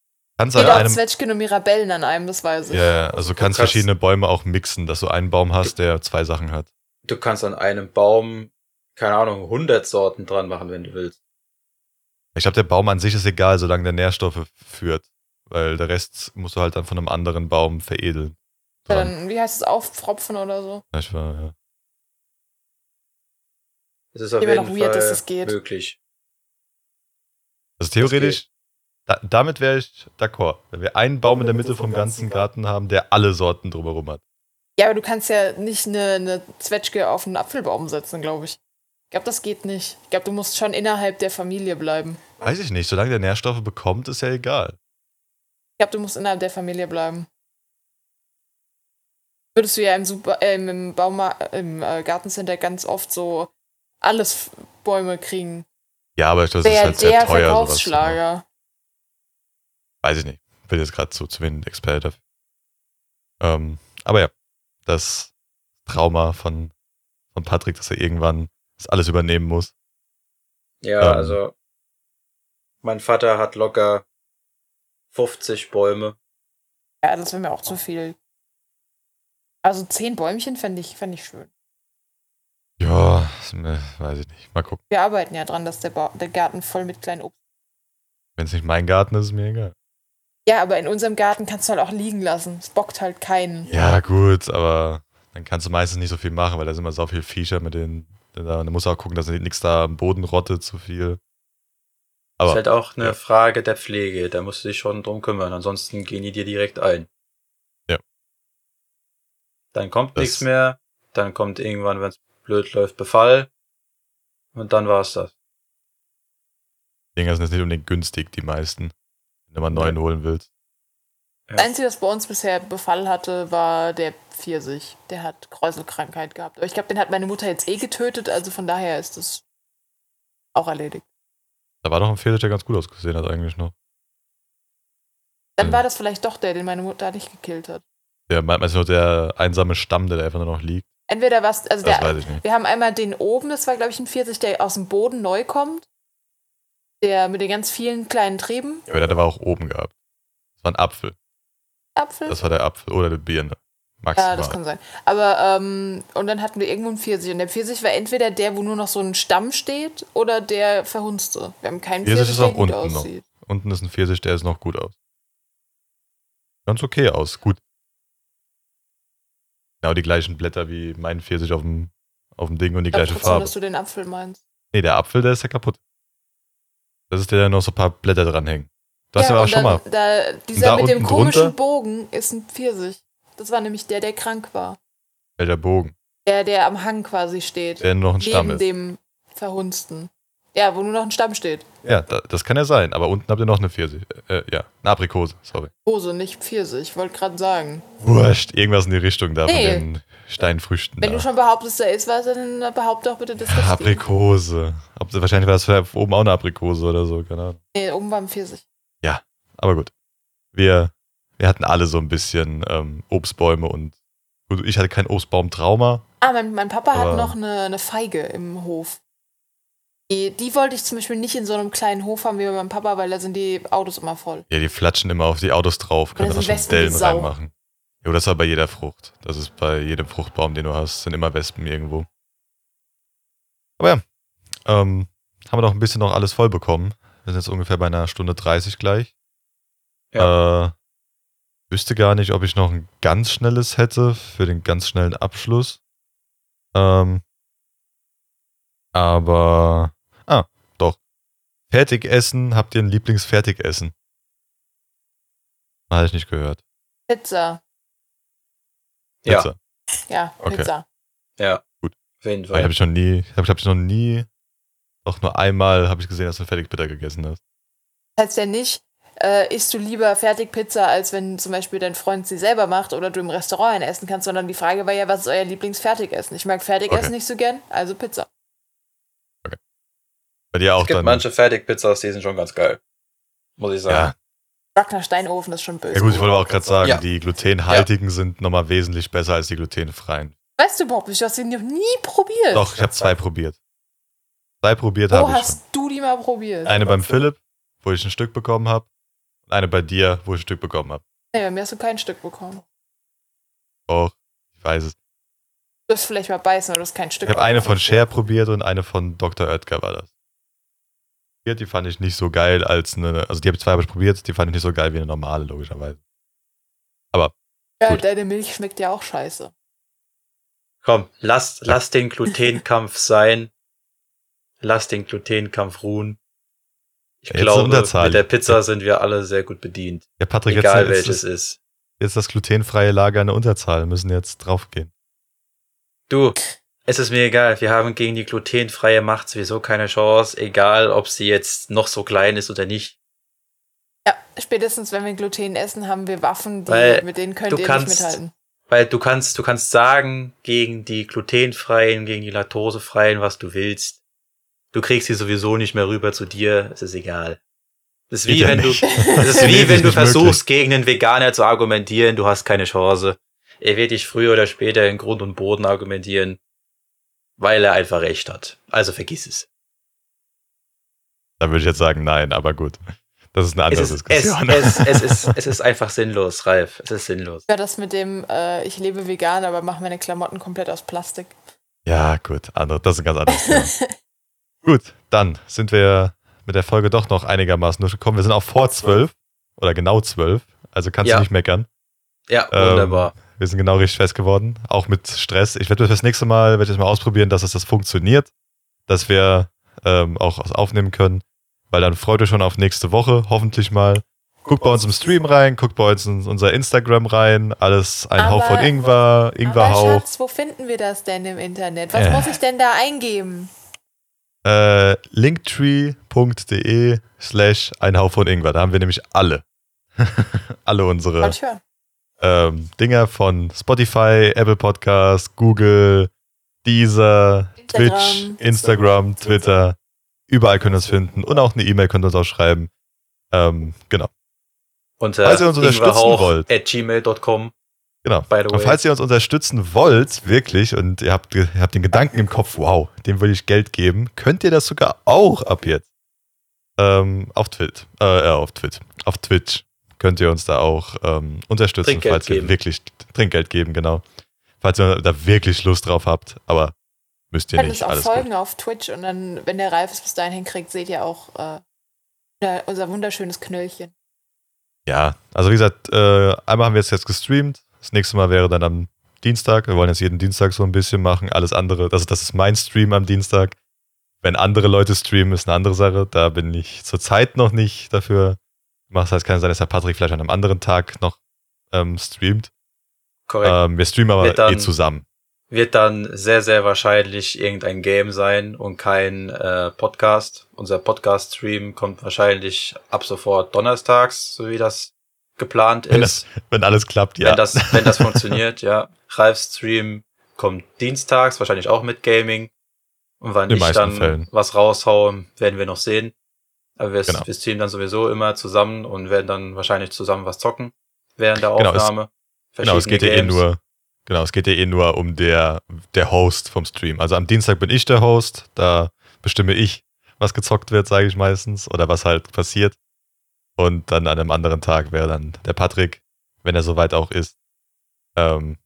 Kannst Geht an auch einem, Zwetschgen und Mirabellen an einem, das weiß ich. ja, ja, also Du kannst kannst- verschiedene Bäume auch mixen, dass du einen Baum hast, der zwei Sachen hat. Du kannst an einem Baum, keine Ahnung, 100 Sorten dran machen, wenn du willst. Ich glaube, der Baum an sich ist egal, solange der Nährstoffe führt. Weil der Rest musst du halt dann von einem anderen Baum veredeln. Ja, dann, wie heißt es, Auffropfen oder so? Ja, ich war, ja. Es ist auf jeden weird, Fall geht. möglich. Also theoretisch, da, damit wäre ich d'accord. Wenn wir einen Baum in der Mitte vom ganzen Garten haben, der alle Sorten drumherum hat. Ja, aber du kannst ja nicht eine, eine Zwetschge auf einen Apfelbaum setzen, glaube ich. Ich glaube, das geht nicht. Ich glaube, du musst schon innerhalb der Familie bleiben. Weiß ich nicht, solange der Nährstoffe bekommt, ist ja egal. Ich glaube, du musst innerhalb der Familie bleiben. Würdest du ja im, Super, äh, im, Bauma im äh, Gartencenter ganz oft so alles Bäume kriegen. Ja, aber das ist halt sehr der teuer. Sowas zu machen. Verkaufsschlager. Weiß ich nicht. Bin jetzt gerade zu, zu wenig Experte dafür. Ähm, aber ja, das Trauma von, von Patrick, dass er irgendwann das alles übernehmen muss. Ja, Ähm. also mein Vater hat locker 50 Bäume. Ja, das wäre mir auch zu viel. Also zehn Bäumchen fände ich, fänd ich schön. Ja, weiß ich nicht. Mal gucken. Wir arbeiten ja dran, dass der, ba der Garten voll mit kleinen Obst. Wenn es nicht mein Garten ist, ist mir egal. Ja, aber in unserem Garten kannst du halt auch liegen lassen. Es bockt halt keinen. Ja, gut, aber dann kannst du meistens nicht so viel machen, weil da sind immer so viel Viecher mit den. Da, musst du auch gucken, dass nichts da am Boden rottet, zu viel. ist Aber halt auch eine ja. Frage der Pflege. Da musst du dich schon drum kümmern. Ansonsten gehen die dir direkt ein. Ja. Dann kommt Das- nichts mehr. Dann kommt irgendwann, wenn es blöd läuft, Befall. Und dann war's das. Dinger sind jetzt nicht unbedingt günstig, die meisten. Wenn du mal einen neuen holen willst. Ja. Das Einzige, das bei uns bisher Befall hatte, war der Pfirsich. Der hat Kräuselkrankheit gehabt. Aber ich glaube, den hat meine Mutter jetzt eh getötet, also von daher ist es auch erledigt. Da war doch ein Pfirsich, der ganz gut ausgesehen hat, eigentlich noch. Dann Mhm. war das vielleicht doch der, den meine Mutter nicht gekillt hat. Der meinst du noch der einsame Stamm, der da einfach nur noch liegt? Entweder was, also Das der, weiß ich nicht. wir haben einmal den oben, das war glaube ich ein Pfirsich, der aus dem Boden neu kommt. Der mit den ganz vielen kleinen Trieben. Ja, aber der hat aber auch oben gehabt. Das war ein Apfel. Apfel. Das war der Apfel oder die Birne. ja, Maximal. das kann sein. Aber, ähm, und dann hatten wir irgendwo einen Pfirsich. Und der Pfirsich war entweder der, wo nur noch so ein Stamm steht, oder der verhunzte. Wir haben keinen Pfirsich Pfirsich, ist der auch gut unten noch. aussieht. Unten ist ein Pfirsich, der ist noch gut aus. Ganz okay aus, gut. Genau die gleichen Blätter wie mein Pfirsich auf dem, auf dem Ding und die Ich gleiche trotzdem, Farbe. dass du den Apfel meinst. Nee, der Apfel, der ist ja kaputt. Das ist der, der noch so ein paar Blätter dranhängen. Du hast ja, aber und schon dann, mal. Da, dieser da mit dem komischen drunter? Bogen ist ein Pfirsich. Das war nämlich der, der krank war. Welcher Bogen? Der, der am Hang quasi steht. Der noch ein Stamm neben ist. dem Verhunzten. Ja, wo nur noch ein Stamm steht. Ja, da, das kann ja sein, aber unten habt ihr noch eine Pfirsich. Äh, ja, eine Aprikose, sorry. Hose, nicht Pfirsich, wollte gerade sagen. Wurscht, irgendwas in die Richtung da Nee. von den Steinfrüchten. Wenn da. du schon behauptest, da ist was, dann behaupte doch bitte, dass das gibt. Aprikose. Wahrscheinlich war das oben auch eine Aprikose oder so, keine Ahnung. Nee, oben war ein Pfirsich. Aber gut. Wir, wir hatten alle so ein bisschen ähm, Obstbäume und ich hatte kein Obstbaumtrauma. Ah, mein, mein Papa hat noch eine, eine Feige im Hof. Die, wollte ich zum Beispiel nicht in so einem kleinen Hof haben wie bei meinem Papa, weil da sind die Autos immer voll. Ja, die flatschen immer auf die Autos drauf, können da schon Dellen Sau. reinmachen. Jo, das war bei jeder Frucht. Das ist bei jedem Fruchtbaum, den du hast, sind immer Wespen irgendwo. Aber ja, ähm, haben wir noch ein bisschen noch alles voll bekommen. Wir sind jetzt ungefähr bei einer Stunde 30 gleich. Äh, wüsste gar nicht, ob ich noch ein ganz schnelles hätte für den ganz schnellen Abschluss. Ähm, aber, ah, doch. Fertigessen, habt ihr ein Lieblingsfertigessen? Habe ich nicht gehört. Pizza. Ja. Pizza. Ja, Okay. Pizza. Ja. Gut. Auf jeden Weil habe Fall. ich noch nie, habe ich, hab ich noch nie, doch nur einmal habe ich gesehen, dass du Fertigpizza gegessen hast. Heißt ja nicht, äh, isst du lieber Fertigpizza, als wenn zum Beispiel dein Freund sie selber macht oder du im Restaurant einen essen kannst, sondern die Frage war ja, was ist euer Lieblingsfertigessen? Ich mag Fertigessen Okay. nicht so gern, also Pizza. Bei dir auch Es gibt dann. manche Fertigpizzas, die sind schon ganz geil. Muss ich sagen. ja. Steinofen ist schon böse. ja gut, ich wollte aber auch gerade sagen, Ja. die glutenhaltigen sind nochmal wesentlich besser als die glutenfreien. Weißt du überhaupt nicht, du hast sie noch nie probiert. Doch, ich habe zwei probiert. Zwei probiert Wo habe ich schon. hast du die mal probiert? Eine beim Philipp, wo ich ein Stück bekommen habe. Und eine bei dir, wo ich ein Stück bekommen habe. Nee, bei mir hast du kein Stück bekommen. Auch, ich weiß es. Du hast vielleicht mal beißen, aber du hast kein Stück Ich habe eine von Cher probiert und eine von Dr. Oetker war das. Die fand ich nicht so geil als eine, also die habe ich zwei habe ich probiert, die fand ich nicht so geil wie eine normale, logischerweise. Ja, gut. deine Milch schmeckt ja auch scheiße. Komm, lass, lass den Glutenkampf <laughs> sein. Lass den Glutenkampf ruhen. Ich jetzt glaube, Unterzahl. mit der Pizza sind wir alle sehr gut bedient. Ja, Patrick, Egal jetzt, welches jetzt, ist. jetzt das glutenfreie Lager eine Unterzahl, müssen jetzt draufgehen. Du, es ist mir egal. Wir haben gegen die glutenfreie Macht sowieso keine Chance. Egal, ob sie jetzt noch so klein ist oder nicht. Ja, spätestens wenn wir Gluten essen, haben wir Waffen, die, Weil mit denen könnt du ihr kannst- nicht mithalten. Weil du kannst, du kannst sagen, gegen die glutenfreien, gegen die laktosefreien, was du willst. Du kriegst sie sowieso nicht mehr rüber zu dir. Es ist egal. Es ist Geht wie ja wenn du, <laughs> es ist <laughs> wie wenn du versuchst, möglich. gegen einen Veganer zu argumentieren. Du hast keine Chance. Er wird dich früher oder später in Grund und Boden argumentieren, weil er einfach recht hat. Also vergiss es. Da würde ich jetzt sagen, nein, aber gut. Das ist eine andere Es ist, es, Diskussion. es, es, <laughs> ist, es ist einfach sinnlos, Ralf. Es ist sinnlos. Ja, das mit dem, äh, ich lebe vegan, aber mache meine Klamotten komplett aus Plastik. Ja, gut, andere, das ist ein ganz anderes Thema. <laughs> gut, dann sind wir mit der Folge doch noch einigermaßen durchgekommen. Wir sind auch vor zwölf oder genau zwölf, also kannst Ja. du nicht meckern. Ja, Ähm, wunderbar. Wir sind genau richtig fest geworden, auch mit Stress. Ich werde das nächste Mal, werde ich mal ausprobieren, dass es das funktioniert, dass wir ähm, auch aufnehmen können, weil dann freut euch schon auf nächste Woche, hoffentlich mal. Guckt bei uns im Stream rein, guckt bei uns in unser Instagram rein, alles ein Hauch von Aber- Ingwer, aber Ingwerhauch. Schatz, wo finden wir das denn im Internet? Was Äh. muss ich denn da eingeben? äh, linktree.de slash ein Hauch von Ingwer. Da haben wir nämlich alle. <laughs> alle unsere. Ähm, Dinger von Spotify, Apple Podcast, Google, Deezer, Instagram. Twitch, Instagram, Twitter. Überall könnt ihr uns finden. Und auch eine E-Mail könnt ihr uns auch schreiben. Ähm, genau. Unter falls ihr uns unterstützen wollt. at gmail.com. Genau. By the Und falls ihr uns unterstützen wollt, wirklich, und ihr habt, ihr habt den Gedanken im Kopf, wow, dem will ich Geld geben, könnt ihr das sogar auch ab jetzt. Ähm, auf Twitch, äh, äh, auf Twitch, auf Twitch könnt ihr uns da auch ähm, unterstützen, Trinkgeld falls ihr geben. wirklich Trinkgeld geben, genau. Falls ihr da wirklich Lust drauf habt, aber müsst ihr Ihr könnt uns nicht, auch alles folgen gut. auf Twitch und dann, wenn der Ralf es bis dahin hinkriegt, seht ihr auch äh, ja, unser wunderschönes Knöllchen. Ja, also wie gesagt, äh, einmal haben wir es jetzt gestreamt, das nächste Mal wäre dann am Dienstag. Wir wollen jetzt jeden Dienstag so ein bisschen machen. Alles andere, also das ist mein Stream am Dienstag. Wenn andere Leute streamen, ist eine andere Sache. Da bin ich zurzeit noch nicht dafür. Das heißt, kann sein, dass der Patrick vielleicht an einem anderen Tag noch ähm, streamt. Korrekt. Ähm, wir streamen aber dann- eh zusammen. Wird dann sehr, sehr wahrscheinlich irgendein Game sein und kein äh, Podcast. Unser Podcast-Stream kommt wahrscheinlich ab sofort donnerstags, so wie das geplant Wenn ist. <laughs> Wenn alles klappt, ja. Wenn das, wenn das funktioniert, ja. Ralfs Stream kommt dienstags, wahrscheinlich auch mit Gaming. Und wann In ich dann Fällen. was raushaue, werden wir noch sehen. Aber wir, Genau. wir streamen dann sowieso immer zusammen und werden dann wahrscheinlich zusammen was zocken während der Genau, es- Aufnahme. Genau, es geht ja eh nur, genau, es geht ja eh nur um der, der Host vom Stream. Also am Dienstag bin ich der Host, da bestimme ich, was gezockt wird, sage ich meistens, oder was halt passiert. Und dann an einem anderen Tag wäre dann der Patrick, wenn er soweit auch ist. Ähm,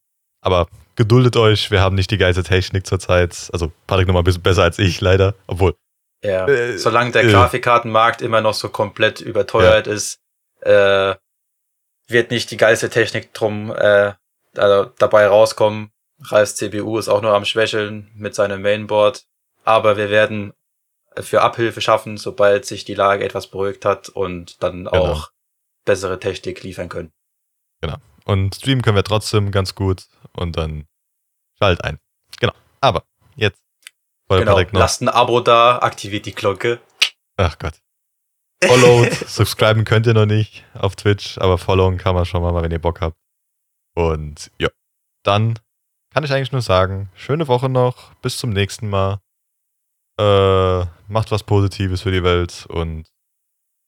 aber geduldet euch, wir haben nicht die geilste Technik zurzeit. Also Patrick nochmal ein bisschen besser als ich, leider. Obwohl, Ja, Äh, solange der äh. Grafikkartenmarkt immer noch so komplett überteuert ist, äh, wird nicht die geilste Technik drum äh, also dabei rauskommen. Ralfs CPU ist auch nur am Schwächeln mit seinem Mainboard. Aber wir werden für Abhilfe schaffen, sobald sich die Lage etwas beruhigt hat und dann auch bessere Technik liefern können. Und streamen können wir trotzdem ganz gut und dann schalt ein. Genau. Aber jetzt. Wollte Genau, Patrick noch- lasst ein Abo da, aktiviert die Glocke. Ach Gott. Followed, <laughs> subscriben könnt ihr noch nicht auf Twitch, aber followen kann man schon mal, wenn ihr Bock habt. Und ja, dann kann ich eigentlich nur sagen, schöne Woche noch, bis zum nächsten Mal. Äh, macht was Positives für die Welt und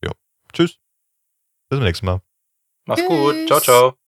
ja, tschüss. Bis zum nächsten Mal. Macht's gut. Ciao, ciao.